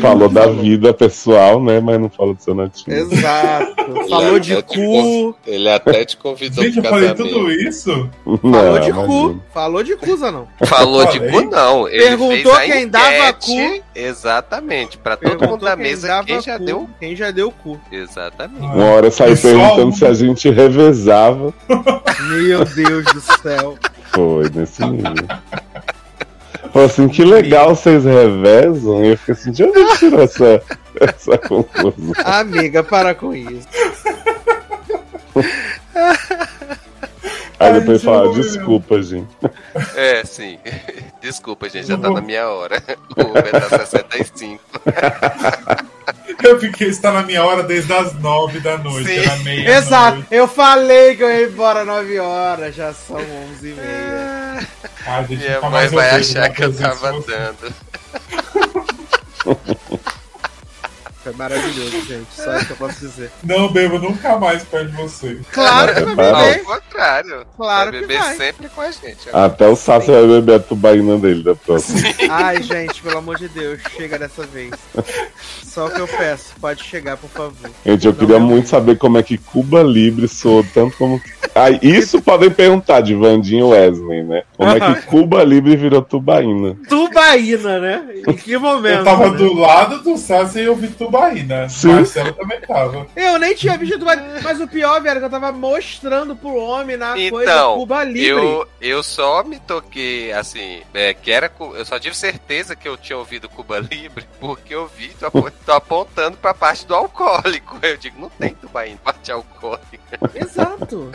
Falou da vida pessoal, né? Mas não falou do Sonatinho. Exato. Falou de Ele até te cu. conv- Ele até te convidou Gente, eu pro falei casamento. tudo isso? Falou de imagina. cu. Falou de cu, Zanão. Falou de Falei. cu, não. Ele Perguntou fez a quem dava enquete, Exatamente. Pra todo Perguntou mundo da mesa dava quem já cu, deu. Quem já deu cu. Exatamente. Uma hora eu saí Pessoal, perguntando se a gente revezava. Meu Deus do céu. Foi nesse nível. [LAUGHS] Falei assim, que legal vocês revezam. E eu fiquei assim, de onde ele tirou essa, [LAUGHS] essa conclusão? Amiga, para com isso. [LAUGHS] Aí Ai, depois fala, desculpa, gente. É, sim. [LAUGHS] Desculpa, gente, já tá na minha hora. [LAUGHS] O Uber tá 65. [LAUGHS] Eu fiquei, está na minha hora desde as nove da noite. Sim. Era meia Exato. Eu falei que eu ia embora 9 horas. Já são 11 e meia. Gente, Minha mãe vai achar que eu tava assim. Foi maravilhoso, gente. Só isso que eu posso dizer. Não bebo nunca mais perto de você. Claro que vai Não, Ao beber. contrário. Claro vai que beber vai. sempre com a gente. Até o Sassi vai beber a tubaína dele da próxima. Ai, gente, pelo amor de Deus, chega dessa vez. Só o que eu peço, pode chegar, por favor. Gente, eu Não, queria muito saber como é que Cuba Libre soou tanto como. Ah, isso podem perguntar de Vandinho e Wesley, né? Como é que Cuba Libre virou tubaína? Tubaína, né? Em que momento? Eu tava né? do lado do Sassi e eu vi Tubaína. Sim. Marcelo também tava. Eu nem tinha visto Tubaína. Mas o pior, velho, é que eu tava mostrando pro homem na coisa Então, Cuba Libre. eu, eu só me toquei, assim, é, que era. Eu só tive certeza que eu tinha ouvido Cuba [LAUGHS] Libre porque eu vi, tô, apo- tô apontando pra parte do alcoólico. Eu digo, não tem tubaína, parte alcoólica. Exato.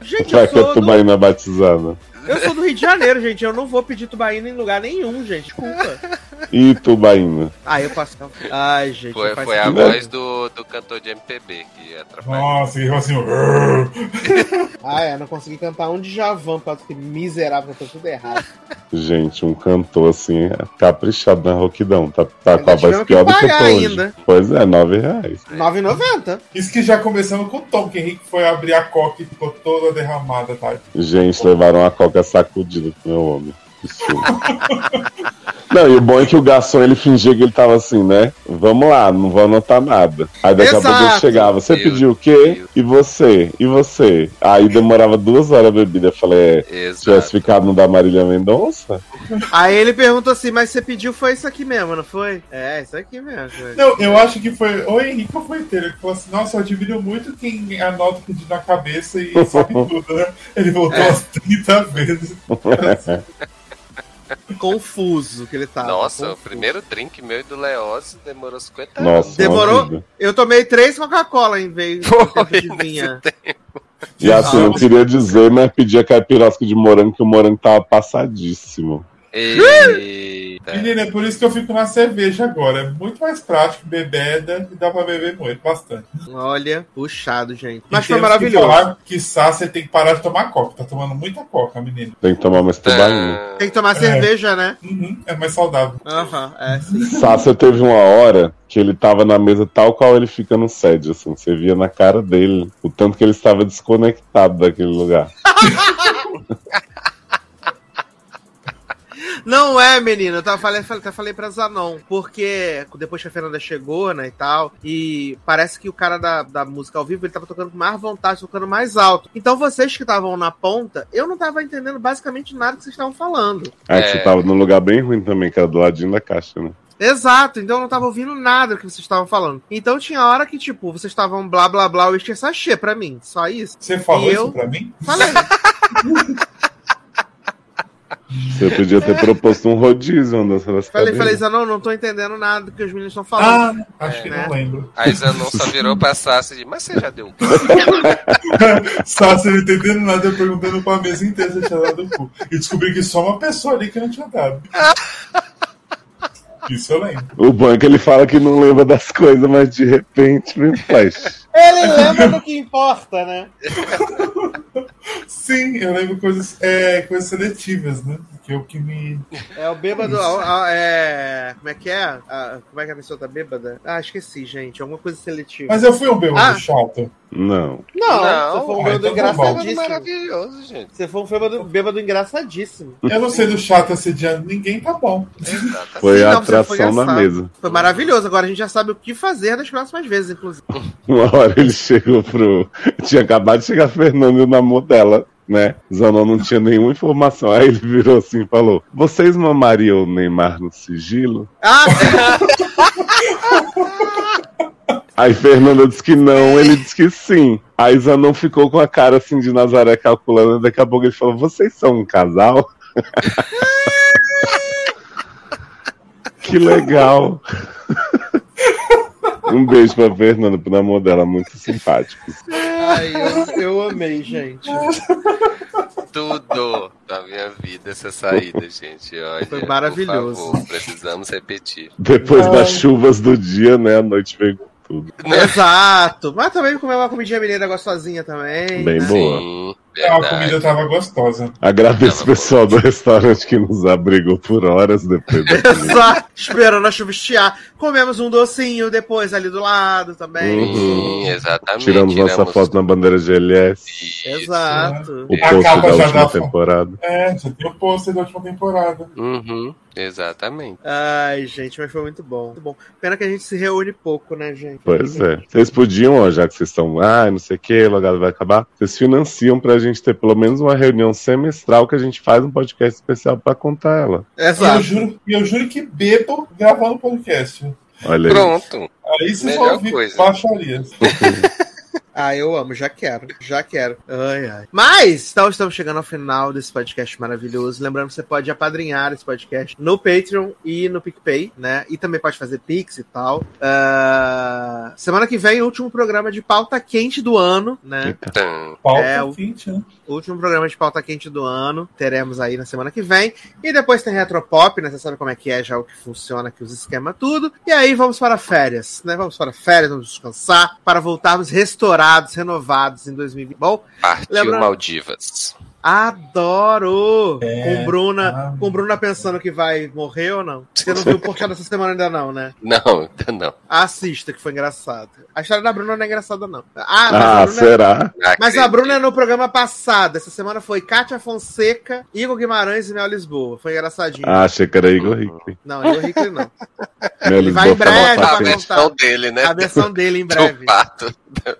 Gente, Vai eu que é sou, do, tubaína batizada. Eu sou do Rio de Janeiro, gente. Eu não vou pedir tubaína em lugar nenhum, gente. Desculpa. E tubaína. Ah, eu passo. Ai, gente. Foi, foi a voz do, do cantor de MPB que atrapalhou. Nossa, ele falou assim. [LAUGHS] Ah, é, não consegui cantar um de Javan, pra que miserável, cantou tudo errado. Gente, um cantor assim, caprichado na roquidão. Tá, tá com a voz pior do que eu tô hoje. ainda. Pois é, nove reais. R$ 9,90. Isso que já começamos com o Tom, que Henrique foi abrir a coca e ficou toda derramada, tá? Gente, levaram a coca sacudida pro meu homem. Não, e o bom é que o garçom ele fingia que ele tava assim, né? Vamos lá, não vou anotar nada. Aí daqui a pouco ele chegava, você Meu pediu o quê? Deus. E você? E você? Aí demorava duas horas a bebida. Eu falei, é, se tivesse ficado no da Marília Mendonça? Aí ele perguntou assim, mas você pediu foi isso aqui mesmo, não foi? É, isso aqui mesmo. foi. Não, eu acho que foi o Henrique ou foi inteiro que falou assim: Nossa, eu admiro muito quem anota o pedido na cabeça e sabe tudo, né? Ele voltou É. umas 30 vezes. [LAUGHS] Confuso que ele tava. Nossa, o confuso. primeiro drink meu e do Leose demorou 50 Nossa, anos. Demorou? Eu tomei três Coca-Cola em vez Foi, de vinha. E assim, eu queria dizer, mas pedir a caipirosca de morango, que o morango tava passadíssimo. Eita. Menina, é por isso que eu fico na cerveja agora. É muito mais prático, bebeda, e dá pra beber muito, bastante. Olha, puxado, gente. E Mas foi temos que maravilhoso. falar que Sá, você tem que parar de tomar coca. Tá tomando muita coca, menino. Tem que tomar mais tubaína. Ah, Tem que tomar cerveja, né? Uhum, é mais saudável. Aham, é sim. [LAUGHS] Sácia teve uma hora que ele tava na mesa tal qual ele fica no SED, assim. Você via na cara dele o tanto que ele estava desconectado daquele lugar. [LAUGHS] Não é, menina. Eu tava falei, falei, até falei pra Zanon. Porque depois que a Fernanda chegou, né, e tal. E parece que o cara da, da música ao vivo, ele tava tocando com mais vontade, tocando mais alto. Então vocês que estavam na ponta, eu não tava entendendo basicamente nada que vocês estavam falando. Aí É. você tava num lugar bem ruim também, que era do ladinho da caixa, né? Exato, então eu não tava ouvindo nada do que vocês estavam falando. Então tinha hora que, tipo, vocês estavam blá blá blá, o Esther sachê pra mim. Só isso. Você falou E isso eu? pra mim? Falei. [LAUGHS] Você podia ter proposto um rodízio, uma dança das falei, falei. Zanon, não tô entendendo nada do que os meninos estão falando. Ah, acho que né? não lembro. Aí Zanon só virou pra Sassi e disse, mas você já deu o cu? [LAUGHS] Só você não entendendo nada, eu perguntando pra mesa inteira se eu tinha dado o cu. E descobri que só uma pessoa ali que não tinha dado. [LAUGHS] Isso eu lembro. O bom é que ele fala que não lembra das coisas, mas de repente vem flash. Ele lembra do que importa, né? Sim, eu lembro coisas, é, coisas seletivas, né? Que é o que me. É o bêbado. a- a- é, como é que é? A- como é que a pessoa tá bêbada? Ah, esqueci, gente. Alguma coisa seletiva. Mas eu fui um bêbado Ah. chato. Não. não, Não, você foi um ah, bêbado então tá engraçadíssimo. maravilhoso, gente. Você foi um bêbado, bêbado engraçadíssimo. Eu não sei do chato assediando ninguém, tá bom. Exatamente. Foi Sim, a não, você foi atração na mesa. Foi maravilhoso. Agora a gente já sabe o que fazer das próximas vezes, inclusive. Uma hora ele chegou pro. Tinha acabado de chegar Fernando e o namoro dela, né? Zanon não tinha nenhuma informação. Aí ele virou assim e falou: Vocês mamariam o Neymar no sigilo? Ah, Aí Fernanda disse que não, ele disse que sim. Aí Zanon ficou com a cara assim de Nazaré calculando. Daqui a pouco ele falou: Vocês são um casal? [LAUGHS] que legal. Um beijo pra Fernanda, pro namoro dela, muito simpático. ai, eu, eu amei, gente. Tudo da minha vida essa saída, gente. Olha, Foi maravilhoso. Por favor, precisamos repetir. Depois Ai. das chuvas do dia, né? A noite veio com tudo. Exato. Mas também comer uma comidinha mineira gostosinha também. Bem né? boa. Sim. A comida tava gostosa. Agradeço o pessoal do restaurante que nos abrigou por horas depois da comida. Exato. Esperando a chuva estiar. Comemos um docinho depois ali do lado também. Uhum. Sim, exatamente. Tiramos nossa foto na bandeira GLS. Isso. Exato. O post da última temporada. É, já tem o pôster da última temporada. Uhum, exatamente. Ai, gente, mas foi muito bom. Muito bom. Pena que a gente se reúne pouco, né, gente? Pois é. Vocês podiam, ó, já que vocês estão, ah, não sei o que, logado vai acabar, vocês financiam pra gente ter pelo menos uma reunião semestral que a gente faz um podcast especial pra contar ela. E eu Exato. juro, e eu juro que bebo gravando podcast. Olha aí. Pronto. Aí vocês Melhor vão ouvir coisa. baixarias. [LAUGHS] Ah, eu amo, já quero, já quero. Ai, ai. Mas, então estamos chegando ao final desse podcast maravilhoso. Lembrando que você pode apadrinhar esse podcast no Patreon e no PicPay, né? E também pode fazer Pix e tal. Ah, semana que vem, último programa de pauta quente do ano, né? Tum. Pauta É, o- quente, né? Último programa de pauta quente do ano. Teremos aí na semana que vem. E depois tem Retropop, né? Você sabe como é que é já o que funciona aqui, os esquemas, tudo. E aí vamos para férias, né? Vamos para férias, vamos descansar, para voltarmos restaurados, renovados em 2020. Bom, Partiu Lembrando- Maldivas. Adoro! É, com Bruna, ah. com Bruna pensando que vai morrer ou não. Você não viu o porquê dessa semana ainda não, né? Não, ainda não. Assista, que foi engraçado. A história da Bruna não é engraçada, não. Ah, mas Ah, a Bruna será? Mas a. Bruna é no programa passado. Essa semana foi Kátia Fonseca, Igor Guimarães e Mel Lisboa. Foi engraçadinho. Ah, achei que era Igor Hickley. Não, Igor Hickley não. [LAUGHS] Mel Ele vai em breve A versão dele, né? A versão dele em [LAUGHS] breve.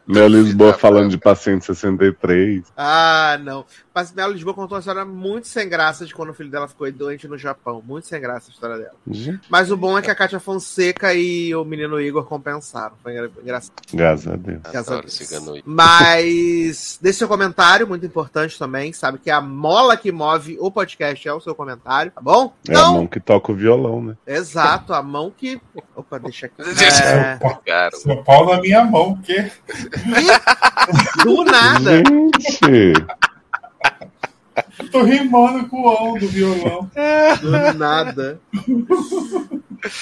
Mel Lisboa [LAUGHS] falando de paciente 63. Ah, não. Mas Mel Lisboa contou uma história muito sem graça de quando o filho dela ficou doente no Japão. Muito sem graça a história dela. Gente, Mas o bom é que a Kátia Fonseca e o menino Igor compensaram. Foi engra- engraçado. Graças a Deus. Graças a Deus. Mas deixe seu comentário, muito importante também. Sabe que a mola que move o podcast é o seu comentário, tá bom? É a mão que toca o violão, né? Exato, a mão que. Opa, deixa aqui. [LAUGHS] É, Seu, pau, Cara, seu pau na minha mão, porque do nada. Gente, [LAUGHS] tô rimando com o on do violão. Do [LAUGHS] nada.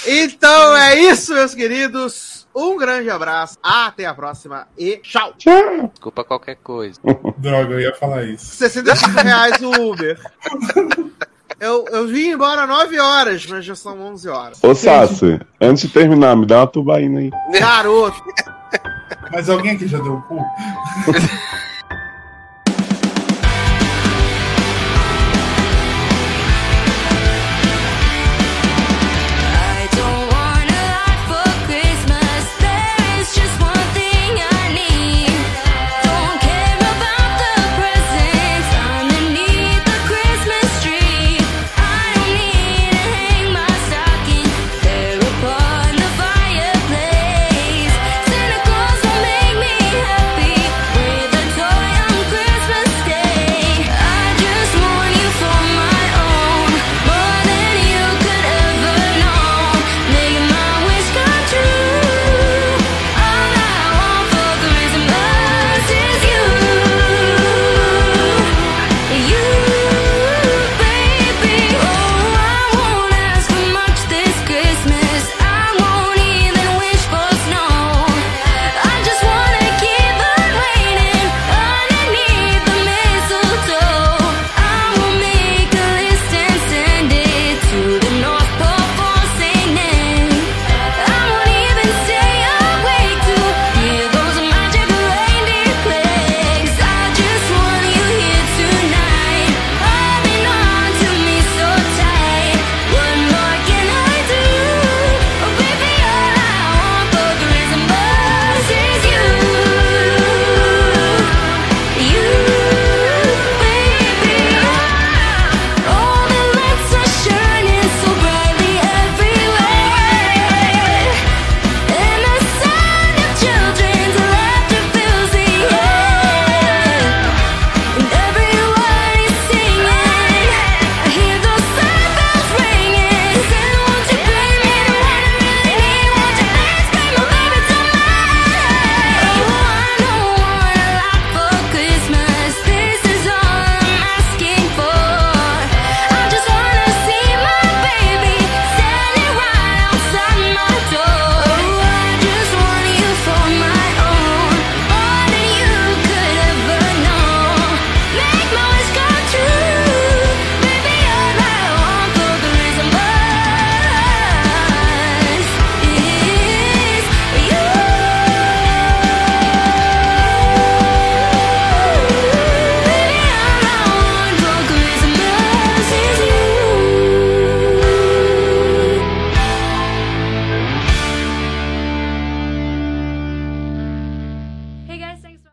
Então é isso, meus queridos. Um grande abraço. Até a próxima e tchau. tchau. desculpa qualquer coisa. [LAUGHS] Droga, eu ia falar isso. 65 reais o Uber. Eu, eu vim embora 9 horas, mas já são 11 horas. Ô, Sassi, antes de terminar, me dá uma tubaína aí. Garoto. Mas alguém aqui já deu o cu?